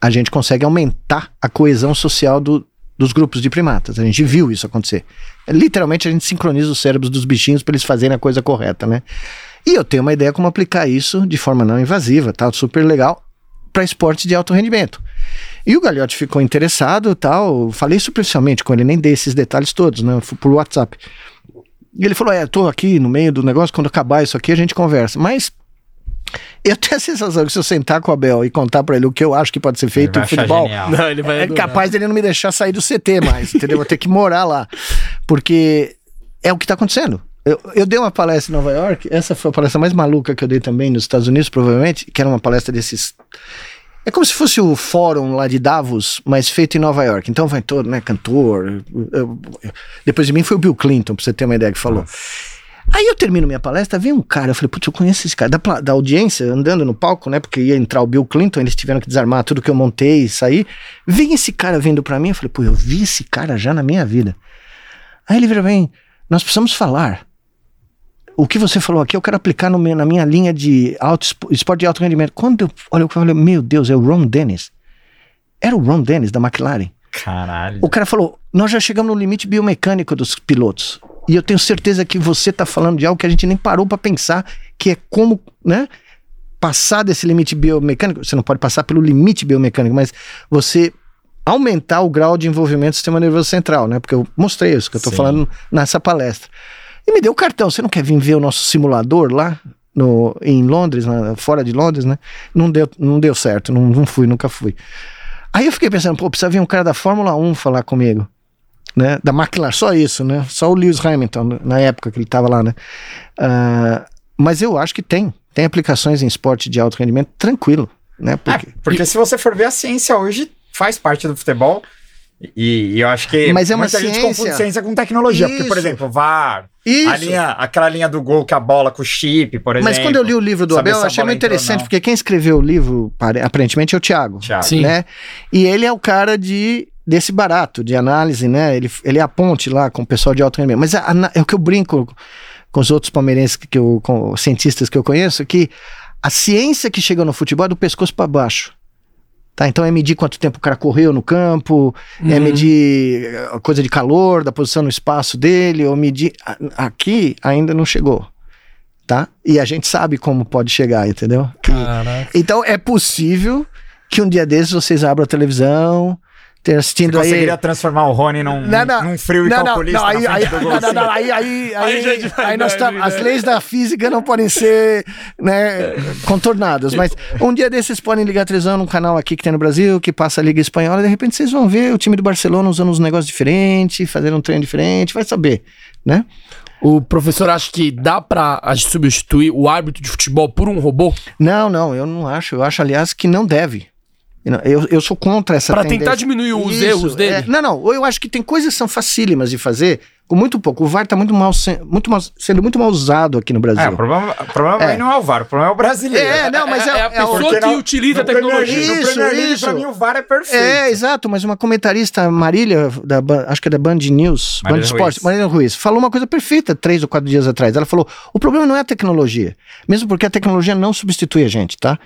A gente consegue aumentar a coesão social do- dos grupos de primatas. A gente viu isso acontecer. Literalmente a gente sincroniza os cérebros dos bichinhos para eles fazerem a coisa correta, né? E eu tenho uma ideia como aplicar isso de forma não invasiva, tá? Super legal para esportes de alto rendimento. E o Gagliotti ficou interessado, tal. Falei superficialmente com ele, nem dei esses detalhes todos, né? Fui Por WhatsApp. E ele falou: É, tô aqui no meio do negócio, quando acabar isso aqui a gente conversa. Mas eu tenho a sensação que se eu sentar com o Abel e contar pra ele o que eu acho que pode ser Ele feito vai no futebol. Não, ele vai é adorar. capaz dele não me deixar sair do CT mais, entendeu? Vou ter que morar lá. Porque é o que tá acontecendo. Eu, eu dei uma palestra em Nova York, essa foi a palestra mais maluca que eu dei também nos Estados Unidos, provavelmente, que era uma palestra desses. É como se fosse o fórum lá de Davos, mas feito em Nova York. Então vai todo, né, cantor. eu- eu- depois de mim foi o Bill Clinton, pra você ter uma ideia que falou. Aí eu termino minha palestra, vem um cara, eu falei, putz, eu conheço esse cara, da, da audiência, andando no palco, né, porque ia entrar o Bill Clinton, eles tiveram que desarmar tudo que eu montei e sair. Vem esse cara vindo pra mim, eu falei, pô, eu vi esse cara já na minha vida. Aí ele vira bem, nós precisamos falar. O que você falou aqui eu quero aplicar no meu- na minha linha de alto, espo- esporte de alto rendimento. Quando eu olho, eu falei, meu Deus, é o Ron Dennis. Era o Ron Dennis da McLaren. Caralho. O cara falou: Nós já chegamos no limite biomecânico dos pilotos. E eu tenho certeza que você está falando de algo que a gente nem parou para pensar, que é como, né? Passar desse limite biomecânico. Você não pode passar pelo limite biomecânico, mas você aumentar o grau de envolvimento do sistema nervoso central, né? Porque eu mostrei isso que eu Sim. falando nessa palestra. E me deu o cartão. Você não quer vir ver o nosso simulador lá no, em Londres, na- fora de Londres, né? Não deu, não deu certo, não, não fui, nunca fui. Aí eu fiquei pensando, pô, precisa vir um cara da Fórmula 1 falar comigo, né? Da McLaren, só isso, né? Só o Lewis Hamilton, na época que ele tava lá, né? Ah, mas eu acho que tem. Tem aplicações em esporte de alto rendimento tranquilo, né? Porque, É, porque se você for ver a ciência hoje faz parte do futebol. E, e eu acho que Mas é uma muita gente ciência. confunde ciência com tecnologia. Porque, por Isso. exemplo, VAR, a Isso. linha, aquela linha do gol que a bola com o chip, por exemplo. Mas quando eu li o livro do Abel, eu a achei muito interessante, porque quem escreveu o livro, pare- aparentemente, é o Thiago. Thiago. Sim. né? E ele é o cara de desse barato, de análise, né? Ele, ele é a ponte lá com o pessoal de alto rendimento. Mas a- a- é o que eu brinco com os outros palmeirenses que eu, com os cientistas que eu conheço, que a ciência que chega no futebol é do pescoço para baixo. Tá, então é medir quanto tempo o cara correu no campo, é Uhum. medir eh, coisa de calor, da posição no espaço dele, ou medir. a- Aqui ainda não chegou. Tá? E a gente sabe como pode chegar, entendeu? Caraca. Então é possível que um dia desses vocês abram a televisão, assistindo Você aí. conseguiria transformar o Rony num, Não, não. num frio e Não, não, calculista não, aí, na aí, não, não, aí, aí, Aí aí, é nós tam- as né? leis da física não podem ser né, contornadas, mas um dia desses podem ligar a televisão num canal aqui que tem no Brasil, que passa a Liga Espanhola, e de repente vocês vão ver o time do Barcelona usando uns negócios diferentes, fazendo um treino diferente, vai saber, né? O professor acha que dá pra a gente substituir o árbitro de futebol por um robô? Não, não, eu não acho. Eu acho, aliás, que não deve. Eu, eu sou contra essa Pra tendência. tentar diminuir os Isso, erros dele? é. não, não. Eu acho que tem coisas que são facílimas de fazer com muito pouco. O VAR tá muito mal, muito mal- sendo muito mal usado aqui no Brasil. É, o problema, o problema É. não é o VAR, o problema é o brasileiro. É, não, mas é, é a é o- pessoa que não- utiliza a tecnologia. Isso, no Premier League, isso. pra mim, o VAR é perfeito. É, exato, mas uma comentarista, Marília, da, acho que é da Band News, Band Marília Esporte, Ruiz. Marília Ruiz, falou uma coisa perfeita três ou quatro dias atrás. Ela falou: o problema não é a tecnologia, mesmo porque a tecnologia não substitui a gente, tá?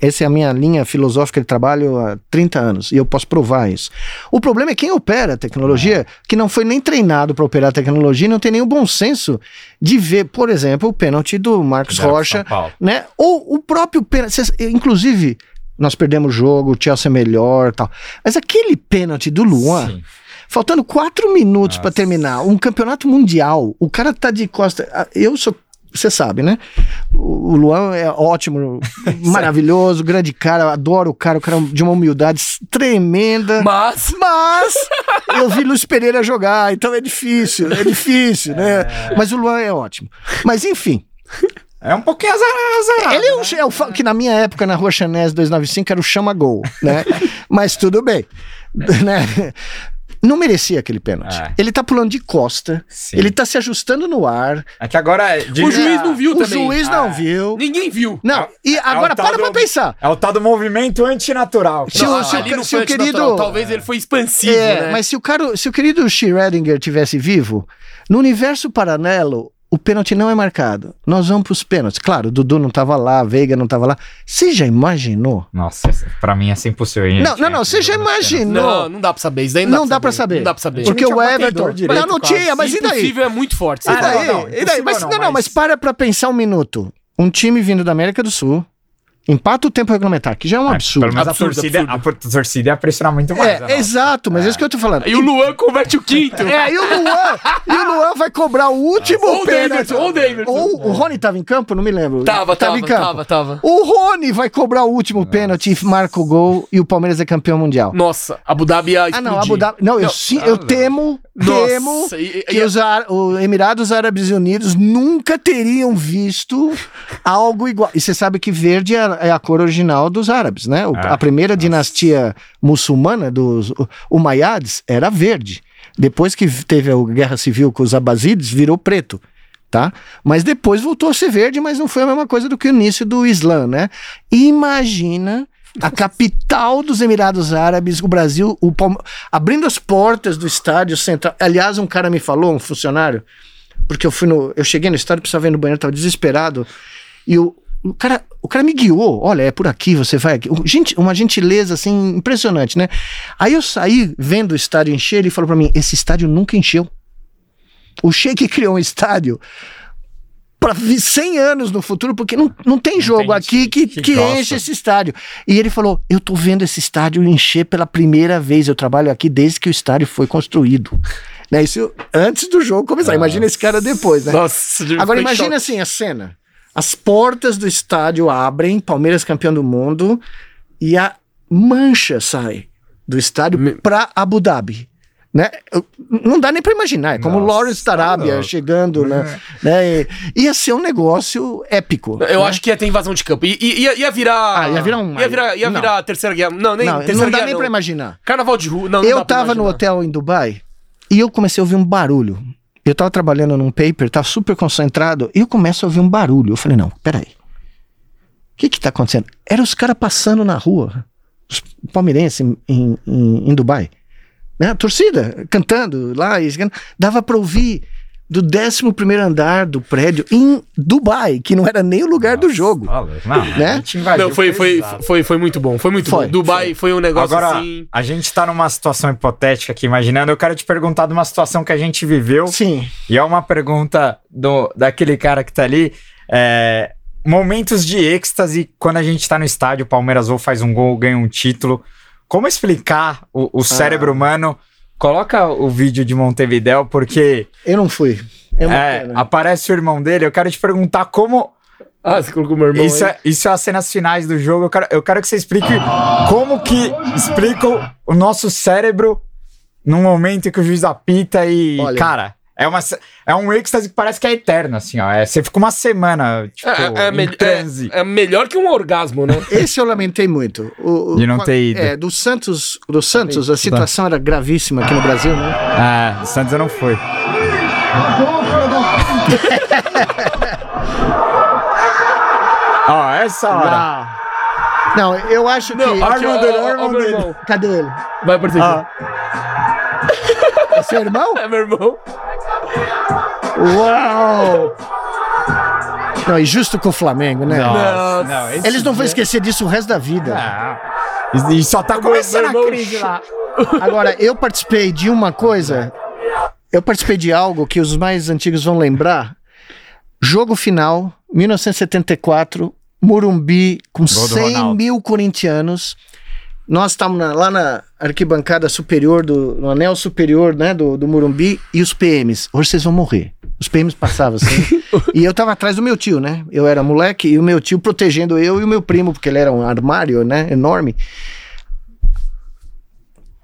Essa é a minha linha filosófica de trabalho há 30 anos e eu posso provar isso. O problema é quem opera a tecnologia, que não foi nem treinado para operar a tecnologia e não tem nenhum bom senso de ver, por exemplo, o pênalti do Marcos Rocha né? Ou o próprio pênalti. Inclusive, nós perdemos o jogo, o Chelsea é melhor tal. Mas aquele pênalti do Luan, Sim. faltando quatro minutos Nossa. terminar, um campeonato mundial, o cara tá de costa. Eu sou. Você sabe, né? O Luan é ótimo, maravilhoso, grande cara, adoro o cara, o cara é de uma humildade tremenda. Mas. Mas eu vi Luiz Pereira jogar, então é difícil, é difícil, né? Mas o Luan é ótimo. Mas enfim, É um pouquinho azarado. ele é, um, né? é o que na minha época na Rua Chanés 295 era o chama gol, né? Mas tudo bem, né? Não merecia aquele pênalti. É. Ele tá pulando de costa, Sim. ele tá se ajustando no ar. É que agora... O juiz não viu o também. juiz não Ah. viu. Ninguém viu. Não, e é agora o tal para do- pra pensar. É o tal do movimento antinatural. Se o- Não, se o ali ca- não se foi o querido- Talvez ele foi expansivo, É, né? mas se o, cara, se o querido Schrödinger tivesse vivo, no universo paralelo, o pênalti não é marcado. Nós vamos pros pênaltis. Claro, o Dudu não tava lá, a Veiga não tava lá. Você já imaginou? Nossa, pra mim é assim impossível. hein, Não, não, não, você já imaginou? Não, não dá pra saber. Isso daí Não dá pra saber. Não dá pra saber. Porque Não o Everton. direito, não, não quase. tinha, mas e daí? Impossível é muito forte. E Ah, daí? não, não, e daí? Mas, não, não, não, mas mas- para pra pensar um minuto. Um time vindo da América do Sul, empata o tempo regulamentar, que já é um É, absurdo. Pelo menos Absurdo, a, torcida, absurdo. a torcida ia pressionar muito mais. É, exato, mas é isso que eu tô falando. E o Luan converte o quinto. É, e o Luan, e o Luan vai cobrar o último Ou o pênalti. Davidson, ou o Davidson. Ou o Rony tava em campo, não me lembro. Tava, tava, em campo. tava, tava. O Rony vai cobrar o último pênalti e marca o gol e o Palmeiras é campeão mundial. Nossa, Abu Dhabi ia Ah, explodir. não, Abu Dhabi. Não, eu, Não, sim, ah, eu não. temo, temo Nossa, que os Ar- os Emirados Árabes Unidos nunca teriam visto algo igual. E você sabe que verde é a, é a cor original dos árabes, né? O- Ah, a primeira dinastia muçulmana dos Umayyads era verde. Depois que teve a guerra civil com os Abazides, virou preto. Tá? Mas depois voltou a ser verde, mas não foi a mesma coisa do que o início do Islã, né? Imagina a capital dos Emirados Árabes, o Brasil, o Palme- abrindo as portas do estádio central. Aliás, um cara me falou, um funcionário, porque eu fui no, eu cheguei no estádio, precisava ir no banheiro, tava desesperado, e o, o cara, o cara me guiou, olha, é por aqui, você vai aqui. Gente, uma gentileza assim impressionante, né? Aí eu saí vendo o estádio encher, ele falou pra mim: "Esse estádio nunca encheu". O Sheik criou um estádio para 100 anos no futuro, porque não, não tem jogo tem aqui que, que que enche esse estádio. E ele falou: Eu tô vendo esse estádio encher pela primeira vez. Eu trabalho aqui desde que o estádio foi construído. Né, isso antes do jogo começar. Imagina esse cara depois, né? Nossa, Agora imagina choque. assim a cena. As portas do estádio abrem, Palmeiras campeão do mundo, e a mancha sai do estádio Me- pra Abu Dhabi. Né? Não dá nem pra imaginar. É como Nossa, Lawrence Tarabia louco. chegando, né? né? E- Ia ser um negócio épico. Eu né? acho que ia ter invasão de campo. I- Ia, ia virar. Ah, ia virar um- Ia virar, ia não. virar terceira guerra. Não, nem não, terceira não dá guerra. nem pra imaginar. Carnaval de rua. Não, não eu dá pra tava no hotel em Dubai e eu comecei a ouvir um barulho. Eu tava trabalhando num paper, tava super concentrado, e eu começo a ouvir um barulho. Eu falei, não, peraí. O que que tá acontecendo? Era os caras passando na rua, os palmeirenses em, em, em- Dubai. Né? A torcida cantando lá, e dava pra ouvir do 11 primeiro andar do prédio em Dubai, que não era nem o lugar do jogo. Não, Né? a gente invadiu Não, foi, foi, foi, foi muito bom. Foi muito Foi, bom. Dubai foi, um negócio Agora, assim. a gente tá numa situação hipotética aqui, imaginando. Eu quero te perguntar de uma situação que a gente viveu. Sim. E é uma pergunta do, daquele cara que tá ali. é, momentos de êxtase quando a gente tá no estádio, o Palmeiras ou faz um gol, ganha um título. Como explicar o, o cérebro humano? Coloca o vídeo de Montevidéu, porque Eu não fui. É é, pena. aparece o irmão dele. Eu quero te perguntar como. Ah, você colocou meu irmão. Isso aí. é, isso é as cenas finais do jogo. Eu quero, eu quero que você explique como que explica o, o nosso cérebro num momento em que o juiz apita e. Olha. Cara, é, uma, é um êxtase que parece que é eterno, assim, ó. É, você fica uma semana, tipo, É, é, em me- transe. é- é melhor que um orgasmo, né? Esse eu lamentei muito. O, o- De não ter ido. É, do Santos, do Santos, a situação era gravíssima aqui no Brasil, né? É, o Santos não foi. Ó, essa hora. Ah. Não, eu acho que. Não, aqui, ó, Arma dele, ó, ó, arma meu dele. irmão. Cadê ele? Vai aparecer aqui. É seu irmão? É meu irmão. Uau! Não, e justo com o Flamengo, né? nossa, não, Eles não vão dia- esquecer disso o resto da vida. Ah, e, só tá começando a crise lá. Agora, eu participei de uma coisa. Eu participei de algo que os mais antigos vão lembrar. Jogo final, 1974, Murumbi, com Gol do 100 Ronaldo. mil corintianos. Nós estávamos na- lá na arquibancada superior, do, no anel superior né, do, do Murumbi, e os PMs. Hoje vocês vão morrer. Os PMs passavam assim. e eu tava atrás do meu tio, né? Eu era moleque e o meu tio protegendo eu e o meu primo, porque ele era um armário, né? Enorme.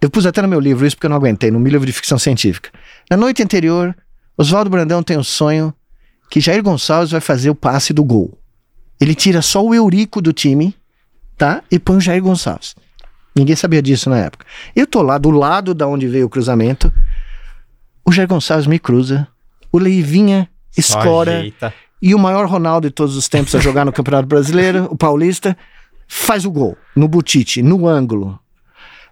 Eu pus até no meu livro isso porque eu não aguentei, no meu livro de ficção científica. Na noite anterior, Oswaldo Brandão tem o sonho que Jair Gonçalves vai fazer o passe do gol. Ele tira só o Eurico do time, tá? E põe o Jair Gonçalves. Ninguém sabia disso na época. Eu tô lá do lado da onde veio o cruzamento. O Jair Gonçalves me cruza. O Leivinha escora. E o maior Ronaldo de todos os tempos a jogar no Campeonato Brasileiro, o Paulista, faz o gol. No butite, no ângulo.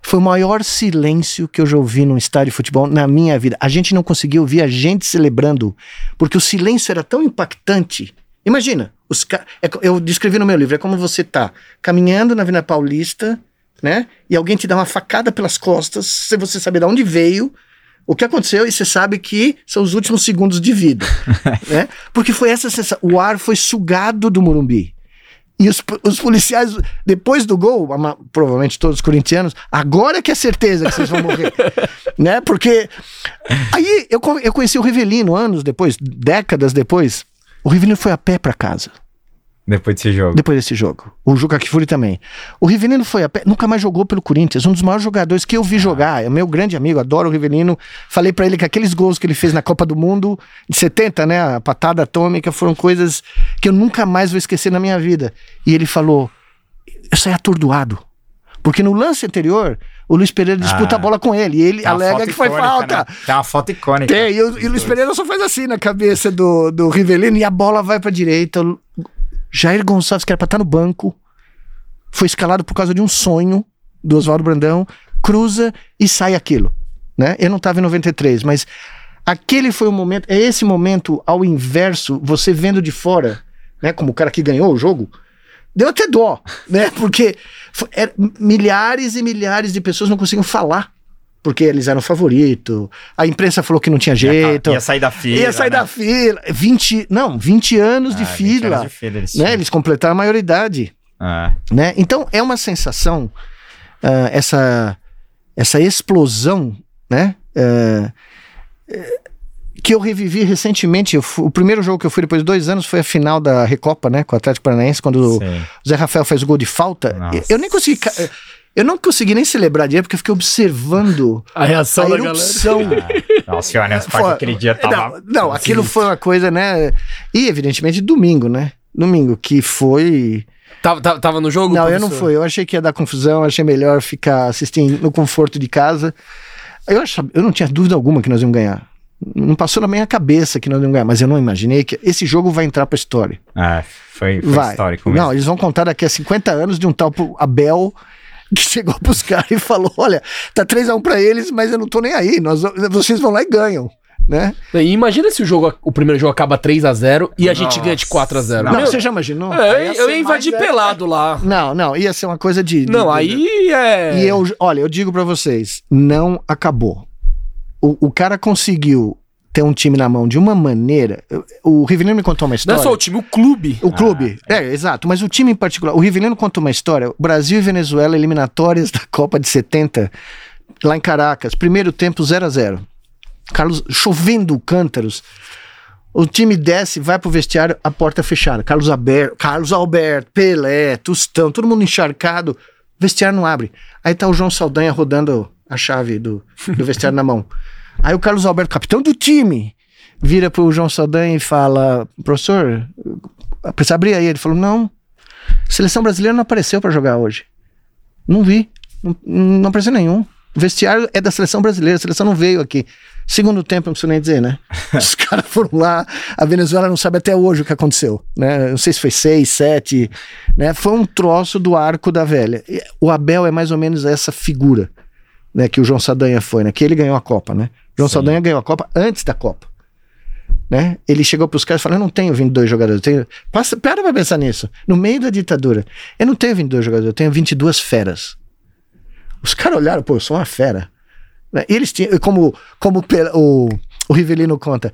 Foi o maior silêncio que eu já ouvi num estádio de futebol na minha vida. A gente não conseguia ouvir a gente celebrando, porque o silêncio era tão impactante. Imagina, os ca... é eu descrevi no meu livro, é como você tá caminhando na Avenida Paulista, né? E alguém te dá uma facada pelas costas, sem você saber de onde veio, o que aconteceu, e você sabe que são os últimos segundos de vida. né? Porque foi essa sensação. O ar foi sugado do Morumbi. E os, os policiais, depois do gol, ama- provavelmente todos os corintianos, agora que é certeza que vocês vão morrer. né? Porque. Aí eu, eu conheci o Rivelino anos depois, décadas depois. O Rivelino foi a pé para casa Depois desse jogo. depois desse jogo. O Juca Kfouri também. O Rivelino foi a pé, nunca mais jogou pelo Corinthians, um dos maiores jogadores que eu vi jogar. É meu grande amigo, adoro o Rivelino. Falei pra ele que aqueles gols que ele fez na Copa do Mundo de 70, né, a patada atômica, foram coisas que eu nunca mais vou esquecer na minha vida. E ele falou: "Eu saí atordoado". Porque no lance anterior, o Luiz Pereira disputa Ah. a bola com ele e ele alega que foi icônica, falta. né? Tem uma foto icônica. Tem, e o, e o Luiz Pereira só faz assim na cabeça do, do Rivelino e a bola vai pra direita. Jair Gonçalves, que era pra estar no banco, foi escalado por causa de um sonho do Oswaldo Brandão, cruza e sai aquilo. Né? Eu não tava em 93, mas aquele foi o momento, é esse momento ao inverso, você vendo de fora, né, como o cara que ganhou o jogo, deu até dó, né? Porque fo- era- milhares e milhares de pessoas não conseguiam falar porque eles eram favorito. A imprensa falou que não tinha jeito. Ia sair da fila. Ia sair né? da fila. 20, não, 20 anos de Ah, 20 fila. anos de fila, eles né? Eles completaram a maioridade. Ah, Né? Então é uma sensação, ah, essa, essa explosão, né? Eh, que eu revivi recentemente. Eu fu- o primeiro jogo que eu fui depois de dois anos foi a final da Recopa, né? Com o Atlético Paranaense, quando o sim. Zé Rafael fez o gol de falta. Nossa. Eu nem consegui. Eu não consegui nem celebrar direito, porque eu fiquei observando A reação a da galera. erupção. Nossa, o Allianz Parque aquele dia tava... Não, não, aquilo foi uma coisa, né? E evidentemente domingo, né? Domingo, que foi. Tava, tava, tava no jogo? Não, eu não professor? fui. Eu achei que ia dar confusão, achei melhor ficar assistindo no conforto de casa. Eu, achava, eu não tinha dúvida alguma que nós íamos ganhar. Não passou na minha cabeça que nós íamos ganhar, mas eu não imaginei que esse jogo vai entrar pra história. Ah, foi, foi vai. histórico mesmo. Não, eles vão contar daqui a 50 anos de um tal Abel que chegou pros caras e falou: olha, tá 3x1 pra eles, mas eu não tô nem aí. Nós, vocês vão lá e ganham. Né? E imagina se o jogo, o primeiro jogo acaba 3x0 e a gente Nossa. ganha de 4x0. Não, Meu, você já imaginou? é, ia eu, eu ia invadir mais, é. pelado lá. Não, não, ia ser uma coisa de. de- Não, de- aí é. E eu, olha, eu digo pra vocês, não acabou. O, o cara conseguiu ter um time na mão de uma maneira. O Rivelino me contou uma Não é história. só o time, o clube. O clube, é, exato, mas o time em particular. O Rivelino contou uma história. Brasil e Venezuela, eliminatórias da Copa de 70, lá em Caracas. Primeiro tempo 0 a 0 Carlos chovendo cântaros. O time desce, vai pro vestiário, a porta fechada. Carlos Alberto, Carlos Alberto, Pelé, Tostão, todo mundo encharcado. Vestiário não abre. Aí tá o João Saldanha rodando a chave do, do vestiário na mão. Aí o Carlos Alberto, capitão do time, vira pro João Saldanha e fala: professor, precisa abrir aí. Ele falou: não, seleção brasileira não apareceu pra jogar hoje. Não vi, não, não apareceu nenhum. O vestiário é da seleção brasileira, a seleção não veio aqui. Segundo tempo, não preciso nem dizer, né? Os caras foram lá, a Venezuela não sabe até hoje o que aconteceu, né? Não sei se foi seis, sete, né? Foi um troço do arco da velha. O Abel é mais ou menos essa figura, né? Que o João Saldanha foi, né? Que ele ganhou a Copa, né? João Sim. Saldanha ganhou a Copa antes da Copa. Né? Ele chegou pros caras e falou: Eu não tenho 22 jogadores. Eu tenho... Passa, para pra pensar nisso. No meio da ditadura, eu não tenho 22 jogadores, eu tenho 22 feras. Os caras olharam, pô, eu sou uma fera. Né? E eles tinham, como, como o o, Rivelino conta,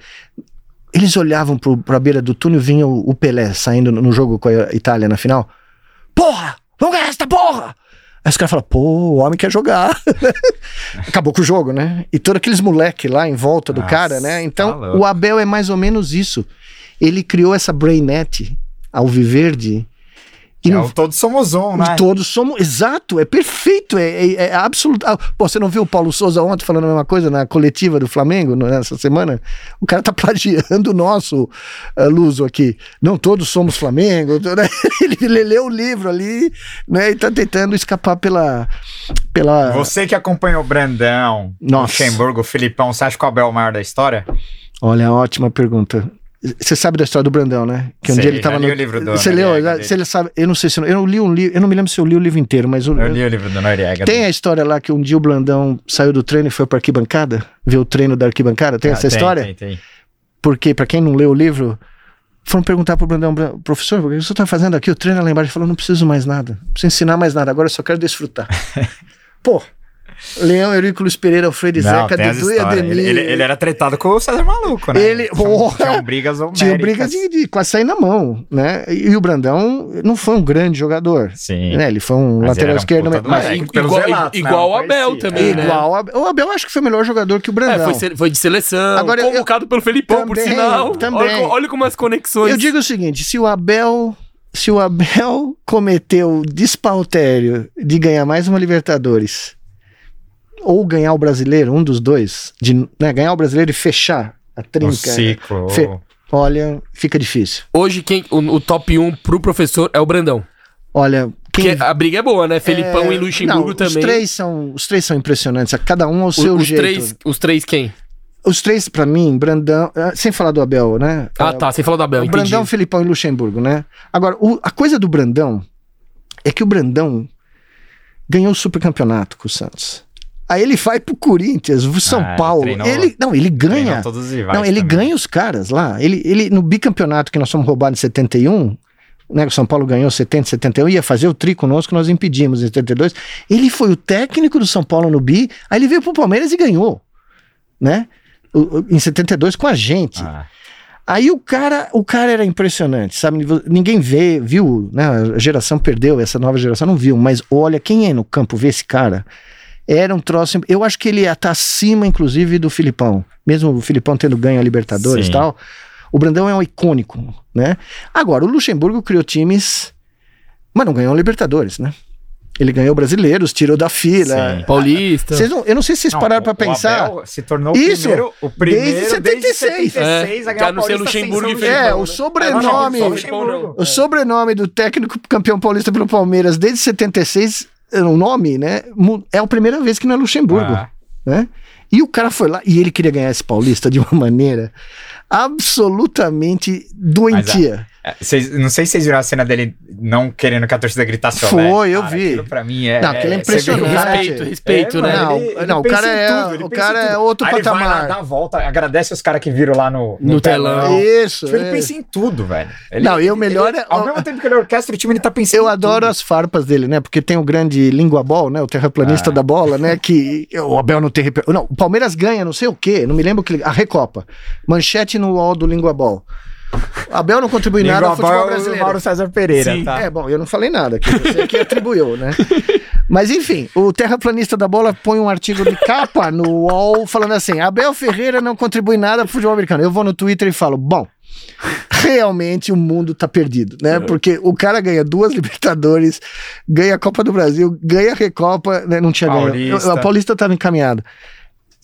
eles olhavam pro, pra beira do túnel, vinha o, o Pelé saindo no, no jogo com a Itália na final. Porra! Vamos ganhar esta porra! Aí os caras falam, pô, o homem quer jogar. Acabou com o jogo, né? E todos aqueles moleque lá em volta do Nossa, cara, né? Então, tá o Abel é mais ou menos isso. Ele criou essa brainnet ao viverde. E É não- o Todos Somos Um, né? Todos somos. Exato, é perfeito, é, é, é absoluto. ah, Pô, você não viu o Paulo Souza ontem falando a mesma coisa na coletiva do Flamengo nessa semana? O cara tá plagiando o nosso ah, Luso aqui. Não todos somos Flamengo. né? Ele, ele leu o livro ali, né? E tá tentando escapar pela. pela Você que acompanhou o Brandão, Nossa. Luxemburgo, o Filipão, você acha que o Abel é o maior da história? Olha, ótima pergunta. Você sabe da história do Brandão, né? Que um Sei, dia ele tava já li no. o livro do Você leu? Ele sabe, eu não sei se eu, eu li um livro, eu não me lembro se eu li o livro inteiro, mas o, Eu li o livro do Noriega. Tem a história lá que um dia o Blandão saiu do treino e foi pra arquibancada? Ver o treino da arquibancada? Tem Ah, essa história? Tem, tem. Porque, pra quem não leu o livro, foram perguntar pro Blandão, "Bra- professor, o que você tá fazendo aqui? O treino é lá embaixo. Ele falou, não preciso mais nada. Não preciso ensinar mais nada. Agora eu só quero desfrutar. Pô, Leão, Eurico, Luiz Pereira, Alfredo Não, Zeca, Dudu e. Ademir. Ele, ele, ele era tretado com o César Maluco, né? Ele- Porra! tinham brigas homéricas. Tinha briga de, de quase sair na mão, né? E, e o Brandão não foi um grande jogador. Sim. Né? Ele foi um Mas lateral era um esquerdo. mas-. Mas pelos igual, relatos, né? igual o Abel parecia. também, né? igual. a- O Abel acho que foi o melhor jogador que o Brandão. É, foi, foi de seleção, Agora, eu- convocado pelo Felipão, por Também, sinal. também. Olha, olha como as conexões. Eu digo o seguinte: se o Abel. Se o Abel cometeu o despautério de ganhar mais uma Libertadores, ou ganhar o brasileiro, um dos dois, de né, ganhar o brasileiro e fechar a trinca, ciclo. Fe- olha, fica difícil. Hoje, quem, o, o top 1 pro professor é o Brandão. Olha, quem. Porque a briga é boa, né? Felipão é, e Luxemburgo não, também. Os três, são, os três são impressionantes, cada um ao O- seu os, jeito. três, os três quem? Os três, pra mim, Brandão. ah, Sem falar do Abel, né? Ah, tá. Você falou da Abel, O entendi. Brandão, Filipão e Luxemburgo, né? Agora, o- a coisa do Brandão é que o Brandão ganhou o supercampeonato com o Santos. Aí ele vai pro Corinthians, o São Ah, ele Paulo. treinou- ele, não, ele ganha. todos os rivais Não, ele também. ganha os caras lá. Ele, ele no bicampeonato que nós fomos roubados em 71, né? O São Paulo ganhou 70, 71, ia fazer o tri conosco, nós impedimos em 72. Ele foi o técnico do São Paulo no Bi, aí ele veio pro Palmeiras e ganhou, né? O- o- em 72 com a gente. Ah, Aí o cara, o cara era impressionante, sabe? Ninguém vê, viu, né? A geração perdeu, essa nova geração não viu, mas olha, quem é no campo vê esse cara. Era um troço. Eu acho que ele ia estar acima, inclusive, do Filipão. Mesmo o Filipão tendo ganho a Libertadores e tal. O Brandão é um icônico, né? Agora, o Luxemburgo criou times, mas não ganhou a Libertadores, né? Ele ganhou brasileiros, tirou da fila. Sim. Paulista. Vocês não- eu não sei se vocês Não, pararam o pensar. Abel se tornou Isso, o primeiro, o primeiro desde 76. 76 a É, ganhar pra o não ser Paulista sem Luxemburgo São e. É, o sobrenome. Não, não. O sobrenome do técnico campeão paulista pelo Palmeiras desde 76, é, o nome, né? É a primeira vez que não é Luxemburgo, Ah. né? E o cara foi lá e ele queria ganhar esse paulista de uma maneira absolutamente doentia. É, vocês- não sei se vocês viram a cena dele não querendo que a torcida gritasse ao Foi, Lé. eu Cara, vi. Aquilo pra mim é. Não, aquilo é o impressionante. Respeito, respeito, É, né? Não, ele- ele não, o cara é- tudo, o cara é outro Aí ele vai patamar. lá, dá a volta, agradece os caras que viram lá no, No telão. Isso. Tipo, ele é. pensa em tudo, velho. Ele- Não, e o melhor ele- é- Ao mesmo tempo que ele orquestra o time, ele tá pensando Eu em adoro tudo. as farpas dele, né? Porque tem o grande língua ball, né? O terraplanista Ah. da bola, né? Que o Abel não tem. Não, o Palmeiras ganha, não sei o quê. Não me lembro que. A Recopa. Manchete no wall do língua ball. Abel não contribui nada ao futebol Ball é brasileiro. Mauro César Pereira, Sim. tá? É, bom, eu não falei nada aqui, você que atribuiu, né? Mas enfim, o terraplanista da bola põe um artigo de capa no UOL falando assim: Abel Ferreira não contribui nada pro futebol americano. Eu vou no Twitter e falo: bom, realmente o mundo tá perdido, né? Porque o cara ganha duas Libertadores, ganha a Copa do Brasil, ganha a Recopa, né? Não tinha ganho. Paulista. A Paulista tava encaminhado.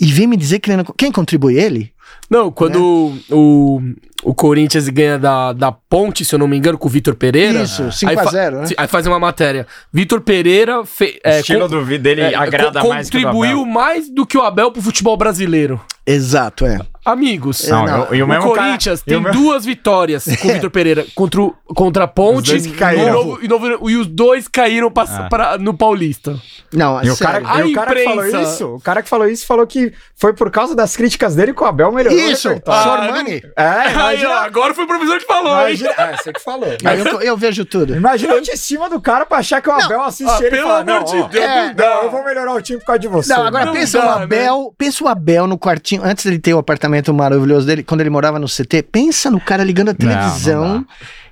E vem me dizer que ele não. Quem contribui ele? Não, quando o, o Corinthians ganha da, da Ponte, se eu não me engano, com o Vitor Pereira. Isso, aí 5 a fa- 0 né? Aí faz uma matéria. Vitor Pereira fe, O é, estilo con- do vídeo dele é, agrada co- mais o contribuiu Abel. mais do que o Abel pro futebol brasileiro. Exato, é. Amigos. Não, Não, eu- e o o mesmo cara- Corinthians e tem o mesmo- duas vitórias com o Vitor Pereira contra, o- contra a Ponte Os dois que caíram. e, o Novo- e, Novo- e os dois caíram pra, Ah. pra- no Paulista. Não, E o cara. A e o cara que falou isso, o cara que falou isso falou que foi por causa das críticas dele que o Abel melhorou o Isso, repertório. Ah. É, Aí, ó, imagina, agora foi o professor que falou, hein? imagina, é, você que falou. Mas eu, eu vejo tudo. Imagina a autoestima do cara pra achar que o Abel assiste ah, ele e pelo fala, amor não, de Deus, é, não eu vou melhorar o time por causa de você. Não, agora pensa o né? Abel, pensa o Abel no quartinho, antes dele ter o apartamento maravilhoso dele, quando ele morava no CT, pensa no cara ligando a Não, televisão não dá.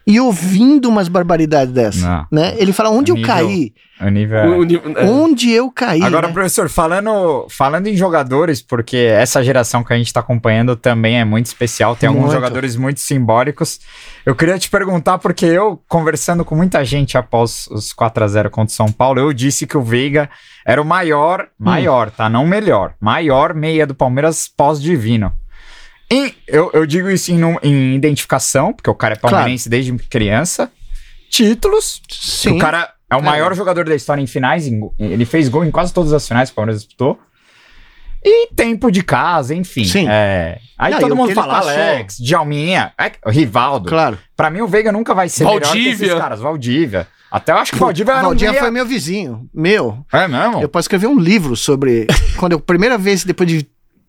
e ouvindo umas barbaridades dessas, Não. né? Ele fala, onde eu Nível- caí? O nível... O- nível- é. Onde eu caí? Agora, né? professor, falando, falando em jogadores, porque essa geração que a gente tá acompanhando também é muito especial, tem alguns Muito. jogadores muito simbólicos. Eu queria te perguntar, porque eu, conversando com muita gente após os 4 a 0 contra o São Paulo, eu disse que o Veiga era o maior, maior, tá? Não melhor, maior meia do Palmeiras pós-divino. E eu, eu digo isso em, em identificação, porque o cara é palmeirense desde criança. Títulos, Sim. o cara é o É. maior jogador da história em finais. em ele fez gol em quase todas as finais que o Palmeiras disputou. E tempo de casa, enfim. Sim. É. Aí Não, todo mundo fala passou- Alex, Djalminha, é, Rivaldo. Claro. Pra mim o Veiga nunca vai ser melhor que Valdívia. esses caras. Valdívia. Até eu acho que o Valdívia era um Valdinha meia- foi meu vizinho, meu. É mesmo? Eu posso escrever um livro sobre quando eu primeira vez depois de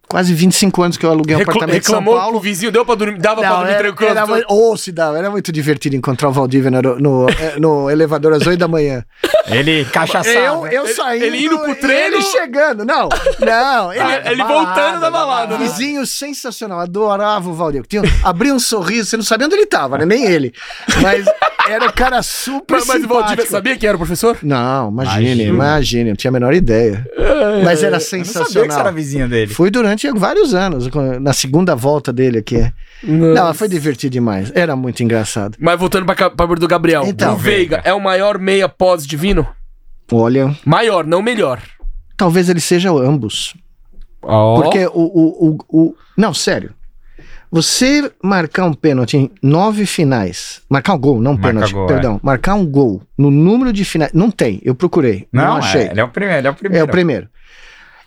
quase 25 anos que eu aluguei um Recla- apartamento em São Paulo. o vizinho, deu pra dormir, dava pra Não, dormir era, tranquilo. era, ou se dava, era muito divertido encontrar o Valdívia no, no, eh, no elevador às 8 da manhã. Ele cachaçado. Eu, eu Ele- saindo. ele indo pro treino- Ele chegando. Não, não. Ele, Ah, ele voltando da balada, né? Vizinho sensacional, adorava o Valdir. Tinha, abria um sorriso, você não sabia onde ele tava, né? Nem ele. Mas era um cara super Mas, mas o Valdívia simpático. sabia quem era o professor? Não, imagine, Imagina. imagine, não tinha a menor ideia. Mas era Eu não sabia que você era sensacional. vizinho dele. Fui durante vários anos, na segunda volta dele aqui. Não, mas foi divertido demais. Era muito engraçado. Mas voltando pra, pra do Gabriel. Então. o Veiga é o maior meia pós-divino? Olha, Maior, não melhor. talvez ele seja ambos. Porque o, o, o, o- Não, sério. Você marcar um pênalti em nove finais. Marcar um gol, não um Marca pênalti, gol, perdão. Marcar um gol no número de finais. Não tem, eu procurei. Não, Não, achei. é, ele é o primeiro. Ele é o É primeiro. o primeiro.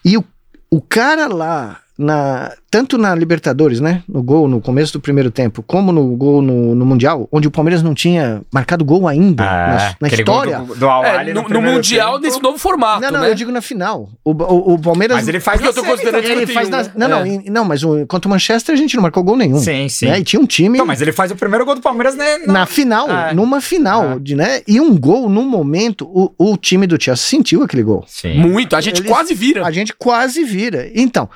E o, o cara lá na, tanto na Libertadores, né? No gol no começo do primeiro tempo, como no gol no, no Mundial, onde o Palmeiras não tinha marcado gol ainda Ah, na, na história. do, do É, no, no primeiro Mundial, tempo. nesse novo formato, Não, não, né? eu digo na final. O, o, o Palmeiras. Mas ele faz Porque eu tô na série considerando também. ele faz na, 51, não, não, é. em- não, mas o, contra o Manchester a gente não marcou gol nenhum. Sim, sim. Né? E tinha um time Então, mas ele faz o primeiro gol do Palmeiras né, na final, Ah. numa final, Ah. de, né? E um gol num momento, o, o time do Chelsea sentiu aquele gol. Sim. Muito, a gente Eles- quase vira. A gente quase vira. Então,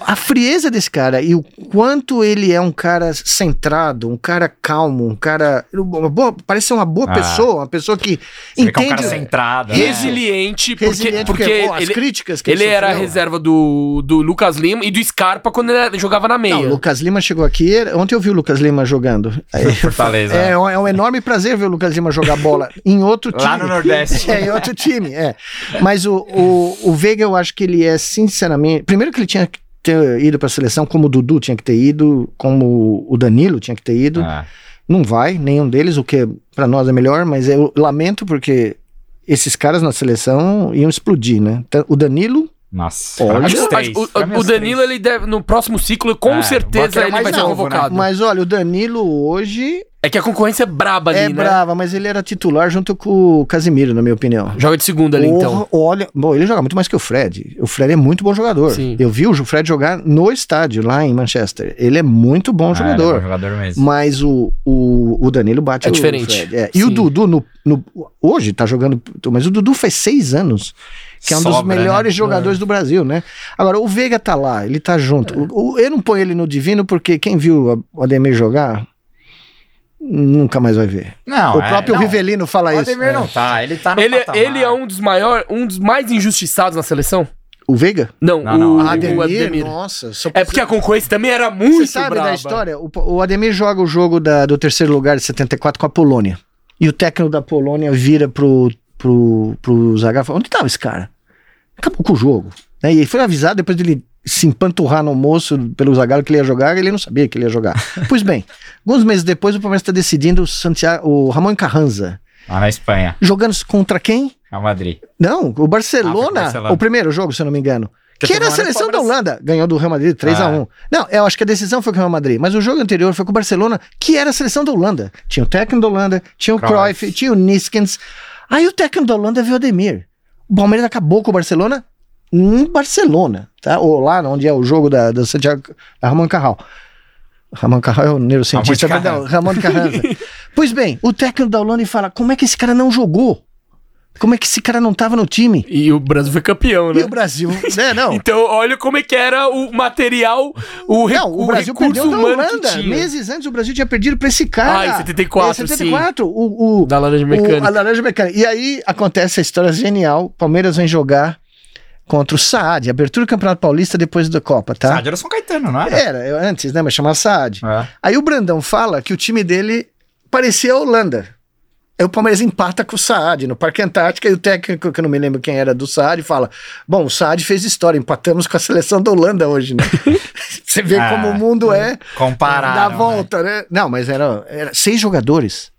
a frieza desse cara e o quanto ele é um cara centrado, um cara calmo, um cara. Uma boa, parece ser uma boa Ah. pessoa, uma pessoa que Você que é um entende. cara centrado. né? Resiliente, porque, resiliente, porque, porque, as ele, críticas que ele era a reserva do, do Lucas Lima e do Scarpa quando ele jogava na meia. Não, o Lucas Lima chegou aqui. Ontem eu vi o Lucas Lima jogando. Aí, Fortaleza. é, um- é um enorme prazer ver o Lucas Lima jogar bola em outro time. Lá no Nordeste. É, em outro time, é. Mas o, o, o Veiga, eu acho que ele é, sinceramente. Primeiro que ele tinha que ter ido para a seleção, como o Dudu tinha que ter ido, como o Danilo tinha que ter ido. Ah, Não vai, nenhum deles, o que para nós é melhor, mas eu lamento porque esses caras na seleção iam explodir, né? O Danilo, nossa. Olha, três. o, o Danilo, três. ele deve, no próximo ciclo, com É, certeza ele mais vai ser novo, convocado. mas olha, o Danilo hoje É que a concorrência é braba ali, é né? brava, mas ele era titular junto com o Casimiro, na minha opinião. Joga de segunda ali, então. Olha, bom, ele joga muito mais que o Fred. O Fred é muito bom jogador. Sim. Eu vi o Fred jogar no estádio, lá em Manchester. Ele é muito bom Ah, ele é jogador. bom jogador mesmo. Mas o, o, o Danilo bate É o diferente. Fred. É. E o. Dudu, no, no- hoje tá jogando. Mas o Dudu faz seis anos. Que é um dos Sobra, melhores né? jogadores do Brasil, né? Agora, o Veiga tá lá, ele tá junto. O- o- eu não ponho ele no divino porque quem viu o Ademir jogar nunca mais vai ver. Não, o próprio não, Rivelino fala O isso. Ademir não tá, ele tá no Ele, patamar. ele é um dos maiores, um dos mais injustiçados na seleção? O Veiga? Não, Não, não, o, o o Ademir, Ademir. nossa. só É porque a concorrência também era muito Você sabe braba. da história? O, o Ademir joga o jogo da- do terceiro lugar de 74 com a Polônia. E o técnico da Polônia vira pro, pro, pro Zagallo e fala, onde tava esse cara? Acabou com o jogo. Né? E ele foi avisado depois dele se empanturrar no almoço pelo Zagallo que ele ia jogar, ele não sabia que ele ia jogar. pois bem, alguns meses depois o Palmeiras está decidindo o, Santiago, o Ramon Carranza. Lá na Espanha, Jogando contra quem? Real Madrid. Não, o Ah, Barcelona, o Barcelona. o primeiro jogo, se eu não me engano. Que era a o seleção da Holanda. Ganhou do Real Madrid 3 a Ah. 1 Não, eu acho que a decisão foi com o Real Madrid. Mas o jogo anterior foi com o Barcelona, que era a seleção da Holanda. Tinha o técnico da Holanda, tinha o Cruyff, Cruyff. tinha o Niskens. Aí o técnico da Holanda viu o Ademir. O Palmeiras acabou com o Barcelona em Barcelona, tá? Ou lá onde é o jogo da, da Santiago, da Ramon Carral. Ramon Carral é o neurocientista, Ramon perdão, Ramon Carranza. pois bem, o técnico da Holanda fala, como é que esse cara não jogou? Como é que esse cara não tava no time? E o Brasil foi campeão, né? E o Brasil, né, não. Então, olha como é que era o material, o, re- Não, o, o Brasil recurso perdeu humano Holanda. Meses antes o Brasil tinha perdido pra esse cara. Ah, em 74, Em 74, o, o, Da laranja o- mecânica. a laranja mecânica. E aí acontece a história genial. Palmeiras vem jogar contra o Saad, abertura do Campeonato Paulista depois da Copa, tá? Sádio era São Caetano, não era? Era, antes, né? Mas chamava Saad. É. Aí o Brandão fala que o time dele parecia a Holanda. Aí o Palmeiras empata com o Saad no Parque Antártica e o técnico, que eu não me lembro quem era do Saad, fala: Bom, o Saad fez história, empatamos com a seleção da Holanda hoje, né? Você vê Ah, como o mundo é Compararam, da né? volta, né? Não, mas era, era seis jogadores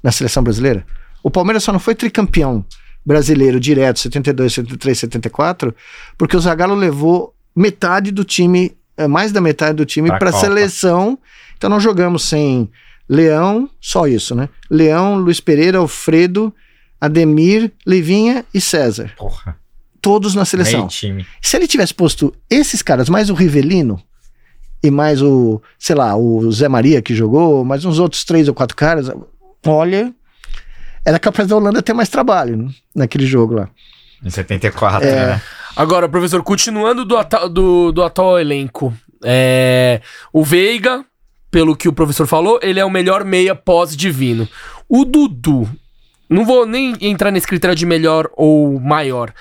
na seleção brasileira. O Palmeiras só não foi tricampeão brasileiro direto, 72, 73, 74, porque o Zagallo levou metade do time, eh, mais da metade do time Pra para a seleção. Então nós jogamos sem Leão, só isso, né? Leão, Luiz Pereira, Alfredo, Ademir, Livinha e César. Porra, Todos na seleção. Se ele tivesse posto esses caras, mais o Rivelino e mais o, sei lá, o Zé Maria que jogou, mais uns outros três ou quatro caras, olha, era capaz da Holanda ter mais trabalho né, naquele jogo lá. Em 74, É. né? Agora, professor, continuando do, ata- do, do atual elenco, é, o Veiga, pelo que o professor falou, ele é o melhor meia pós-divino. O Dudu, não vou nem entrar nesse critério de melhor ou maior.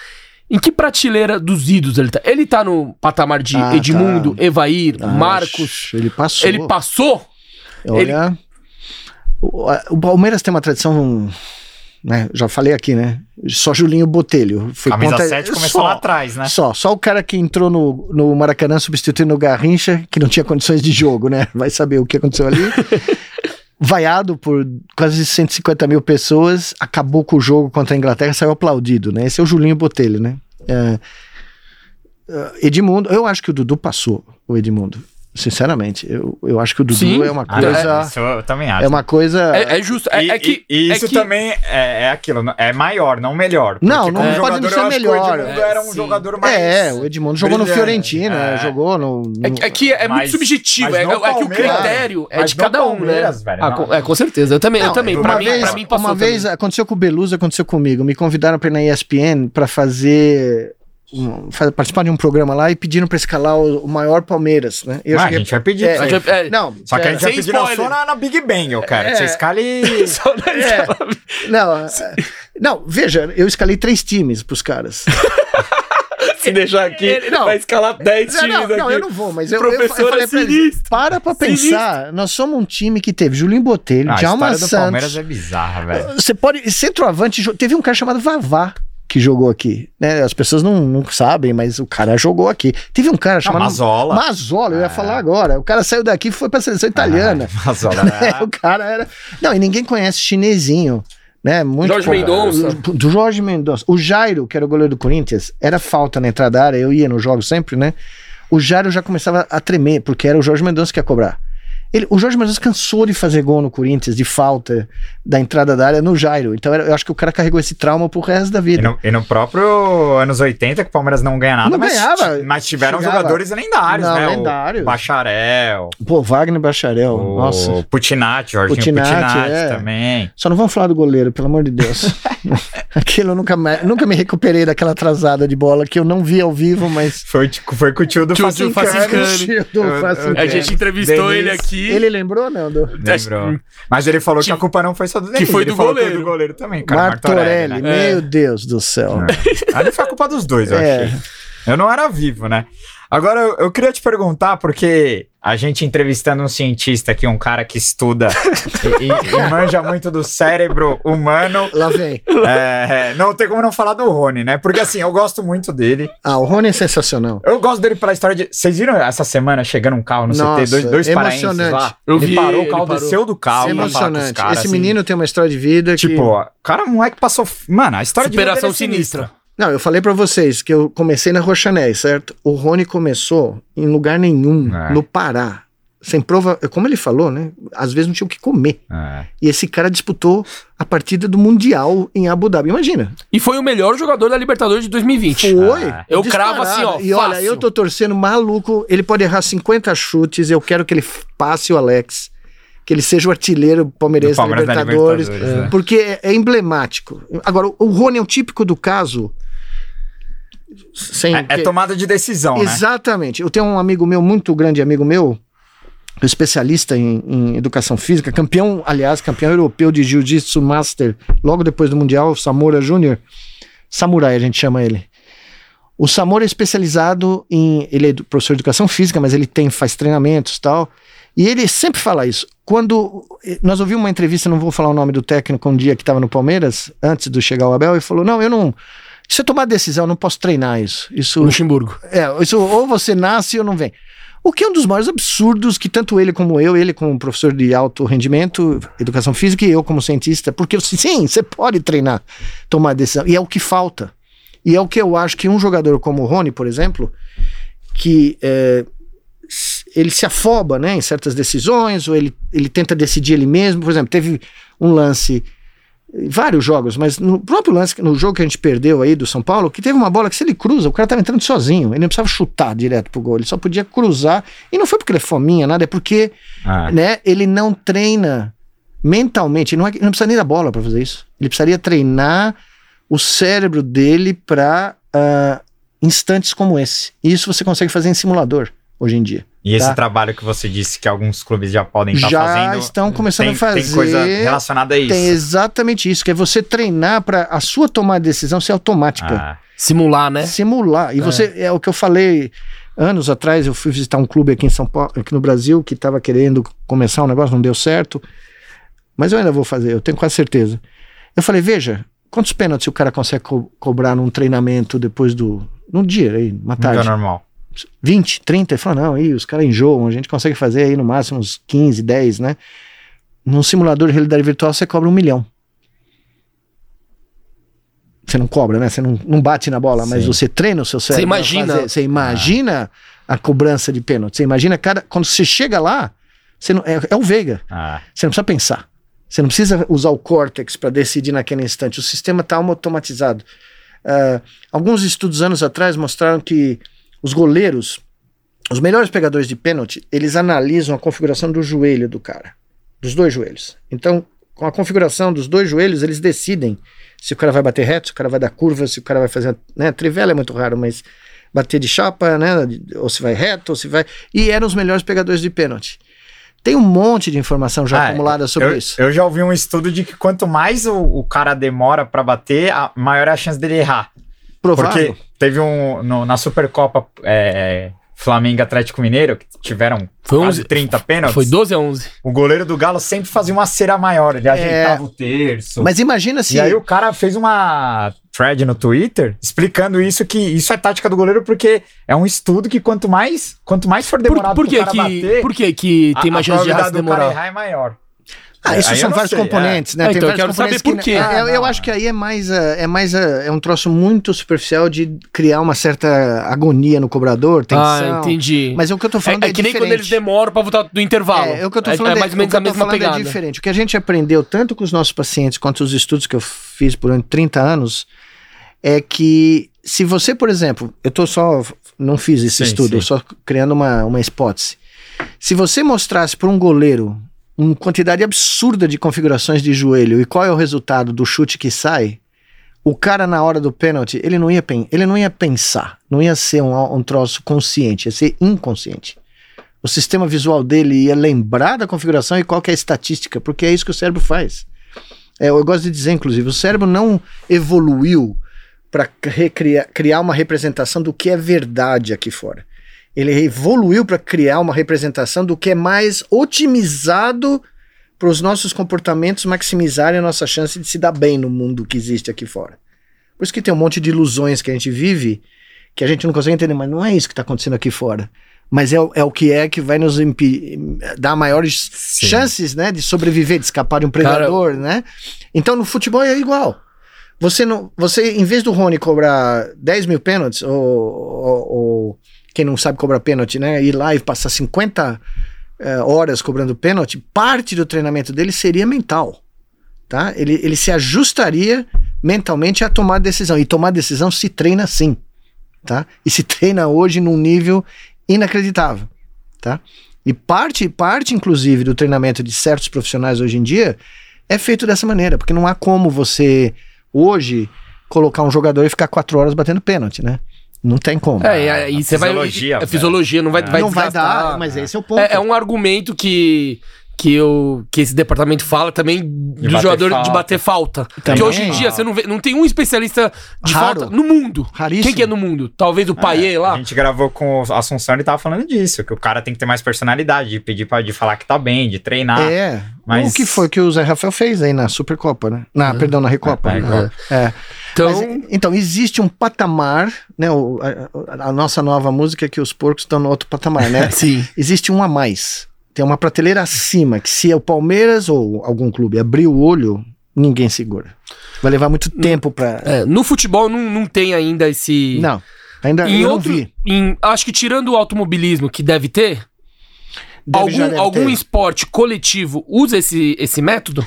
Em que prateleira dos ídolos ele tá? Ele tá no patamar de Ah, Edmundo, tá. Evair, Ah, Marcos. Ele passou. Ele passou? Olha, o, a- o Palmeiras tem uma tradição, né? Já falei aqui, né? Só Julinho Botelho. Foi Camisa ponta- 7 começou só. lá atrás, né? Só, só o cara que entrou no, no Maracanã substituindo o Garrincha, que não tinha condições de jogo, né? Vai saber o que aconteceu ali. Vaiado por quase 150 mil pessoas, acabou com o jogo contra a Inglaterra, saiu aplaudido, né? Esse é o Julinho Botelho, né? É, ah, Edmundo, eu acho que o Dudu passou, o Edmundo. Sinceramente, eu, eu acho que o Dudu Sim. é uma Ah, coisa. isso eu também acho. É uma coisa. É, é justo. É, E, é que. e- é isso que- também é, é aquilo, é maior, não melhor. Não, não como pode não ser eu melhor. O Edmundo É, era um sim. jogador mais. É, o Edmundo jogou no. Fiorentina, É. jogou no. no- É, que- é que é muito Mas- subjetivo. mas É, é que o critério é mas de cada um, né? Velho, Ah, com, é, com certeza. Eu também. eu Não, também. uma Pra mim, vez, pra mim passou uma também. vez aconteceu com o Beluso, aconteceu comigo. Me convidaram para ir na ESPN para fazer um- participar de um programa lá e pediram para escalar o, o maior Palmeiras, né? Eu Ah, a gente vai pedir. É, A gente- é, Não, Só que a é, gente vai pedir não, só na, na Big Bang, eu quero. É. Que você escale. Só na É. não, é, não, veja, eu escalei três times pros caras. Se deixar aqui, Ele- não. vai escalar 10 Não, times não, aqui. não, eu não vou, mas eu, O eu, falei é pra eles, para pra Sinistro. pensar, nós somos um time que teve Julinho Botelho, Ah, a Djalma história do Palmeiras Santos. é bizarra, velho. Você pode, centroavante, teve um cara chamado Vavá que jogou aqui, né? As pessoas não, não sabem, mas o cara jogou aqui. Teve um cara Não, chamado Mazola. Mazola, eu ia É. falar agora. O cara saiu daqui e foi pra seleção italiana. Ah, Mazola. É, o cara era. Não, e ninguém conhece chinesinho. Né, muito Jorge. Mendonça. Do Jorge Mendonça. O Jairo, que era o goleiro do Corinthians, era falta na entrada da área, eu ia nos jogos sempre, né? O Jairo já começava a tremer, porque era o Jorge Mendonça que ia cobrar. Ele, o Jorge Mendonça cansou de fazer gol no Corinthians, de falta da entrada da área no Jairo. Então eu acho que o cara carregou esse trauma pro resto da E vida. no, e no próprio anos 80, que o Palmeiras não ganha nada, Não mas, ganhava. mas tiveram Chegava. jogadores lendários, Não, né? O lendários. Bacharel, Pô, Wagner Bacharel, o nossa. Putinati, Jorginho Putinati, Putinati, é. também. Só não vamos falar do goleiro, pelo amor de Deus. Aquilo eu nunca, mais- nunca me recuperei daquela atrasada de bola que eu não vi ao vivo, mas. Foi, tipo, foi com o tio do Facincani. A gente entrevistou Denis, ele aqui. Ele lembrou, não? Do... Lembrou. Mas ele falou que, Que- a culpa não foi só do Denis, foi do que goleiro. foi do goleiro também, cara. Martorelli, né? meu Deus do céu. É. Ali foi a culpa dos dois, eu É. achei. Eu não era vivo, né? Agora, eu, eu queria te perguntar, porque a gente entrevistando um cientista aqui, um cara que estuda e, e- manja muito do cérebro humano, Lá vem. é, não tem como não falar do Rony, né? Porque assim, eu gosto muito dele. Ah, o Rony é sensacional. Eu gosto dele pela história de. Vocês viram essa semana chegando um carro no Nossa, CT, dois, dois emocionante. lá? Eu ele vi parou, o carro parou. desceu do carro é pra falar com os emocionante. caras. Esse assim. menino tem uma história de vida que. Tipo, ó, cara, moleque passou. Mano, a história Superação de vida dele é sinistra. sinistra. Não, eu falei pra vocês que eu comecei na Rochanéis, certo? O Rony começou em lugar nenhum, É. no Pará. Sem prova, como ele falou, né? Às vezes não tinha o que comer. É. E esse cara disputou a partida do Mundial em Abu Dhabi. Imagina. E foi o melhor jogador da Libertadores de 2020. Foi. Ah. Eu Disparado. cravo assim, ó, E olha, fácil. eu tô torcendo maluco. Ele pode errar 50 chutes. Eu quero que ele passe o Alex. Que ele seja o artilheiro palmeirense da Palmeiras na Libertadores. Libertadores, né? Porque é, é emblemático. Agora, o Rony é o típico do caso. Sem É, é tomada de decisão, né? Exatamente. Eu tenho um amigo meu, muito grande amigo meu, especialista em, em educação física, campeão, aliás, campeão europeu de jiu-jitsu master, logo depois do Mundial, Samura Júnior. Samurai, a gente chama ele. O Samura é especializado em. Ele é professor de educação física, mas ele tem, faz treinamentos e tal. E ele sempre fala isso. Quando. Nós ouvimos uma entrevista, não vou falar o nome do técnico, um dia que estava no Palmeiras, antes de chegar o Abel, e falou: Não, eu não. Isso é tomar decisão, eu não posso treinar isso. Isso Luxemburgo. é, isso ou você nasce ou não vem. O que é um dos maiores absurdos que tanto ele como eu, ele como professor de alto rendimento, educação física, e eu como cientista, porque sim, você pode treinar, tomar decisão, e é o que falta. E é o que eu acho que um jogador como o Rony, por exemplo, que é, ele se afoba né, em certas decisões, ou ele, ele tenta decidir ele mesmo. Por exemplo, teve um lance, vários jogos, mas no próprio lance, no jogo que a gente perdeu aí do São Paulo, que teve uma bola que se ele cruza, o cara tava entrando sozinho, ele não precisava chutar direto pro gol, ele só podia cruzar, e não foi porque ele é fominha, nada, é porque Ah. né, ele não treina mentalmente, não, é, ele não precisa nem da bola para fazer isso. Ele precisaria treinar o cérebro dele para instantes como esse. E isso você consegue fazer em simulador hoje em dia. E esse Tá. trabalho que você disse que alguns clubes já podem estar Já fazendo. estão começando tem, a fazer. Tem coisa relacionada a isso. Tem exatamente isso, que é você treinar para a sua tomada de decisão ser automática. Ah, Simular, né? Simular. E você, é o que eu falei anos atrás, eu fui visitar um clube aqui em São Paulo, aqui no Brasil, que estava querendo começar um negócio, não deu certo. Mas eu ainda vou fazer, eu tenho quase certeza. Eu falei, veja, quantos pênaltis o cara consegue co- cobrar num treinamento depois do. num dia aí, uma é tarde? normal. 20, 30? Ele falou, não, aí os caras enjoam, a gente consegue fazer aí no máximo uns 15, 10, né? Num simulador de realidade virtual você cobra um milhão. você não cobra, né? Você não, não bate na bola, mas Sim. você treina o seu cérebro. a imagina. fazer- Você imagina a cobrança de pênalti. Você imagina cada. Quando você chega lá, você não, é, é o Veiga. Ah, Você não precisa pensar. Você não precisa usar o córtex para decidir naquele instante. O sistema está automatizado. Ah, alguns estudos anos atrás mostraram que os goleiros, os melhores pegadores de pênalti, eles analisam a configuração do joelho do cara, dos dois joelhos. Então, com a configuração dos dois joelhos, eles decidem se o cara vai bater reto, se o cara vai dar curva, se o cara vai fazer. Né, trivela é muito raro, mas bater de chapa, né? Ou se vai reto, ou se vai. E eram os melhores pegadores de pênalti. Tem um monte de informação já Ah, acumulada sobre eu, isso. eu já ouvi um estudo de que quanto mais o, o cara demora pra bater, a maior é a chance dele errar. Provável. Porque teve um. no- na Supercopa é, Flamengo e Atlético Mineiro, que tiveram Foi quase 11 30 pênaltis. Foi 12 a 11. O goleiro do Galo sempre fazia uma cera maior, ele ajeitava o terço. É. Mas imagina se. E aí o cara fez uma thread no Twitter explicando isso, que isso é tática do goleiro, porque é um estudo que quanto mais, quanto mais for Por, demorado por pro que, cara que, bater, por que, que tem a- mais chance de errar se probabilidade do cara demorar? errar é maior. Ah, isso Aí são vários sei, componentes, né? É, Tem então eu quero saber componentes por quê. que- é, eu, eu Ah, acho que aí é mais, ah, é mais ah, é um troço muito superficial de criar uma certa agonia no cobrador, tensão. Ah, entendi. Mas o que eu tô falando é, é, é que nem diferente. quando eles demoram pra voltar do intervalo. É, o que eu tô É- falando é, mais ou menos a mesma pegada. É diferente. O que a gente aprendeu tanto com os nossos pacientes quanto os estudos que eu fiz por 30 anos é que se você, por exemplo, eu tô só não fiz esse Sim, estudo, sim. eu só criando uma, uma hipótese. Se você mostrasse para um goleiro uma quantidade absurda de configurações de joelho e qual é o resultado do chute que sai, o cara na hora do pênalti, ele não ia, ele não ia pensar, não ia ser um, um troço consciente, ia ser inconsciente. O sistema visual dele ia lembrar da configuração e qual é a estatística, porque é isso que o cérebro faz. É, eu gosto de dizer, inclusive, o cérebro não evoluiu para criar uma representação do que é verdade aqui fora. Ele evoluiu para criar uma representação do que é mais otimizado para os nossos comportamentos maximizarem a nossa chance de se dar bem no mundo que existe aqui fora. Por isso que tem um monte de ilusões que a gente vive que a gente não consegue entender, mas não é isso que está acontecendo aqui fora. Mas é, o- é o que é que vai nos dar maiores Sim. chances né, de sobreviver, de escapar de um predador, né? Então no futebol é igual. Você não, você em vez do Rony cobrar 10 mil pênaltis, ou, ou- ou quem não sabe cobrar pênalti, né? Ir lá e passar 50 eh, horas cobrando pênalti, parte do treinamento dele seria mental. Tá? Ele, ele se ajustaria mentalmente a tomar decisão. E tomar decisão se treina sim. Tá? E se treina hoje num nível inacreditável. Tá? E parte, parte, inclusive, do treinamento de certos profissionais hoje em dia é feito dessa maneira, porque não há como você hoje colocar um jogador e ficar quatro horas batendo pênalti, né? Não tem como. É, e aí a você vai. fisiologia, É velho. fisiologia, não vai, É. vai não vai dar, mas esse é o ponto. É, é um argumento que, que, eu, que esse departamento fala também do bater jogador de falta. bater falta. Também. Porque hoje em dia você não vê, não tem um especialista de Raro. falta no mundo. Raríssimo. Quem que é no mundo? Talvez o Paier A lá. gente gravou com o Assunção e tava falando disso, que o cara tem que ter mais personalidade, de pedir pra de falar que tá bem, de treinar. É. mas- O que foi que o Zé Rafael fez aí na Supercopa, né? Na, Perdão, na Recopa. Na Recopa. É. Então, Mas, então, existe um patamar, né? o- a, a nossa nova música é que os porcos estão no outro patamar, né? sim. existe um a mais. Tem uma prateleira acima, que se é o Palmeiras ou algum clube abrir o olho, ninguém segura. Vai levar muito tempo pra. É, no futebol não, não tem ainda esse. Não, ainda Em não outro, vi. em- acho que tirando o automobilismo, que deve ter, Deve- algum, algum ter. esporte coletivo usa esse, esse método?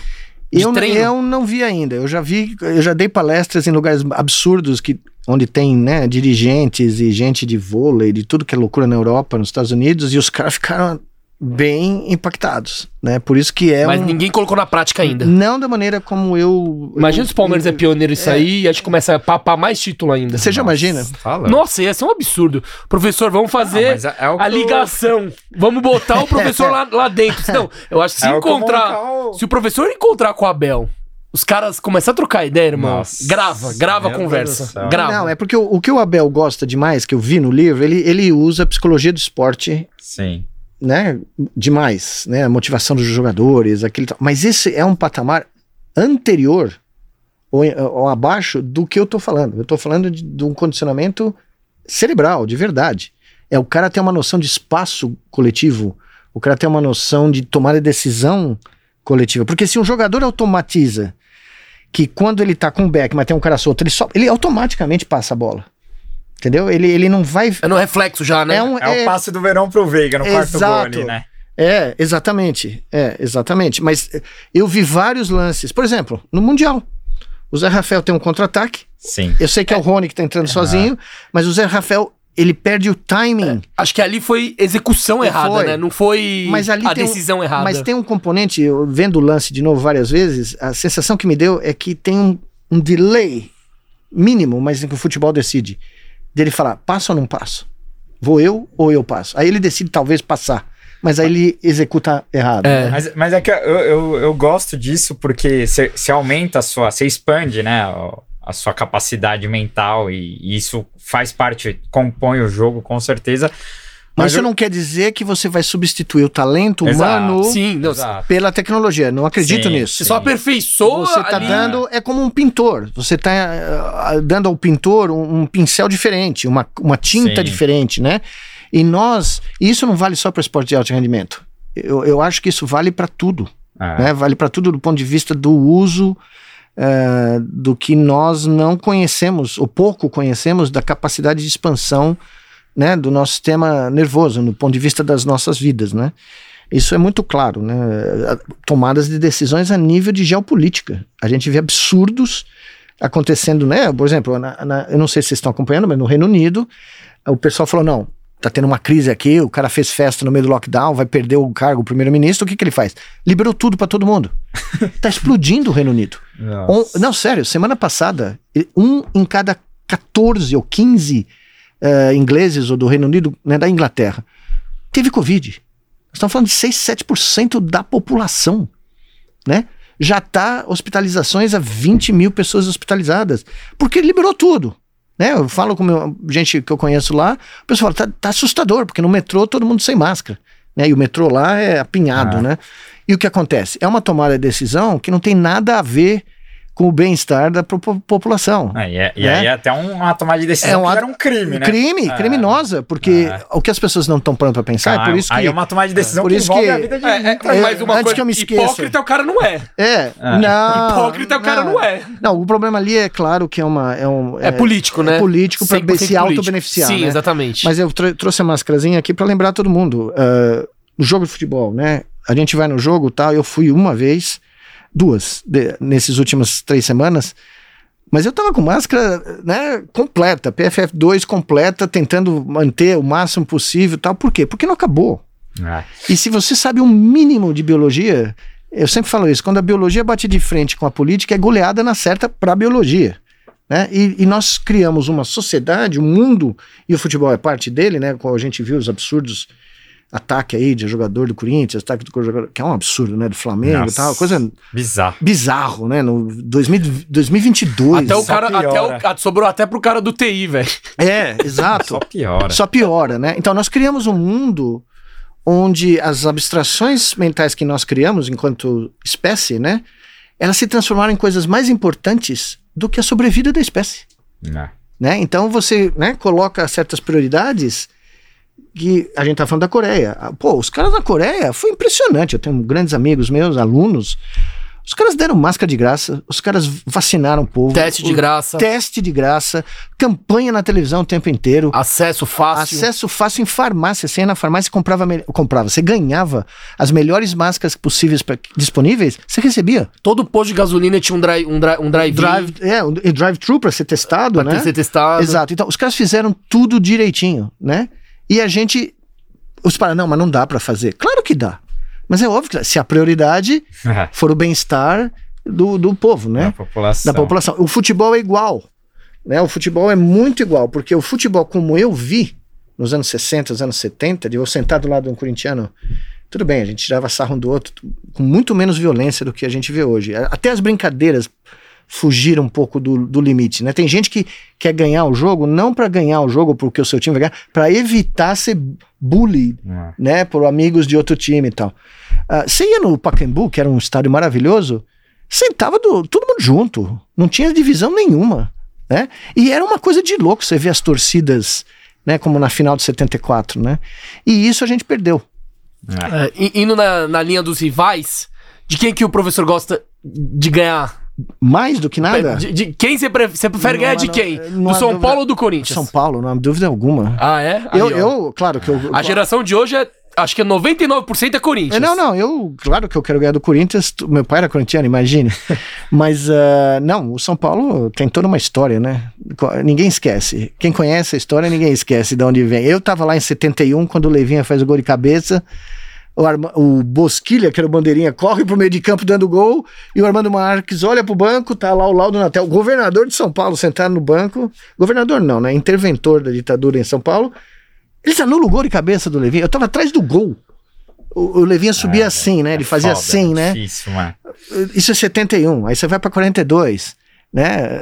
Eu, treino? eu não vi ainda. Eu já vi, eu já dei palestras em lugares absurdos que onde tem, né, dirigentes e gente de vôlei, de tudo que é loucura na Europa, nos Estados Unidos, e os caras ficaram bem impactados, né? Por isso que é Mas um, ninguém colocou na prática ainda. não da maneira como eu Imagina eu- se o Palmeiras é pioneiro nisso aí e a gente começa a papar mais título ainda. Você já imagina? Fala. Nossa, ia ser um absurdo. Professor, vamos fazer Ah, é- é a que eu- ligação. Vamos botar o professor lá, lá dentro. Não, eu acho que se É eu encontrar. o- Se o professor encontrar com o Abel, os caras começar a trocar ideia, irmão. Nossa, grava, grava a conversa. Grava. Não, é porque o, o que o Abel gosta demais, que eu vi no livro, ele, ele usa a psicologia do esporte Sim. Né, demais, né, a motivação dos jogadores, aquele, mas esse é um patamar anterior ou, ou abaixo do que eu tô falando. Eu tô falando de, de um condicionamento cerebral, de verdade. É o cara ter uma noção de espaço coletivo, o cara ter uma noção de tomar a decisão coletiva, porque se um jogador automatiza que quando ele tá com o back, mas tem um cara solto, ele, só, ele automaticamente passa a bola. Entendeu? Ele, ele não vai. É no reflexo já, né? É, um, É, o passe do verão pro Veiga no quarto gol ali, né? É, exatamente. É, exatamente. Mas eu vi vários lances. Por exemplo, no Mundial. O Zé Rafael tem um contra-ataque. Sim. Eu sei que é o Rony que tá entrando sozinho, mas o Zé Rafael, ele perde o timing. Acho que ali foi execução errada, Foi. né? Não foi Mas ali a tem um- decisão errada. Mas tem um componente, eu vendo o lance de novo várias vezes, a sensação que me deu é que tem um, um delay mínimo, mas em que o futebol decide. Dele falar, passo ou não passo? Vou eu ou eu passo? Aí ele decide talvez passar, mas aí ele executa errado. É. né? Mas, mas é que eu, eu, eu gosto disso porque você aumenta a sua, você expande, né, a sua capacidade mental e, e isso faz parte, compõe o jogo com certeza. Mas isso eu- não quer dizer que você vai substituir o talento Exato. humano Sim, pela tecnologia. Não acredito Sim, nisso. você só aperfeiçoa Você tá ali. dando, é como um pintor. Você tá ah, dando ao pintor um, um pincel diferente, uma, uma tinta Sim. diferente, né? E nós, e isso não vale só para esporte de alto rendimento. Eu, eu acho que isso vale para tudo, É. né? Vale para tudo do ponto de vista do uso eh, do que nós não conhecemos, ou pouco conhecemos, da capacidade de expansão né, do nosso sistema nervoso, no ponto de vista das nossas vidas, né? Isso é muito claro, né? Tomadas de decisões a nível de geopolítica. A gente vê absurdos acontecendo, né? Por exemplo, na- na- eu não sei se vocês estão acompanhando, mas no Reino Unido, o pessoal falou: não, tá tendo uma crise aqui, o cara fez festa no meio do lockdown, vai perder o cargo, o primeiro-ministro, o que, que ele faz? Liberou tudo para todo mundo. tá explodindo o Reino Unido. Um- não, sério, semana passada, um em cada 14 ou 15 eh, ingleses ou do Reino Unido, né, da Inglaterra, teve Covid. Estamos falando de 6, 7% da população, né? Já está hospitalizações a 20 mil pessoas hospitalizadas, porque liberou tudo. Né? Eu falo com meu, gente que eu conheço lá, o pessoal fala, tá, tá assustador, porque no metrô todo mundo sem máscara. Né? E o metrô lá é apinhado, Ah. né? E o que acontece? É uma tomada de decisão que não tem nada a ver com o bem-estar da po- população. É, e é- e né? aí é até um, uma tomada de decisão É um que era um crime, né? Crime, É. criminosa, porque É. o que as pessoas não estão prontas para pensar, é por isso que. Aí é uma tomada de decisão por que isso envolve que- a vida de É, é, uma antes coisa, que eu me esqueça. hipócrita o cara não é. É, Ah. não. Hipócrita o cara não é. Não, o problema ali é claro que é uma. É, um, É, político, né? É político para 100% se auto-beneficiar. Sim, né? exatamente. Mas eu tro- trouxe a máscarazinha aqui para lembrar todo mundo. ah, o jogo de futebol, né? A gente vai no jogo tal. Eu fui uma vez, duas, de- nesses últimas três semanas. Mas eu tava com máscara, né, completa, PFF2 completa, tentando manter o máximo possível, tal. Por quê? Porque não acabou. É. E se você sabe um mínimo de biologia, eu sempre falo isso, quando a biologia bate de frente com a política, é goleada na certa para a biologia. Né? E, e nós criamos uma sociedade, um mundo, e o futebol é parte dele, né? Como a gente viu os absurdos ataque aí de jogador do Corinthians, ataque do jogador, que é um absurdo, né? Do Flamengo e Nossa. tal, coisa Bizarro. bizarro, né? No 2000, 2022. Até o Só cara, até o, sobrou até pro cara do TI, velho. É, exato. Só piora. Só piora, né? Então nós criamos um mundo onde as abstrações mentais que nós criamos enquanto espécie, né? Elas se transformaram em coisas mais importantes do que a sobrevida da espécie, É. né? Então você, né, coloca certas prioridades que a gente tá falando da Coreia. Ah, Pô, os caras da Coreia foi impressionante. Eu tenho grandes amigos meus, alunos. Os caras deram máscara de graça, os caras vacinaram o povo. Teste de graça. Teste de graça, campanha na televisão o tempo inteiro. Acesso fácil. Acesso fácil em farmácia. Você ia na farmácia e comprava, comprava. Você ganhava as melhores máscaras possíveis pra, disponíveis, você recebia. Todo posto de gasolina tinha um drive um drive, um drive, Drive, é, um- drive-thru para ser testado, pra né? ser testado. Exato. Então, os caras fizeram tudo direitinho, né? E a gente. Os para não, mas não dá para fazer. Claro que dá. Mas é óbvio que se a prioridade É. for o bem-estar do, do povo, né? Da população. da população. O futebol é igual. Né? O futebol é muito igual, porque o futebol, como eu vi nos anos 60, nos anos 70, de eu sentar do lado de um corintiano, tudo bem, a gente tirava sarro um do outro com muito menos violência do que a gente vê hoje. Até as brincadeiras fugiram um pouco do, do limite, né? Tem gente que quer ganhar o jogo não para ganhar o jogo porque o seu time vai ganhar, para evitar ser bully, É. né, por amigos de outro time e tal. Ah, Você ia no Pacaembu, que era um estádio maravilhoso, sentava do- todo mundo junto, não tinha divisão nenhuma, né? E era uma coisa de louco você ver as torcidas, né, como na final de 74, né? E isso a gente perdeu. É. É, indo na, na linha dos rivais, de quem que o professor gosta de ganhar mais do que nada. De, de quem você prefere, você prefere Não ganhar de não- quem? não Do há São dúvida. Paulo ou do Corinthians? São Paulo, não há dúvida alguma. Ah, é? Aí, eu, eu, claro que eu. A geração de hoje é. Acho que é 99% é Corinthians. É, Não, não, eu, claro que eu quero ganhar do Corinthians. Meu pai era corintiano, imagine. Mas, ah, não, o São Paulo tem toda uma história, né? Ninguém esquece. Quem conhece a história, ninguém esquece de onde vem. Eu tava lá em 71, quando o Levinha faz o gol de cabeça. O, Arma- o Bosquilha, que era o bandeirinha, corre pro meio de campo dando gol. E o Armando Marques olha pro banco, tá lá o Laudo Natel, o governador de São Paulo, sentado no banco. Governador não, né? Interventor da ditadura em São Paulo. Eles anulam o gol de cabeça do Levinha. Eu tava atrás do gol. O, o Levinha subia assim, né? Ele fazia É Foda, assim, né? Difícil, mano. Isso é 71. Aí você vai pra 42, né?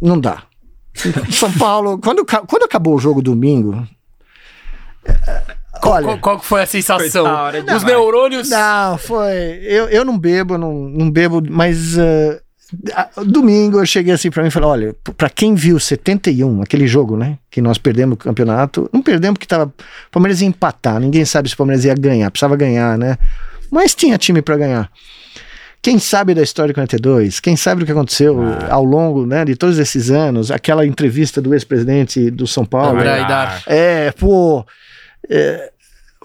Não dá. São Paulo, quando, quando acabou o jogo domingo. Qual, Olha, qual- qual foi a sensação? Foi Os neurônios. não, foi. Eu, eu não bebo, não, não bebo, mas. ah, ah, domingo eu cheguei assim pra mim e falei: olha, p- pra quem viu 71, aquele jogo, né? Que nós perdemos o campeonato, não perdemos porque tava. O Palmeiras ia empatar, ninguém sabe se o Palmeiras ia ganhar, precisava ganhar, né? Mas tinha time pra ganhar. Quem sabe da história de 42? Quem sabe do que aconteceu ao longo né, de todos esses anos? Aquela entrevista do ex-presidente do São Paulo. Aidar. É, pô. É,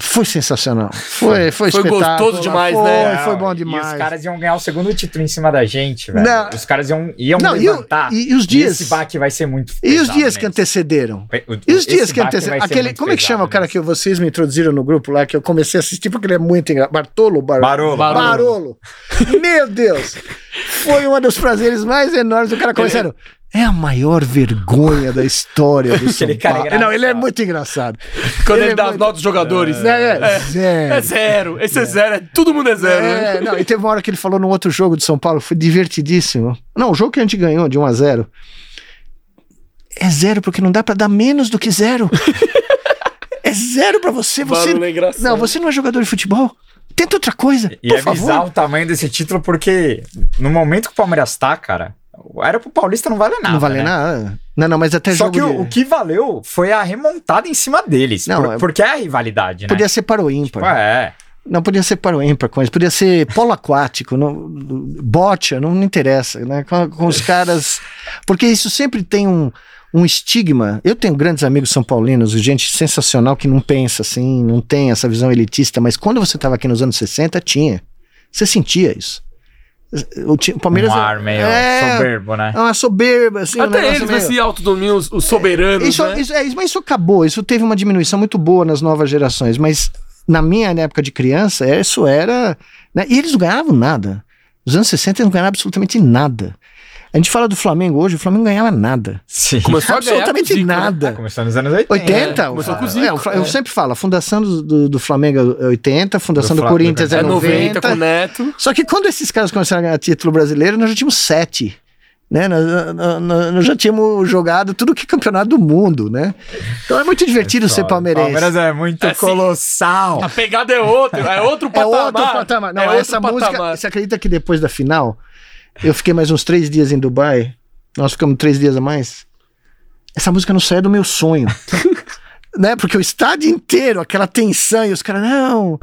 foi sensacional. Foi, foi, Foi gostoso demais, foi, né? Foi bom E demais. os caras iam ganhar o segundo título em cima da gente, velho. Não. Os caras iam, iam Não, e levantar. e- e os dias- esse baque vai ser muito E os dias que antecederam? O- E os dias que antecederam? Aquele, como é que chama o cara que vocês me introduziram no grupo lá, que eu comecei a assistir porque ele é muito engraçado? Bartolo? Bar... Barolo. Barolo. Barolo. Meu Deus! Foi um dos prazeres mais enormes do cara começando. É a maior vergonha da história do São é Paulo. Não, ele é muito engraçado. Quando ele, é dá as muito- notas dos jogadores. É, é, zero. É zero. Esse é, zero. É, todo mundo é zero, né? É, não, e teve uma hora que ele falou num outro jogo de São Paulo, foi divertidíssimo. Não, o jogo que a gente ganhou de 1 a 0 é zero, porque não dá pra dar menos do que zero. é zero pra você. Você é engraçado. não, você não é jogador de futebol. Tenta outra coisa, E por é favor. bizarro o tamanho desse título, porque no momento que o Palmeiras tá, cara, era pro Paulista não vale nada. não vale né? nada. Não, não, mas até Só que de- o, o que valeu foi a remontada em cima deles. Não, por- é- porque é a rivalidade, né? podia ser para o ímpar. Tipo, é. Não podia ser para o ímpar com eles, podia ser polo aquático, não, bocha, não, não interessa, né? Com, com os caras. Porque isso sempre tem um, um estigma. Eu tenho grandes amigos são paulinos, gente sensacional que não pensa assim, não tem essa visão elitista, mas quando você estava aqui nos anos 60, tinha. Você sentia isso. O, ti- o Palmeiras. um ar meio é, soberbo, né? é uma soberba, assim. um Até negócio eles, meio- esse autodomínio, os, os soberanos, isso, né? isso, é, mas isso acabou, isso teve uma diminuição muito boa nas novas gerações, mas na minha época de criança, isso era. né, E eles não ganhavam nada. Nos anos 60 eles não ganhavam absolutamente nada. A gente fala do Flamengo hoje, o Flamengo não ganhava nada. Sim. Começou absolutamente Zico, né? nada. Começou nos anos 80. 80? É, começou com o é, Zico, o Fla- é. Eu sempre falo, a fundação do, do, do Flamengo é 80, a fundação Do do, Corinthians do- é É 90 com o 90. Neto. Só que quando esses caras começaram a ganhar título brasileiro, nós já tínhamos sete. Né? Nós, nós- nós- já tínhamos jogado tudo que é campeonato do mundo, né? Então é muito divertido ser palmeirense. Palmeiras é muito É, sim. colossal. A pegada é outra, é outro É patamar. outro patamar. Não, é outro essa música. patamar. Você acredita que depois da final, eu fiquei mais uns três dias em Dubai? Nós ficamos três dias a mais? Essa música não sai do meu sonho. né? Porque o estádio inteiro, aquela tensão, e os caras, não,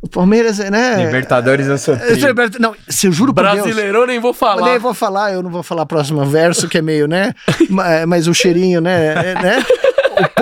o Palmeiras é, né? Libertadores É, tri. Liberta- Não, se eu juro por Deus. Brasileirão nem vou Eu falar. nem vou falar, eu não vou falar o próximo verso, que é meio, né? Ma- Mas o cheirinho, né? é, né?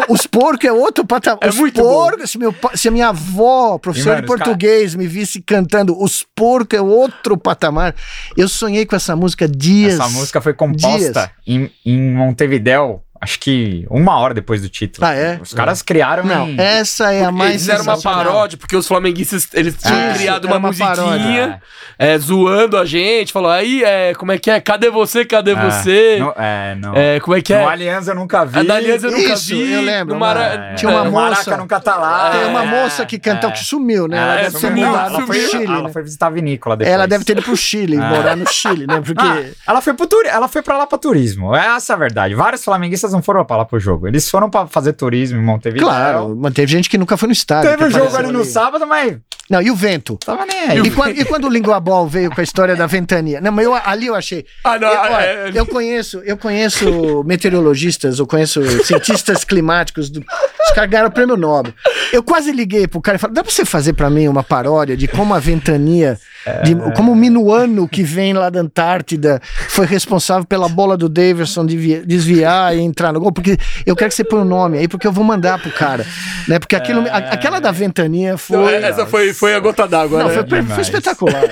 Os porcos é outro patamar. É os muito porcos, se, meu se a minha avó, professora de português, me visse cantando Os porcos é outro patamar. Eu sonhei com essa música dias. Essa música foi composta em, em Montevidéu, acho que uma hora depois do título. Ah, é? Os caras criaram Não, em- essa é a mais Eles fizeram uma paródia, porque os flamenguistas, eles tinham Isso, criado uma, uma paródia. musiquinha é, zoando a gente, falou, aí, é, como é que é? Cadê você, cadê Ah, você? não- é, não. É, como é que é? No Aliança eu nunca vi. A da Aliança eu nunca Isso, vi. eu lembro, no Mara- É, Tinha uma moça- Maraca nunca tá lá. Tem uma É, moça que cantou é. que sumiu, né? Ela É, deve ter sumiu, mudado ela foi, Chile. ela né? foi visitar a vinícola depois. Ela deve ter ido pro Chile, morar no Chile, né? Porque. Ah, ela foi pro turi- ela foi para lá pra turismo. Essa é a verdade. Vários flamenguistas não foram pra lá pro jogo. Eles foram pra fazer turismo em Montevideo. Claro, mas teve gente que nunca foi no estádio. Teve o jogo ali no sábado, mas Não, e o vento? Tava nem aí. E quando, e quando o Linguabol veio com a história da ventania? Não, mas eu, ali eu achei. Ah, não, eu, olha, é- eu conheço, eu conheço meteorologistas, eu conheço cientistas climáticos. Do, os caras ganharam o prêmio Nobel. Eu quase liguei pro cara e falei: dá pra você fazer pra mim uma paródia de como a ventania, de, como o minuano que vem lá da Antártida foi responsável pela bola do Davidson desviar, desviar e entrar no gol? Porque eu quero que você põe o nome aí, porque eu vou mandar pro cara. Né? Porque aquilo, a- aquela da ventania foi. Não, essa foi, foi a gota d'água, né? foi, foi espetacular.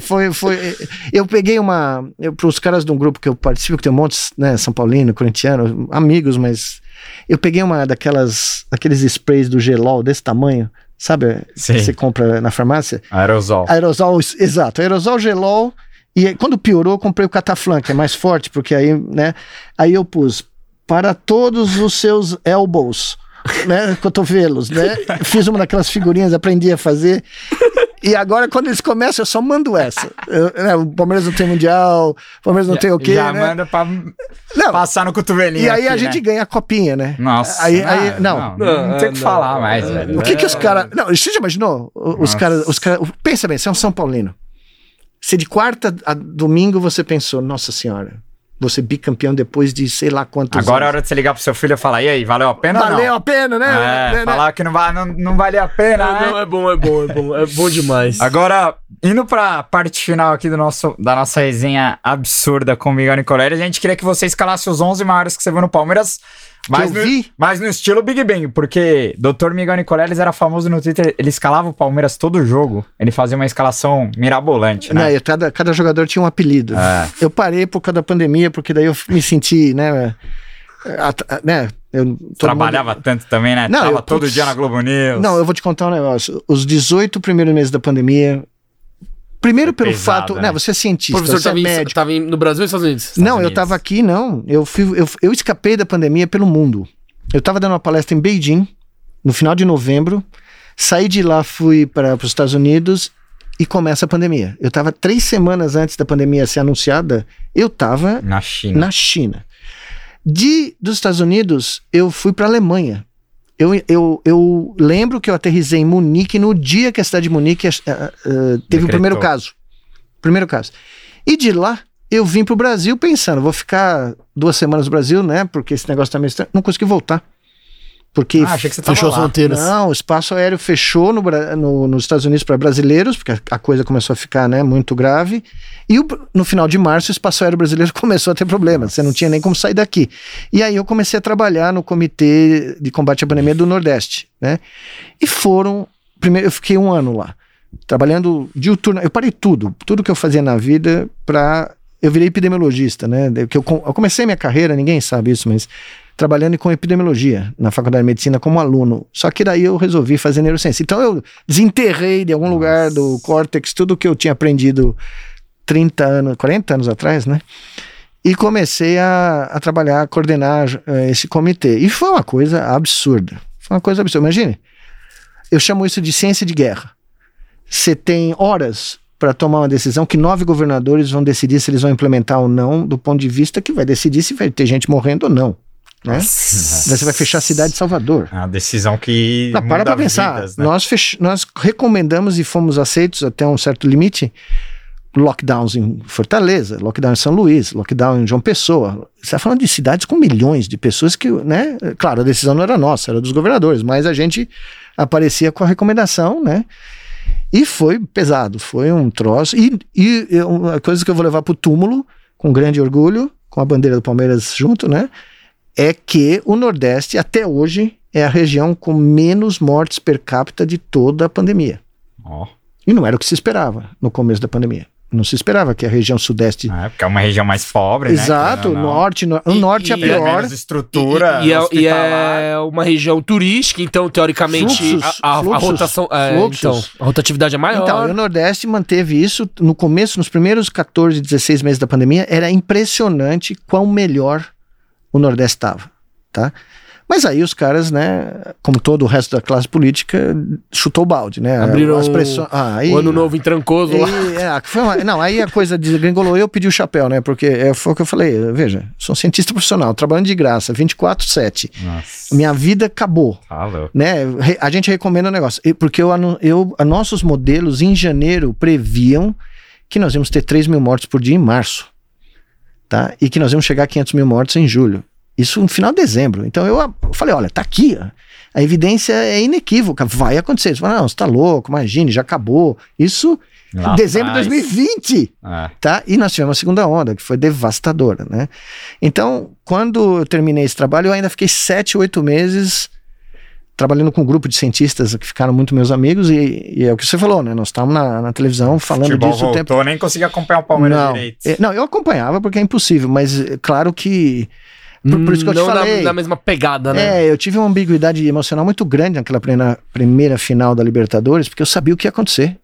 foi, foi, foi- Eu peguei uma. Para os caras de um grupo que eu participo, que tem um monte, né? São Paulino, corintiano, amigos, mas. Eu peguei uma daquelas. Aqueles sprays do gelol desse tamanho, sabe? Sim. Que você compra na farmácia. Aerosol. Aerosol, exato, aerosol gelol. E aí, quando piorou, eu comprei o Cataflan, que é mais forte, porque aí, né? Aí eu pus para todos os seus elbows, né? Cotovelos, né? Fiz uma daquelas figurinhas, aprendi a fazer. E agora, quando eles começam, eu só mando essa. Eu- né, o Palmeiras não tem Mundial, o Palmeiras não tem o quê, Já né? manda pra Não, passar no cotovelinho. e aí a aqui, gente né? ganha a copinha, né? Nossa. Aí, aí, não. Não, não, Não, tem o que falar mais, velho. O que que os caras. Não, você já imaginou? Os caras. Os cara, pensa bem, você é um São Paulino. Se de quarta a domingo você pensou, nossa senhora, ser bicampeão depois de sei lá quantos Agora é anos. hora de você ligar pro seu filho e falar, e aí, valeu a pena ou Valeu não? a pena, né? É, Né, né? falar que não, vai, não, não valia a pena, né? não, é bom, é bom, é bom. É bom demais. Agora, indo pra parte final aqui do nosso, da nossa resenha absurda com o Miguel Nicoleri, a gente queria que você escalasse os 11 maiores que você viu no Palmeiras, mas, no, mas no estilo Big Bang, porque Dr. Miguel Nicoleles era famoso no Twitter, ele escalava o Palmeiras todo jogo, ele fazia uma escalação mirabolante, Não, né? e cada, cada jogador tinha um apelido. É. Eu parei por causa da pandemia, porque daí eu me senti, né? at- a- né eu, Trabalhava mundo- tanto também, né? Não, Tava eu- todo putz, dia na Globo News. Não, eu vou te contar um negócio. Os 18 primeiros meses da pandemia. Primeiro Foi pelo pesado, fato, né? né? Você é O cientista, professor você é em, médico. tava em- no Brasil ou nos Estados Unidos? Não, eu Unidos. tava aqui, não. Eu, fui, eu, eu escapei da pandemia pelo mundo. Eu tava dando uma palestra em Beijing, no final de novembro. Saí de lá, fui para os Estados Unidos e começa a pandemia. Eu tava três semanas antes da pandemia ser anunciada, eu tava Na China. na China. De dos Estados Unidos, eu fui para Alemanha. Eu, eu, eu lembro que eu aterrisei em Munique no dia que a cidade de Munique eh, eh, teve o Decretou. primeiro caso. Primeiro caso. E de lá, eu vim pro Brasil pensando, vou ficar duas semanas no Brasil, né? Porque esse negócio tá meio estranho. Não consegui voltar. Porque Ah, achei que você tava Fechou as fronteiras. não, o espaço aéreo fechou no, no- nos Estados Unidos para brasileiros, porque a, a coisa começou a ficar né, muito grave. E o- no final de março, o espaço aéreo brasileiro começou a ter problemas. Você não tinha nem como sair daqui. E aí eu comecei a trabalhar no Comitê de Combate à Pandemia do Nordeste. Né? E foram. Primeiro, eu fiquei um ano lá, trabalhando diuturno. Eu parei tudo, tudo que eu fazia na vida para. Eu virei epidemiologista, né? Eu comecei minha carreira, ninguém sabe isso, mas trabalhando com epidemiologia na Faculdade de Medicina como aluno. Só que daí eu resolvi fazer neurociência. Então eu desenterrei de algum lugar do córtex tudo que eu tinha aprendido 30 anos, 40 anos atrás, né? E comecei a, a trabalhar, a coordenar eh, esse comitê. E foi uma coisa absurda. Foi uma coisa absurda. Imagine, eu chamo isso de ciência de guerra. Você tem horas para tomar uma decisão que nove governadores vão decidir se eles vão implementar ou não, do ponto de vista que vai decidir se vai ter gente morrendo ou não. Né? Você vai fechar a cidade de Salvador. É uma decisão que. Não, para pra pensar. vidas, né? nós, fech... nós recomendamos e fomos aceitos até um certo limite lockdowns em Fortaleza, lockdown em São Luís, lockdown em João Pessoa. Você está falando de cidades com milhões de pessoas que, né? Claro, a decisão não era nossa, era dos governadores, mas a gente aparecia com a recomendação, né? E foi pesado, foi um troço. E, e uma coisa que eu vou levar pro túmulo, com grande orgulho, com a bandeira do Palmeiras junto, né? É que o Nordeste, até hoje, é a região com menos mortes per capita de toda a pandemia. Ó, E não era o que se esperava no começo da pandemia. Não se esperava que a região sudeste. é, porque é uma região mais pobre, né? Exato, ou não. norte, no, o norte é a e- é pior. menos estrutura. E, e é, e é uma região turística, então, teoricamente, Fluxos, a, a- a fluxos, rotação. é, então, a rotatividade é maior. Então, e o Nordeste manteve isso no começo, nos primeiros 14, 16 meses da pandemia, era impressionante quão melhor o Nordeste estava, tá? Mas aí os caras, né, como todo o resto da classe política, chutou o balde, né? Abriram As pressões- ah, aí, O ano novo em Trancoso lá. é, foi uma- não, aí a coisa desgringolou eu pedi o chapéu, né? Porque é, foi o que eu falei, veja, sou um cientista profissional, trabalhando de graça, 24/7. Nossa, Minha vida acabou louco. né? A gente recomenda o negócio. Porque eu, eu, nossos modelos em janeiro previam que nós íamos ter 3 mil mortos por dia em março. Tá? E que nós íamos chegar a 500 mil mortos em julho. Isso no final de dezembro. Então eu, falei: olha, tá aqui. A evidência é inequívoca. Vai acontecer. Você fala, não, você tá louco, imagine, já acabou. Isso Lá em dezembro de atrás. 2020 É. tá? E nós tivemos a segunda onda, que foi devastadora, né? Então, quando eu terminei esse trabalho, eu ainda fiquei sete, oito meses trabalhando com um grupo de cientistas que ficaram muito meus amigos e, e é o que você falou, né? Nós estávamos na, na televisão falando Futebol disso o voltou, tempo. nem consegui acompanhar o Palmeiras Não, direito. é, não, eu acompanhava porque é impossível, mas é claro que por, por isso que eu te Não na- falei. Na, mesma pegada, né? É, eu tive uma ambiguidade emocional muito grande naquela primeira, primeira final da Libertadores, porque eu sabia o que ia acontecer.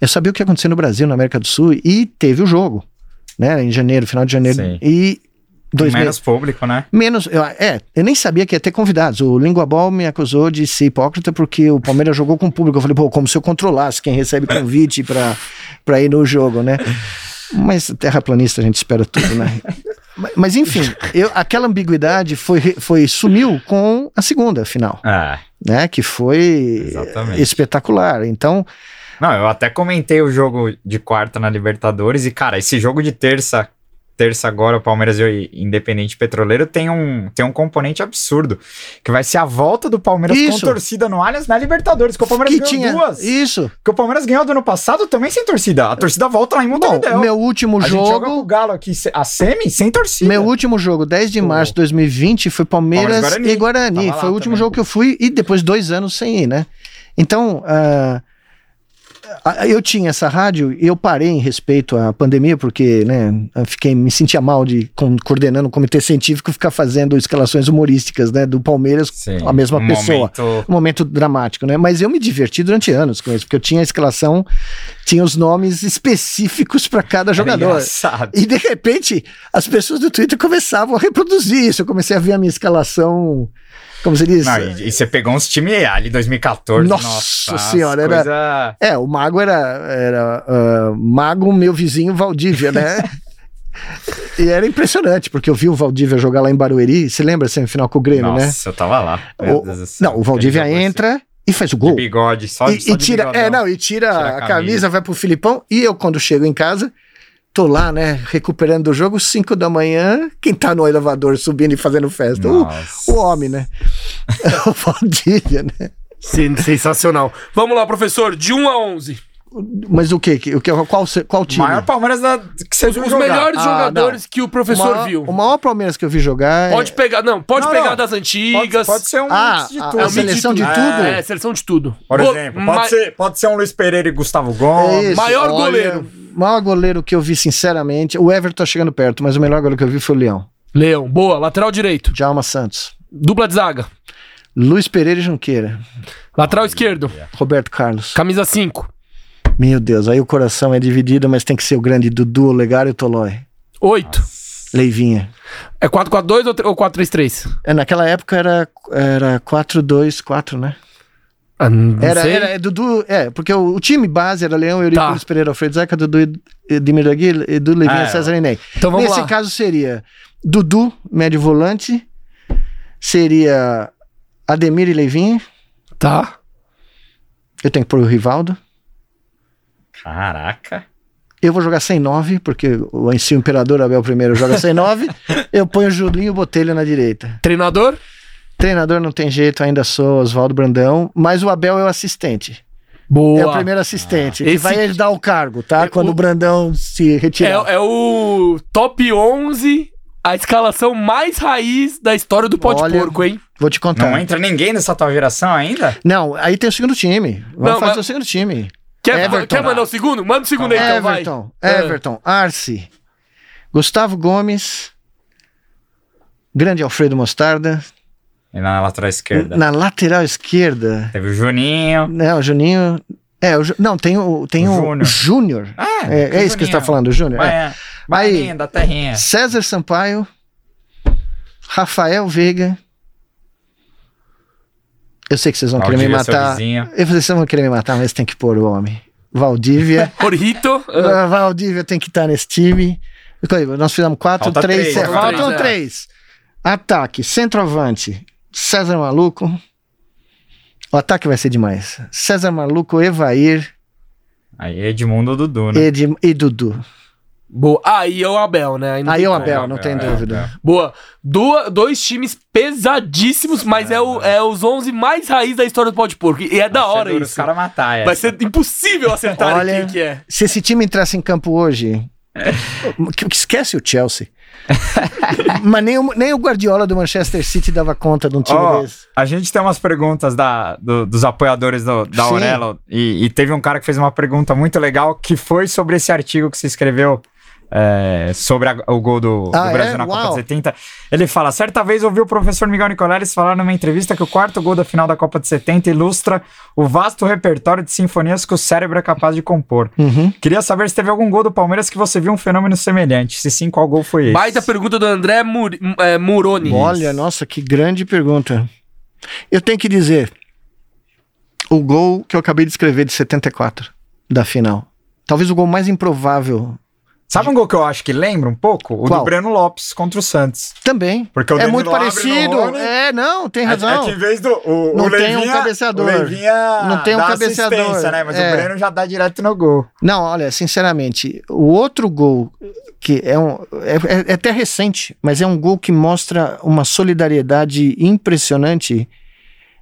Eu sabia o que ia acontecer no Brasil, na América do Sul, e teve o jogo, né? Em janeiro, final de janeiro. Sim. E dois Menos meses. público, né? Menos, eu- é, eu nem sabia que ia ter convidados. O Língua Ball me acusou de ser hipócrita porque o Palmeiras jogou com o público. Eu falei, pô, como se eu controlasse quem recebe convite pra, pra ir no jogo, né? Mas terraplanista a gente espera tudo, né? Mas, enfim, eu, aquela ambiguidade foi, foi sumiu com a segunda final, É, né? Que foi Exatamente. espetacular. Então, Não, eu até comentei o jogo de quarta na Libertadores e, cara, esse jogo de terça, terça agora, o Palmeiras e o Independente Petroleiro tem um, tem um componente absurdo, que vai ser a volta do Palmeiras Isso. com torcida no Allianz na Libertadores, que o Palmeiras que ganhou tinha duas. isso. Que o Palmeiras ganhou do ano passado também sem torcida. A torcida volta lá em Montevideo. meu último a gente joga com o jogo, Galo aqui, a semi, sem torcida. Meu último jogo, 10 de março de 2020, foi Palmeiras, Palmeiras Guarani. e Guarani. Tava Foi o último também. jogo que eu fui e depois dois anos sem ir, né? Então, ah, eu tinha essa rádio e eu parei em respeito à pandemia, porque, né, fiquei, me sentia mal de com- coordenando o comitê científico ficar fazendo escalações humorísticas, né, do Palmeiras Sim, a mesma um pessoa. momento- Um momento dramático, né? Mas eu me diverti durante anos com isso, porque eu tinha a escalação, tinha os nomes específicos para cada jogador. engraçado. E de repente, as pessoas do Twitter começavam a reproduzir isso. Eu comecei a ver a minha escalação, como se diz. Não, e, e você pegou uns times ali 2014. Nossa Nossa, senhora, as era- coisa- É, o Mago era, era ah, Mago, meu vizinho Valdívia, né? e era impressionante, porque eu vi o Valdívia jogar lá em Barueri. Você lembra a semifinal com o Grêmio, né? Nossa, eu tava lá. O- não, o Valdívia entra e faz o assim, gol. De bigode, só, e, só e de tira, bigodão. é, não, e tira, Tira a a camisa, camisa. vai pro Filipão. E eu, quando chego em casa, tô lá, né, recuperando o jogo, 5 da manhã. Quem tá no elevador subindo e fazendo festa? O, o homem, né? o Valdívia, né? Sim, sensacional. Vamos lá, professor, de 1 a 11. Mas o quê? O que qual, qual O time? maior Palmeiras da, que você Os, viu os jogar. melhores Ah, jogadores que o o professor maior, viu. o maior Palmeiras que eu vi jogar é- Pode pegar, não, pode Não, pegar não. das Pode, antigas. pode ser um Ah, mix de a- tudo. a É um seleção de tudo. tudo? É, seleção de tudo. Por Go- exemplo, ma- pode, ser, pode ser um Luiz Pereira e Gustavo É Gomes. isso, maior olha, goleiro. Maior goleiro que eu vi, sinceramente. O Everton tá chegando perto, mas o melhor goleiro que eu vi foi o Leão. Leão, boa. Lateral direito. Djalma Santos. Dupla de zaga. Luiz Pereira e Junqueira. Lateral esquerdo. Roberto Carlos. Camisa 5. Meu Deus, aí o coração é dividido, mas tem que ser o grande Dudu, o Legário e o Tolói. 8. Leivinha. É 4-4-2 ou tre- ou 4-3-3? É, naquela época era, era 4-2-4, né? Ah, não Era, sei. era é, Dudu, é, porque o, o time base era Leão, Eurico, Tá. Pereira, Alfredo Zeca, Dudu, Ed- Edmir Aguirre, Edu Leivinha, Ah, é. César Enem. Então vamos Nesse lá. caso seria Dudu, médio volante, seria Ademir e Leivinha, Tá. eu tenho que pôr o Rivaldo. Caraca. Eu vou jogar sem 9, porque o, se o Imperador Abel I joga sem 9, eu ponho o Julinho e o Botelho na direita. Treinador? Treinador não tem jeito, ainda sou Oswaldo Brandão, mas o Abel é o assistente. Boa. É o primeiro assistente, que Esse- vai herdar o cargo, tá? É, Quando o- o Brandão se retirar. É, é o top 11, a escalação mais raiz da história do pó de Olha, porco, hein? Vou te contar. Não entra ninguém nessa tua geração ainda? Não, aí tem o segundo time. Vamos Não, fazer mas- o segundo time. Quer, Everton. quer mandar o segundo? Manda o segundo aí, então, vai. Everton, É. Everton, Arce, Gustavo Gomes, grande Alfredo Mostarda, na lateral esquerda. na lateral esquerda, Teve o Juninho. né, o Juninho, é, o Ju- não, tem o, tem O o Júnior. Ah, é, é isso que você tá falando, o Júnior, é. Vai, Aí- vai da terrinha. César Sampaio, Rafael Veiga, Eu sei que vocês vão querer me Valdívia, matar. Eu falei, vocês vão querer me matar, mas tem que pôr o homem. Valdívia. Jorrito. Ah, Valdívia tem que estar nesse time. Nós fizemos 4, Falta 3, três, é, falta faltam três, é. 3. Ataque, centroavante, César Maluco. O ataque vai ser demais. César Maluco, Evair Aí Edmundo ou Dudu, né? Ed, e Dudu. Boa. Aí é o Abel, né? Aí tem é o. Abel, não tem é, dúvida. Boa. Dua- dois times pesadíssimos, mas é, o, é os 11 mais raiz da história do pau de porco. E é da hora duro isso. Os caras matar essa. Vai ser impossível acertar Olha- quem que é. Se esse time entrasse em campo hoje, que- que esquece o Chelsea. Mas nem o, nem o Guardiola do Manchester City dava conta de um time Ó, desse. a gente tem umas perguntas da, do- dos apoiadores do- da Sim. Aurelo e, e teve um cara que fez uma pergunta muito legal que foi sobre esse artigo que você escreveu é, sobre a- o gol do, do Ah, é? Brasil na Copa de 70. Ele fala: certa vez ouvi o professor Miguel Nicoleles falar numa entrevista que o quarto gol da final da Copa de 70 ilustra o vasto repertório de sinfonias que o cérebro é capaz de compor. Uhum. Queria saber se teve algum gol do Palmeiras que você viu um fenômeno semelhante. Se sim, qual gol foi esse? Baita pergunta do André Mur, é, Muroni. Olha, nossa, que grande pergunta. Eu tenho que dizer, o gol que eu acabei de escrever de 74, da final. Talvez o gol mais improvável Sabe um gol que eu acho que lembra um pouco? O Qual? do Breno Lopes contra o Santos. também. Porque o é Danilo muito parecido. Rony. É, não, tem É, razão. é que em vez do. O, Não o tem um cabeceador. Não tem um cabeceador. Né? Mas É. o Breno já dá direto no gol. Não, olha, sinceramente, o outro gol que é, um, é, é até recente, mas é um gol que mostra uma solidariedade impressionante.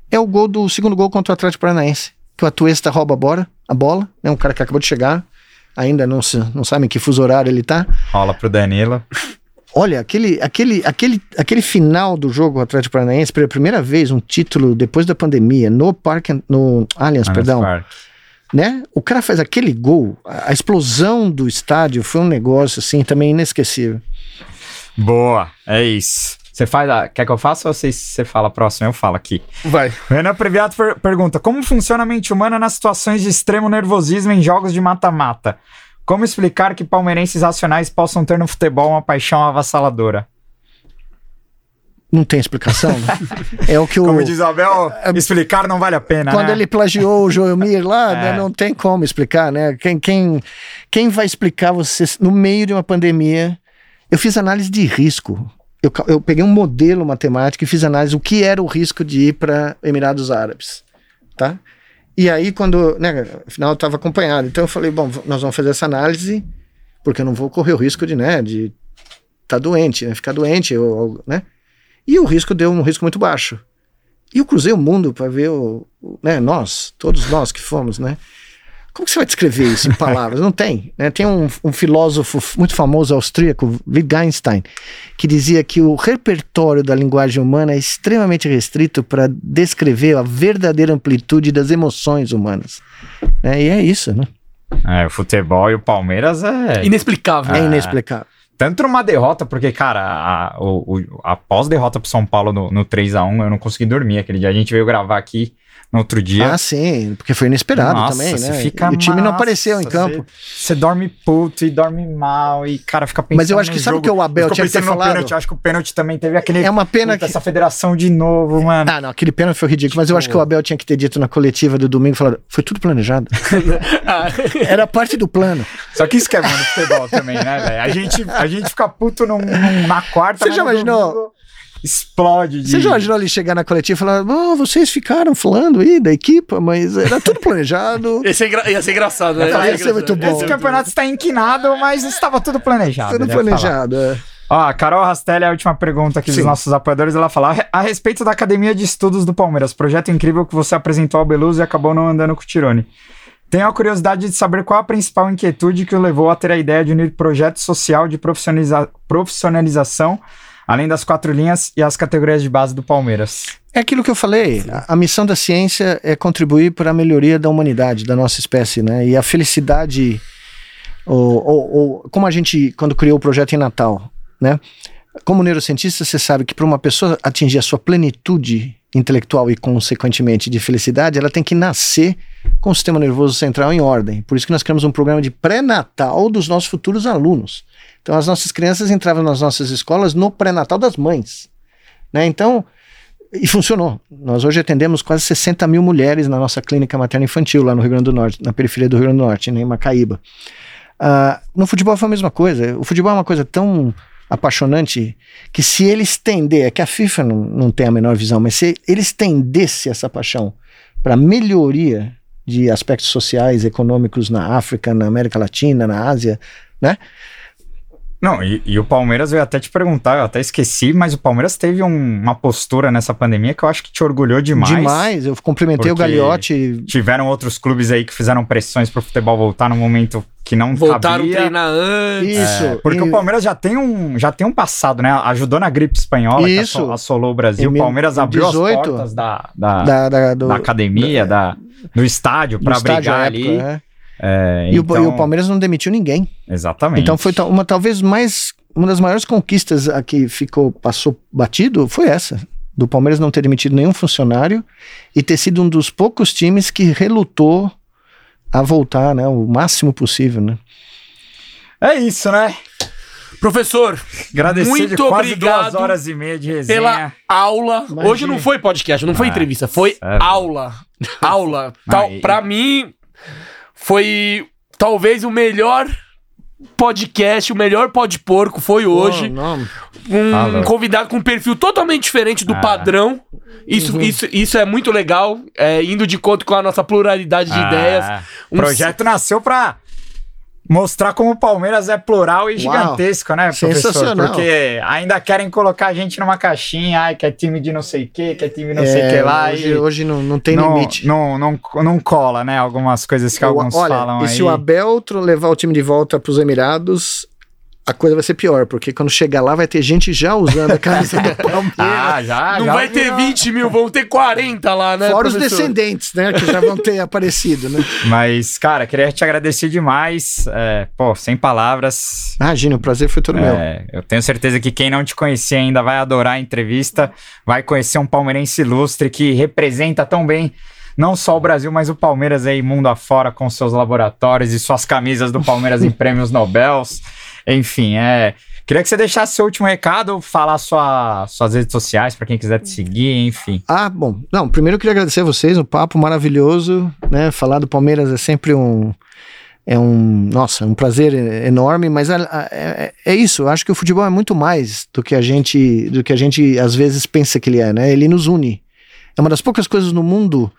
É o gol do segundo gol contra o Atlético Paranaense, que o Atuesta rouba a bola, a bola, né? Um cara que acabou de chegar, ainda não se, não sabe em que fuso horário ele tá. Rola pro Danilo. Olha, aquele, aquele, aquele, aquele final do jogo Atlético Paranaense, pela primeira vez um título depois da pandemia no Parque, no Allianz, Allianz perdão Parque. né? O cara faz aquele gol, a a explosão do estádio foi um negócio assim também inesquecível. Boa, é isso. Você faz a... Quer que eu faça ou você, você fala próximo? Eu falo aqui. Vai. Renan Previato per- pergunta: Como funciona a mente humana nas situações de extremo nervosismo em jogos de mata-mata? Como explicar que palmeirenses racionais possam ter no futebol uma paixão avassaladora? Não tem explicação. né? é o que o Como diz o Abel, explicar não vale a pena. quando né? ele plagiou o Joelmir lá, É. né, não tem como explicar, né? Quem, quem, quem vai explicar você no meio de uma pandemia? Eu fiz análise de risco. Eu, eu peguei um modelo matemático e fiz análise o que era o risco de ir para Emirados Árabes, tá? E aí quando, né, afinal eu estava acompanhado, então eu falei, bom, nós vamos fazer essa análise porque eu não vou correr o risco de, né, de estar doente, né, ficar doente, ou, né? E o risco deu um risco muito baixo. E eu cruzei o mundo para ver o, o- né, nós, todos nós que fomos, né? Como que você vai descrever isso em palavras? Não tem. Né? Tem um, um filósofo muito famoso austríaco, Wittgenstein, que dizia que o repertório da linguagem humana é extremamente restrito para descrever a verdadeira amplitude das emoções humanas. Né? E é isso, né? É, o futebol e o Palmeiras é. Inexplicável. É Ah. inexplicável. Tanto numa derrota, porque, cara, a, o, o- após derrota pro São Paulo no, no 3x1, eu não consegui dormir aquele dia. A gente veio gravar aqui no outro dia. Ah, sim, porque foi inesperado Nossa, também, né? fica e o time não apareceu em campo. Você, dorme puto e dorme mal e, cara, fica pensando Mas eu acho que sabe o que o Abel tinha que ter falado? Pênalti, eu acho que o pênalti também teve aquele... É uma pena Puta, que. essa federação de novo, mano. Ah, não, aquele pênalti foi ridículo, mas eu acho que o Abel tinha que ter dito na coletiva do domingo, falado, foi tudo planejado. Era parte do plano. Só que isso que é bom no futebol também, né, velho? A gente, a gente fica puto num- num- na quarta, Você já no imaginou? domingo Explode. De... Você já imaginou ele chegar na coletiva e falar, oh, vocês ficaram falando aí da equipa, mas era tudo planejado. Esse é engra- ia ser engraçado, né? Ia ser muito bom. Esse campeonato está inquinado, mas estava tudo planejado. Tudo planejado. é. Ó, a Carol Rastelli, a última pergunta aqui Sim. dos nossos apoiadores, ela fala: "A re- a respeito da Academia de Estudos do Palmeiras, projeto incrível que você apresentou ao Beluso e acabou não andando com o Tirone. Tenho a curiosidade de saber qual a principal inquietude que o levou a ter a ideia de unir projeto social de profissionaliza- profissionalização, além das quatro linhas e as categorias de base do Palmeiras. É aquilo que eu falei. A, a missão da ciência é contribuir para a melhoria da humanidade, da nossa espécie, né? E a felicidade, ou, ou- ou- como a gente, quando criou o projeto em Natal, né? Como neurocientista, você sabe que para uma pessoa atingir a sua plenitude intelectual e, consequentemente, de felicidade, ela tem que nascer com o sistema nervoso central em ordem. Por isso que nós criamos um programa de pré-natal dos nossos futuros alunos. Então, as nossas crianças entravam nas nossas escolas no pré-natal das mães. Né? Então, E funcionou. Nós hoje atendemos quase 60 mil mulheres na nossa clínica materna infantil lá no Rio Grande do Norte, na periferia do Rio Grande do Norte, né, em Macaíba. Ah, no futebol foi a mesma coisa. O futebol é uma coisa tão apaixonante que se ele estender, é que a FIFA não, não tem a menor visão, mas se ele estendesse essa paixão para melhoria de aspectos sociais, econômicos na África, na América Latina, na Ásia, né? Não, e, e o Palmeiras, eu ia até te perguntar, eu até esqueci, mas o Palmeiras teve um- uma postura nessa pandemia que eu acho que te orgulhou demais. Demais. Eu cumprimentei o Gagliotti. Tiveram outros clubes aí que fizeram pressões pro futebol voltar num momento que não Voltaram a cabia. treinar antes. Isso. É, porque E- o Palmeiras já tem um já tem um passado, né? Ajudou na gripe espanhola, Isso. que asso- assolou o Brasil. O Palmeiras abriu 18, as portas da, da, da, da, do, da academia, da, do estádio para estádio brigar à ali. época, é. É, E, o, então- e o Palmeiras não demitiu ninguém. Exatamente. Então foi uma talvez mais uma das maiores conquistas a que ficou passou batido foi essa do Palmeiras não ter demitido nenhum funcionário e ter sido um dos poucos times que relutou a voltar, né, o máximo possível, né? É isso, né? Professor, Agradecer Muito obrigado duas horas e meia de resenha. pela aula. Imagina. Hoje não foi podcast, não foi Ah, entrevista, foi sério? aula. Aula. Tal, pra mim, foi talvez o melhor podcast, o melhor pod porco foi hoje. Oh. Um Falou. convidado com um perfil totalmente diferente do Ah. padrão. Isso, Uhum. isso, isso é muito legal, é, indo de conta com a nossa pluralidade de Ah, ideias. O Um projeto nasceu pra mostrar como o Palmeiras é plural e gigantesco, né, professor? Sensacional. Porque ainda querem colocar a gente numa caixinha, ai, que é time de não sei o que, que é time não sei o É, que lá. hoje, e hoje não, não tem não, limite. Não, não, não cola, né? Algumas coisas que O- alguns Olha, falam e aí. se o Abel levar o time de volta para os Emirados, a coisa vai ser pior, porque quando chegar lá vai ter gente já usando a camisa do Palmeiras. Ah, já, não já vai ter virou- 20 mil, vão ter 40 lá, né? Fora os professor? descendentes, né? Que já vão ter aparecido, né? Mas, cara, queria te agradecer demais. É, pô, sem palavras. Imagina, o prazer foi todo meu. É, eu tenho certeza que quem não te conhecia ainda vai adorar a entrevista, vai conhecer um palmeirense ilustre que representa tão bem não só o Brasil, mas o Palmeiras aí mundo afora com seus laboratórios e suas camisas do Palmeiras em prêmios Nobel. Enfim, é. Queria que você deixasse seu último recado, falar sua, suas redes sociais para quem quiser te seguir, enfim. Ah, bom. Não, primeiro eu queria agradecer a vocês, um papo maravilhoso, né? Falar do Palmeiras é sempre um. É um. Nossa, um prazer enorme, mas a- é, é isso. Eu acho que o futebol é muito mais do que a gente. do que a gente às vezes pensa que ele é, né? Ele nos une. É uma das poucas coisas no mundo.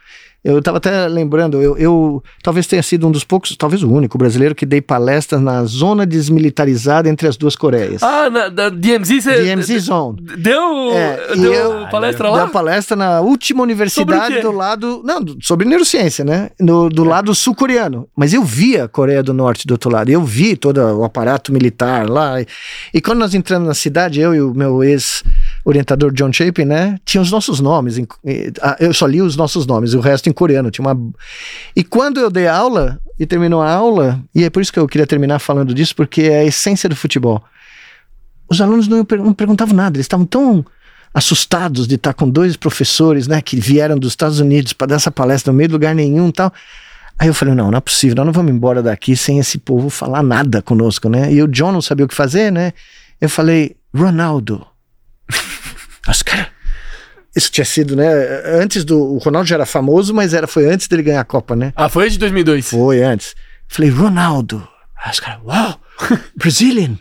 Eu estava até lembrando, eu, eu talvez tenha sido um dos poucos, talvez o único brasileiro que dei palestras na zona desmilitarizada entre as duas Coreias. Ah, na, da DMZ você. DMZ Zone. Deu, É, deu eu- palestra Deu lá? palestra na última universidade do lado. Não, sobre neurociência, né? No, do lado sul-coreano. Mas eu vi a Coreia do Norte do outro lado. Eu vi todo o aparato militar lá. E, e quando nós entramos na cidade, eu e o meu ex-orientador John Chapin, né? Tinha os nossos nomes. em- eu só li os nossos nomes, o resto em coreano. Tinha uma. E quando eu dei aula, e terminou a aula, e é por isso que eu queria terminar falando disso, porque é a essência do futebol. Os alunos não, não perguntavam nada, eles estavam tão assustados de estar com dois professores, né, que vieram dos Estados Unidos para dar essa palestra no meio de lugar nenhum tal. Aí eu falei, não, não é possível, nós não vamos embora daqui sem esse povo falar nada conosco, né? E o John não sabia o que fazer, né? Eu falei, Ronaldo. Os caras... Isso tinha sido, né? Antes do... O Ronaldo já era famoso, mas era, foi antes dele ganhar a Copa, né? Ah, foi de 2002. Foi antes. Falei, Ronaldo. Aí os caras, uau, Brazilian.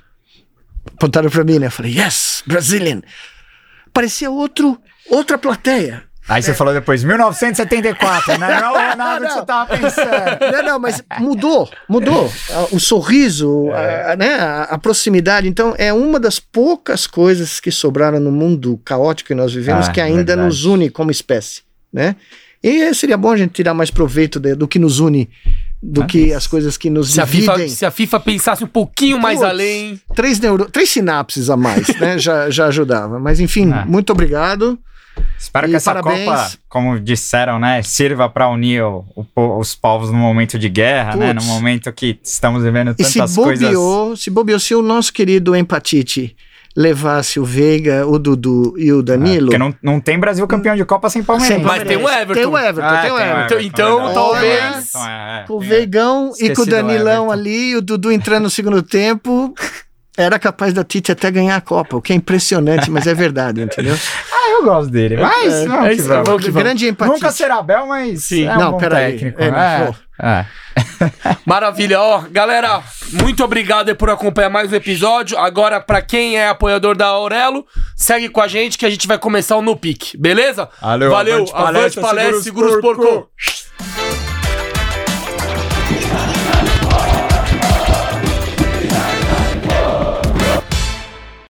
Apontaram pra mim, né? Eu falei, yes, Brazilian. Parecia outro, outra plateia. Aí você falou depois, 1974, né? Não é o Ronaldo que você tava pensando. Não, não, mas mudou, mudou. O sorriso, a, né, a, proximidade. Então, é uma das poucas coisas que sobraram no mundo caótico que nós vivemos Ah, que ainda verdade. nos une como espécie, né? E seria bom a gente tirar mais proveito de- do que nos une, do Ah, que as coisas que nos Se a, FIFA, dividem. se a FIFA pensasse um pouquinho mais além. Três, neuro... Três sinapses a mais, né? já, já ajudava. Mas enfim, Ah. muito obrigado. Espero E que essa parabéns. Copa, como disseram, né, sirva para unir o- o os povos no momento de guerra, né? No momento que estamos vivendo E se tantas coisas. bobeou, se bobeou, se o nosso querido Empatite levasse o Veiga, o Dudu e o É, Danilo. porque não, não tem Brasil campeão de Copa sem Palmeiras. Sem Mas tem o Everton. Tem o Everton, Ah, tem o Everton. Então- então, verdade. talvez- Então, é, é, Com o tem- Veigão e com o Danilão Everton. ali, o Dudu entrando no segundo tempo. Era capaz da Tite até ganhar a Copa, o que é impressionante, mas é verdade, entendeu? Eu gosto dele, mas É, vamos é isso, vamos. vamos. Grande empatia. Nunca será Bel, mas Sim. é um Não, bom técnico. É, É, pô. é. Maravilha, ó, galera, muito obrigado aí por acompanhar mais um episódio. Agora, pra quem é apoiador da Aurelo, segue com a gente que a gente vai começar o No Pique, beleza? Valeu, Valeu, avante avante palestra, palestra, segura os os porcos. porcos.